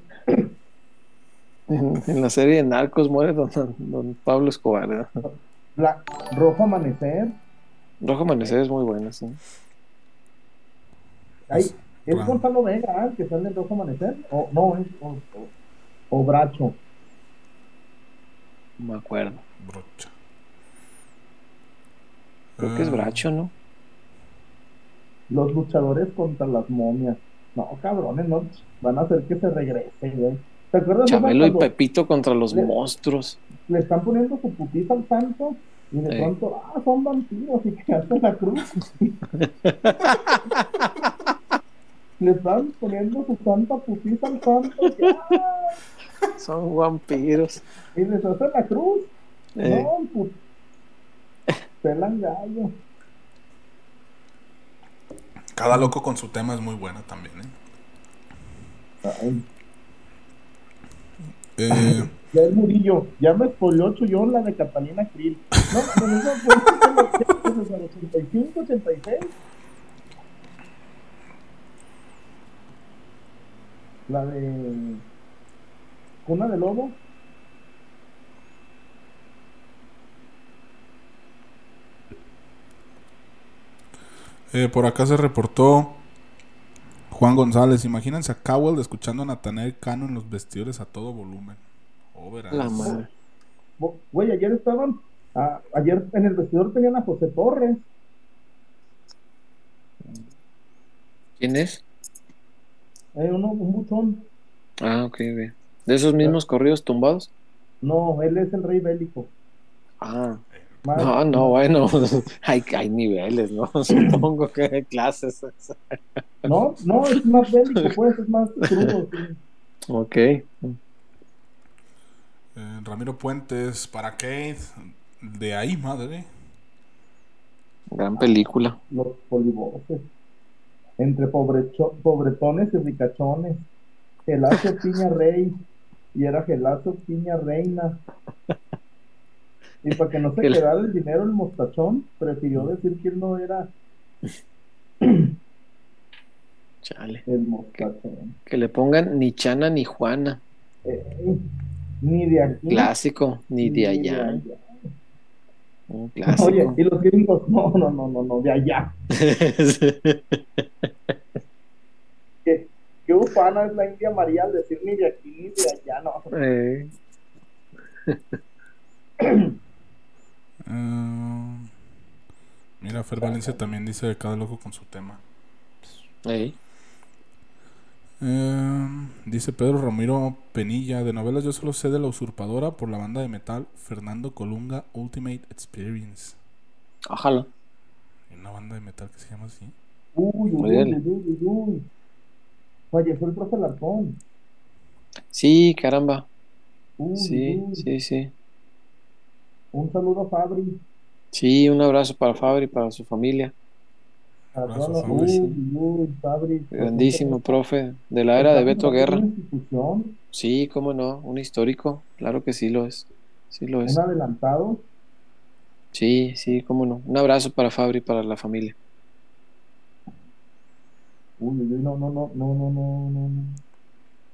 en, en la serie de Narcos muere don, don Pablo Escobar. La Rojo Amanecer. Rojo Amanecer es muy buena, sí. Ay, ¿Es Claro. Gonzalo Vega ah, que sale en Rojo Amanecer? O no, es. O, o- o Bracho. No me acuerdo. Brocha. Creo que es Ah, Bracho, ¿no? Los luchadores contra las momias. No, cabrones, no. Van a hacer que se regrese, güey. ¿Te acuerdas? Chabelo y Pepito contra los Le- monstruos. Le están poniendo su putiza al santo y de pronto, ah, son vampiros y que hacen la cruz. Le están poniendo su santa putiza al santo ah, Son vampiros. y les hacen la cruz. Eh. No, pues. Pelan gallo. Cada loco con su tema es muy buena también, ¿eh? Ay, Eh, ya el Murillo, ya me spoiló Chuyón la de Catalina Krill. No, pero eso fue en los 85, 86. La de Cuna de Lobo. Eh, por acá se reportó Juan González. Imagínense a Cowell escuchando a Natanael Cano en los vestidores a todo volumen. Oh, verás. La madre. Güey, ayer estaban, ayer en el vestidor tenían a José Torres. ¿Quién es? Eh, uno, un buchón. Ah, ok, bien. ¿De esos mismos corridos tumbados? No, él es el rey bélico. Ah, No, no, bueno, hay, hay niveles, ¿no? Supongo que hay clases. No, no, es más bélico, pues, es más crudo. sí. Ok. Eh, Ramiro Puentes para Kate. De ahí, madre. Gran película. Los polivoces. Entre pobrecho- pobretones y ricachones. Gelacio Piña Rey. Y era Gelacio Piña Reina. Y para que no se quedara el dinero el mostachón, prefirió decir que él no era Chale. el mostachón. Que le pongan ni Chana ni Juana. Eh, ni de aquí. Clásico, ni de allá. Un clásico. Oye, y los gringos, no, no, no, no, no, de allá. Que, que ufana es la India María al decir ni de aquí ni de allá, no. Eh, Eh, mira, Fer Valencia también dice de cada loco con su tema. eh. Eh, dice Pedro Ramiro Penilla, de novelas yo solo sé de La Usurpadora por la banda de metal Fernando Colunga Ultimate Experience. Ojalá. Hay una banda de metal que se llama así. Uy, uy, uy, Órale. uy, uy, uy. Falleció el profe Larcón. Sí, caramba. Uy, Sí, uy. sí, sí. Un saludo a Fabri. Sí, un abrazo para Fabri y para su familia. Abrazo, Fabri. Uy, uy, Fabri. Grandísimo, profe. De la era de Beto Una Guerra. institución, Sí, cómo no. Un histórico. Claro que sí lo es. Sí lo es. un adelantado. Sí, sí, cómo no. Un abrazo para Fabri y para la familia. Uy, no, no, no, no, no, no, no.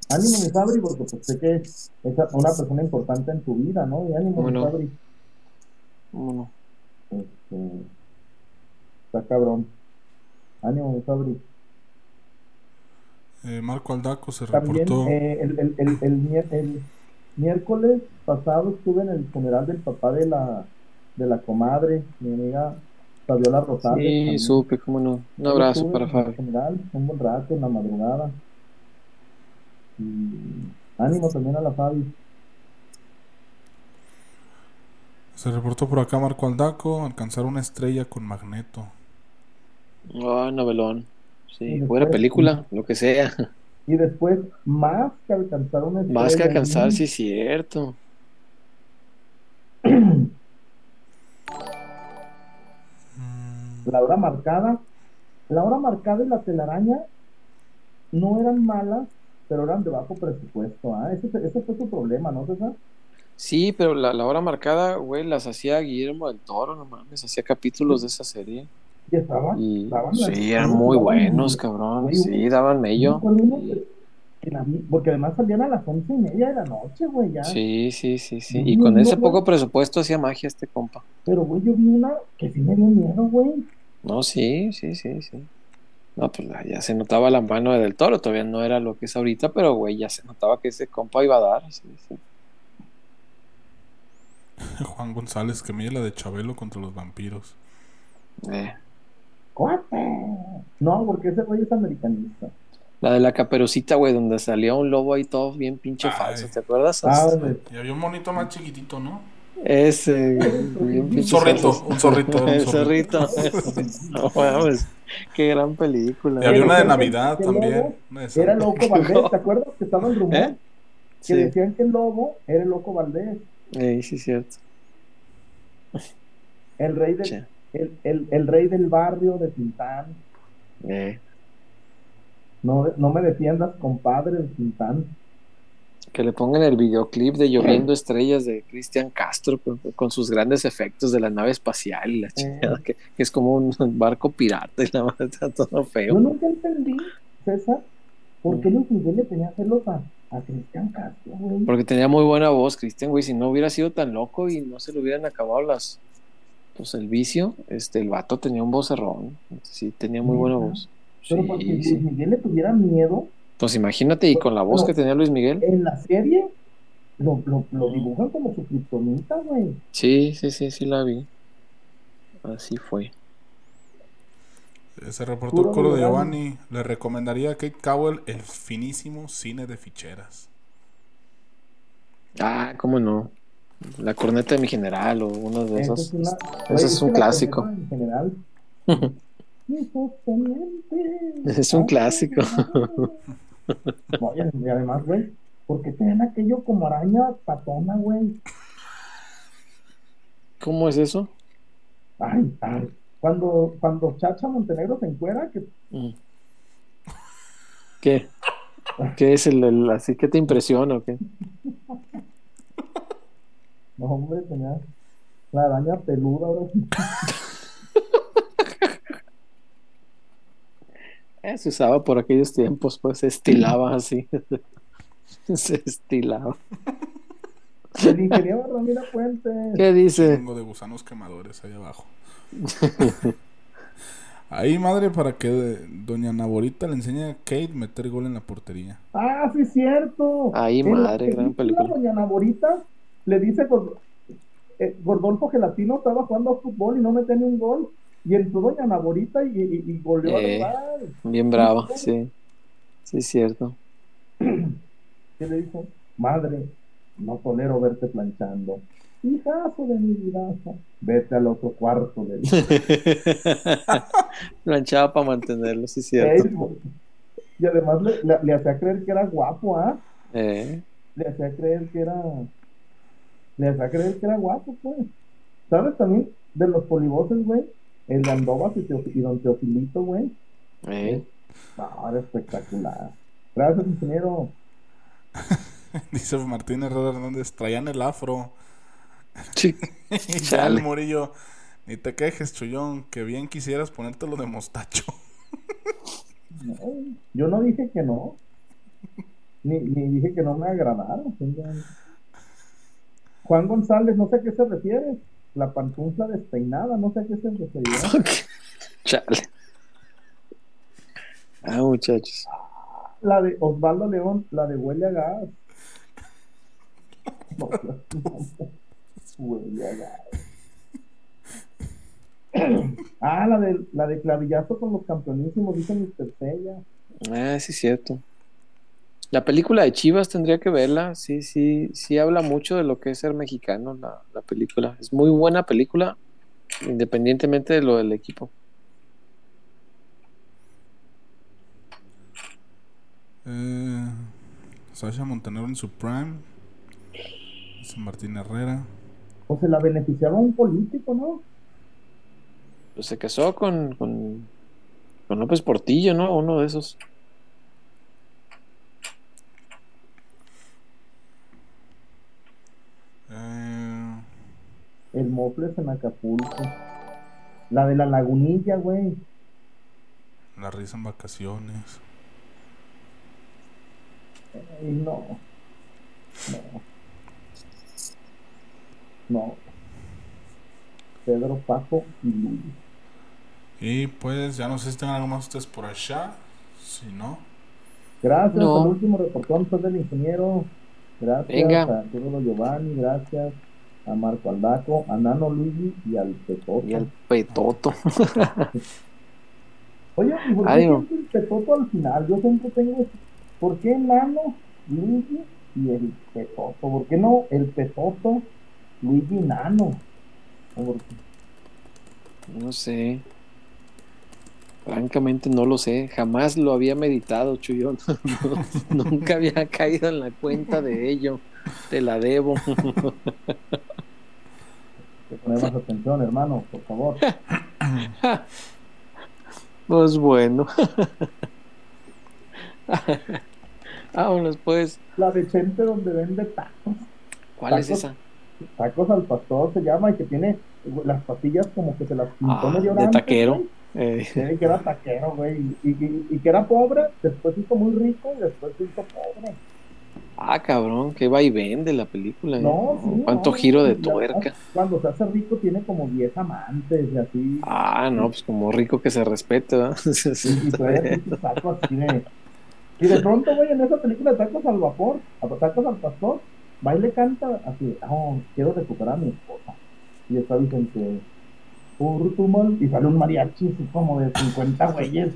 Ánimo, mi Fabri, porque pues sé que es una persona importante en tu vida, ¿no? Y ánimo, mi Bueno. Fabri. Sí. Está cabrón. Ánimo, Fabri. Eh, Marco Aldaco se También reportó. eh, el, el, el, el mier- el miércoles pasado estuve en el funeral del papá de la, de la comadre, mi amiga Fabiola Rosales. Sí, también. supe, cómo no. Un abrazo estuve para en el Fabi. funeral, un buen rato, en la madrugada. Y ánimo también a la Fabi. Se reportó por acá Marco Aldaco. Alcanzar una estrella con Magneto. Ah, novelón. Y Sí, después- fuera película, lo que sea. Y después, más que alcanzar una Más que estrella, alcanzar, sí, cierto. La hora marcada. La hora marcada y la telaraña no eran malas, pero eran de bajo presupuesto. ¿ah? Ese, ese fue su problema, ¿no, César? Sí, pero la, la hora marcada, güey, las hacía Guillermo del Toro, no mames, hacía capítulos de esa serie. Y estaban. Y sí, eran muy buenos, cabrón. Güey, Sí, daban mello. porque además salían a las once y media de la noche, güey, ya. Sí, sí, sí, sí. Y con ese poco presupuesto hacía magia este compa. Pero, güey, yo vi una que sí me dio miedo, güey. No, sí, sí, sí, sí. No, pues ya se notaba la mano de Del Toro, todavía no era lo que es ahorita, pero güey, ya se notaba que ese compa iba a dar. sí, sí. Juan González, que mide la de Chabelo contra los vampiros. Eh. No, porque ese güey es americanista. La de la caperucita, güey, donde salía un lobo ahí todo bien pinche Ay. falso, ¿te acuerdas? Ah, güey. Y había un monito más chiquitito, ¿no? Ese, bien Un zorrito, un zorrito. un El zorrito. zorrito. No mames, qué gran película. Y había una de Navidad también. Era. Loco Valdés, ¿te acuerdas que estaba el rumor? ¿Eh? Que Sí, decían que el lobo era el Loco Valdés, eh, sí, cierto. el rey, del, el, el, el rey del barrio de Tintán. Eh, No, no me defiendas, compadre de Tintán. que le pongan el videoclip de Lloviendo Estrellas de Cristian Castro con, con sus grandes efectos de la nave espacial y la chingada, que, que es como un barco pirata y la madre está todo Yo feo. nunca entendí, César, por Mm. qué Luis Miguel le tenía celos a, a Cristian Castro, güey. Porque tenía muy buena voz, Cristian, güey. Si no hubiera sido tan loco y no se le hubieran acabado las. Pues el vicio, este, el vato tenía un vocerrón. Sí, tenía muy buena voz. Pero porque Sí, Luis sí. Miguel le tuviera miedo, Pues imagínate, y con la voz No. que tenía Luis Miguel. en la serie lo, lo, lo dibujan como su kriptonita, güey. Sí, sí, sí, sí la vi. Así fue. Se reportó el coro de Giovanni. Le recomendaría a Kate Cowell el finísimo cine de ficheras. Ah, cómo no. La corneta de mi general o uno de esos. es, una, Ese es un clásico. general. Es un clásico. No, y además, güey, ¿por qué tenían aquello como araña patona, güey? ¿Cómo es eso? Ay, ay. Cuando, cuando Chacha Montenegro se encuera, que Mm. ¿Qué? ¿Qué es el, el- así que te impresiona o qué? no, hombre, tenía la araña peluda, ahora sí. Eh, se usaba por aquellos tiempos, pues se estilaba así. se estilaba. El ingeniero Ramiro Puente. ¿Qué dice? Tengo de gusanos quemadores ahí abajo. Ahí, madre, para que doña Naborita le enseñe a Kate meter gol en la portería. Ah, sí, cierto. Ahí, En la madre, gran película. Doña Naborita le dice Gord- eh, Gordolfo Gelatino estaba jugando fútbol y no metía ni un gol. Y entró Doña Naborita y, y, y goleó al Eh. Bien brava, sí. Sí, es cierto. ¿Qué le dijo? Madre, no tolero verte planchando. Hijazo de mi vida. Vete al otro cuarto del Planchaba para mantenerlo, sí, cierto. Y además le, le- le hacía creer que era guapo, ¿ah? Eh, Le hacía creer que era. Le hacía creer que era guapo, pues. ¿Sabes también? De los polivoces, güey. El de Andovas y, Teof- y Don Teofilito, güey. eh. No, era espectacular. Gracias, ingeniero. Dice Martín Herrera Hernández, traían el afro. Sí. Y ya Chale. el Murillo, ni te quejes, chullón, que bien quisieras ponértelo de mostacho. No, yo no dije que no. Ni, ni dije que no me agradara. Juan González, no sé a qué se refiere. la pantufla despeinada, no sé a qué se refería. Chale. Ah, muchachos. La de Osvaldo León, la de huele a gas. No. Ah, la de, la de clavillazo con los campeonísimos, dice Mr. Sella. Ah, sí, es cierto. La película de Chivas tendría que verla. Sí, sí, sí habla mucho de lo que es ser mexicano la, la película. Es muy buena película, independientemente de lo del equipo. Eh, Sasha Montenegro en su prime. Dice Martín Herrera. O se la beneficiaba un político, ¿no? Pues se casó con, con, con López Portillo, ¿no? Uno de esos. Eh, El Moples en Acapulco. La de la lagunilla, güey. la risa en vacaciones. Ay, no. No. No. Pedro Paco y Luis. Y pues ya no sé si tengan algo más ustedes por allá. Si no, Gracias No. al último reportón soy del ingeniero. Gracias Venga. a Arturo Giovanni, gracias a Marco Aldaco, a Nano Luigi y al Petoto. Y el petoto. Oye, ¿y por qué Ay, no. siempre el Petoto al final? Yo siempre tengo. ¿Por qué Nano, Luigi y el Petoto? ¿Por qué no el Petoto, Luigi Nano? No sé. Francamente no lo sé. Jamás lo había meditado, Chuyón. No, nunca había caído en la cuenta de ello. Te la debo. Poner más atención, hermano, por favor. Pues bueno. Vámonos pues. La de Chente donde vende tacos. ¿Cuál es esa? Tacos al pastor se llama y que tiene las patillas como que se las pintó Ah, medio de taquero. güey. Eh, Sí, que era taquero, güey. Y, y- y que era pobre, después se hizo muy rico y después se hizo pobre. ah, cabrón, que va y vende la película. No, sí, Cuánto no, giro de tuerca. Cuando se hace rico tiene como 10 amantes y así. Ah, no, pues como rico que se respete, ¿verdad? Y, y todavía pinches tacos así de... Y de pronto, güey, en esa película de tacos al vapor, a tacos al pastor, va y le canta así, oh, quiero recuperar a mi esposa. Y está Vicente, por tu mal, y sale un mariachi así como de 50 güeyes.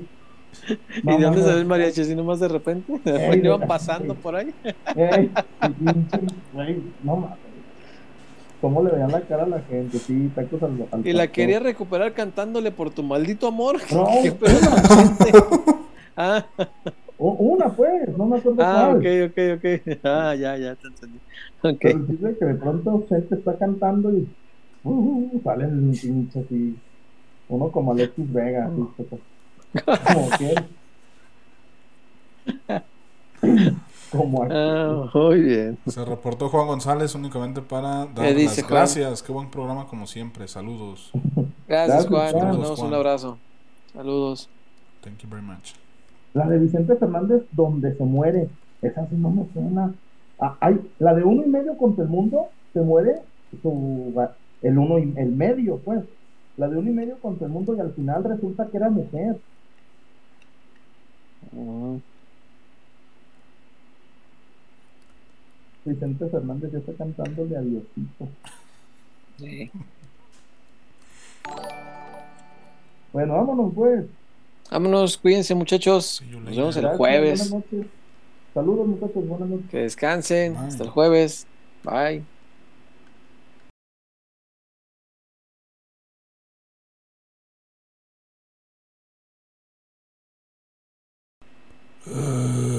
¿Y de dónde sale el mariachi? Así nomás de repente. Ey, Iban de- pasando por ahí. Ey, güey, no mames. ¿Cómo le veían la cara a la gente? Sí, tacos al, al Y la pastor. quería recuperar cantándole por tu maldito amor. No, ¿Qué gente? Ah, Una, pues, no me acuerdo ah, cuál. ok, ok, ok. Ah, ya, ya te entendí. Pero el chiste es que de pronto gente está cantando y uh, salen pinches así. Uno como Alexis Vega, así, como- que. como aquí. Ah, muy bien. se reportó Juan González únicamente para dar ¿Qué dice, las Juan? gracias. Qué buen programa como siempre. Saludos. Gracias, Gracias, Juan. Te Juan. mandamos un abrazo. Saludos. Thank you very much. La de Vicente Fernández, donde se muere. Esa sí no me suena. Ah, hay, la de uno y medio contra el mundo, se muere su, el uno y el medio, pues. La de uno y medio contra el mundo y al final resulta que era mujer. Mm, Vicente Fernández ya está cantándole a Diosito. sí. Bueno, vámonos pues. Vámonos, cuídense, muchachos. Nos vemos el Gracias, jueves. Buenas noches. Saludos, muchachos. Buenas noches. Que descansen. Bye. Hasta el jueves. Bye. Uh,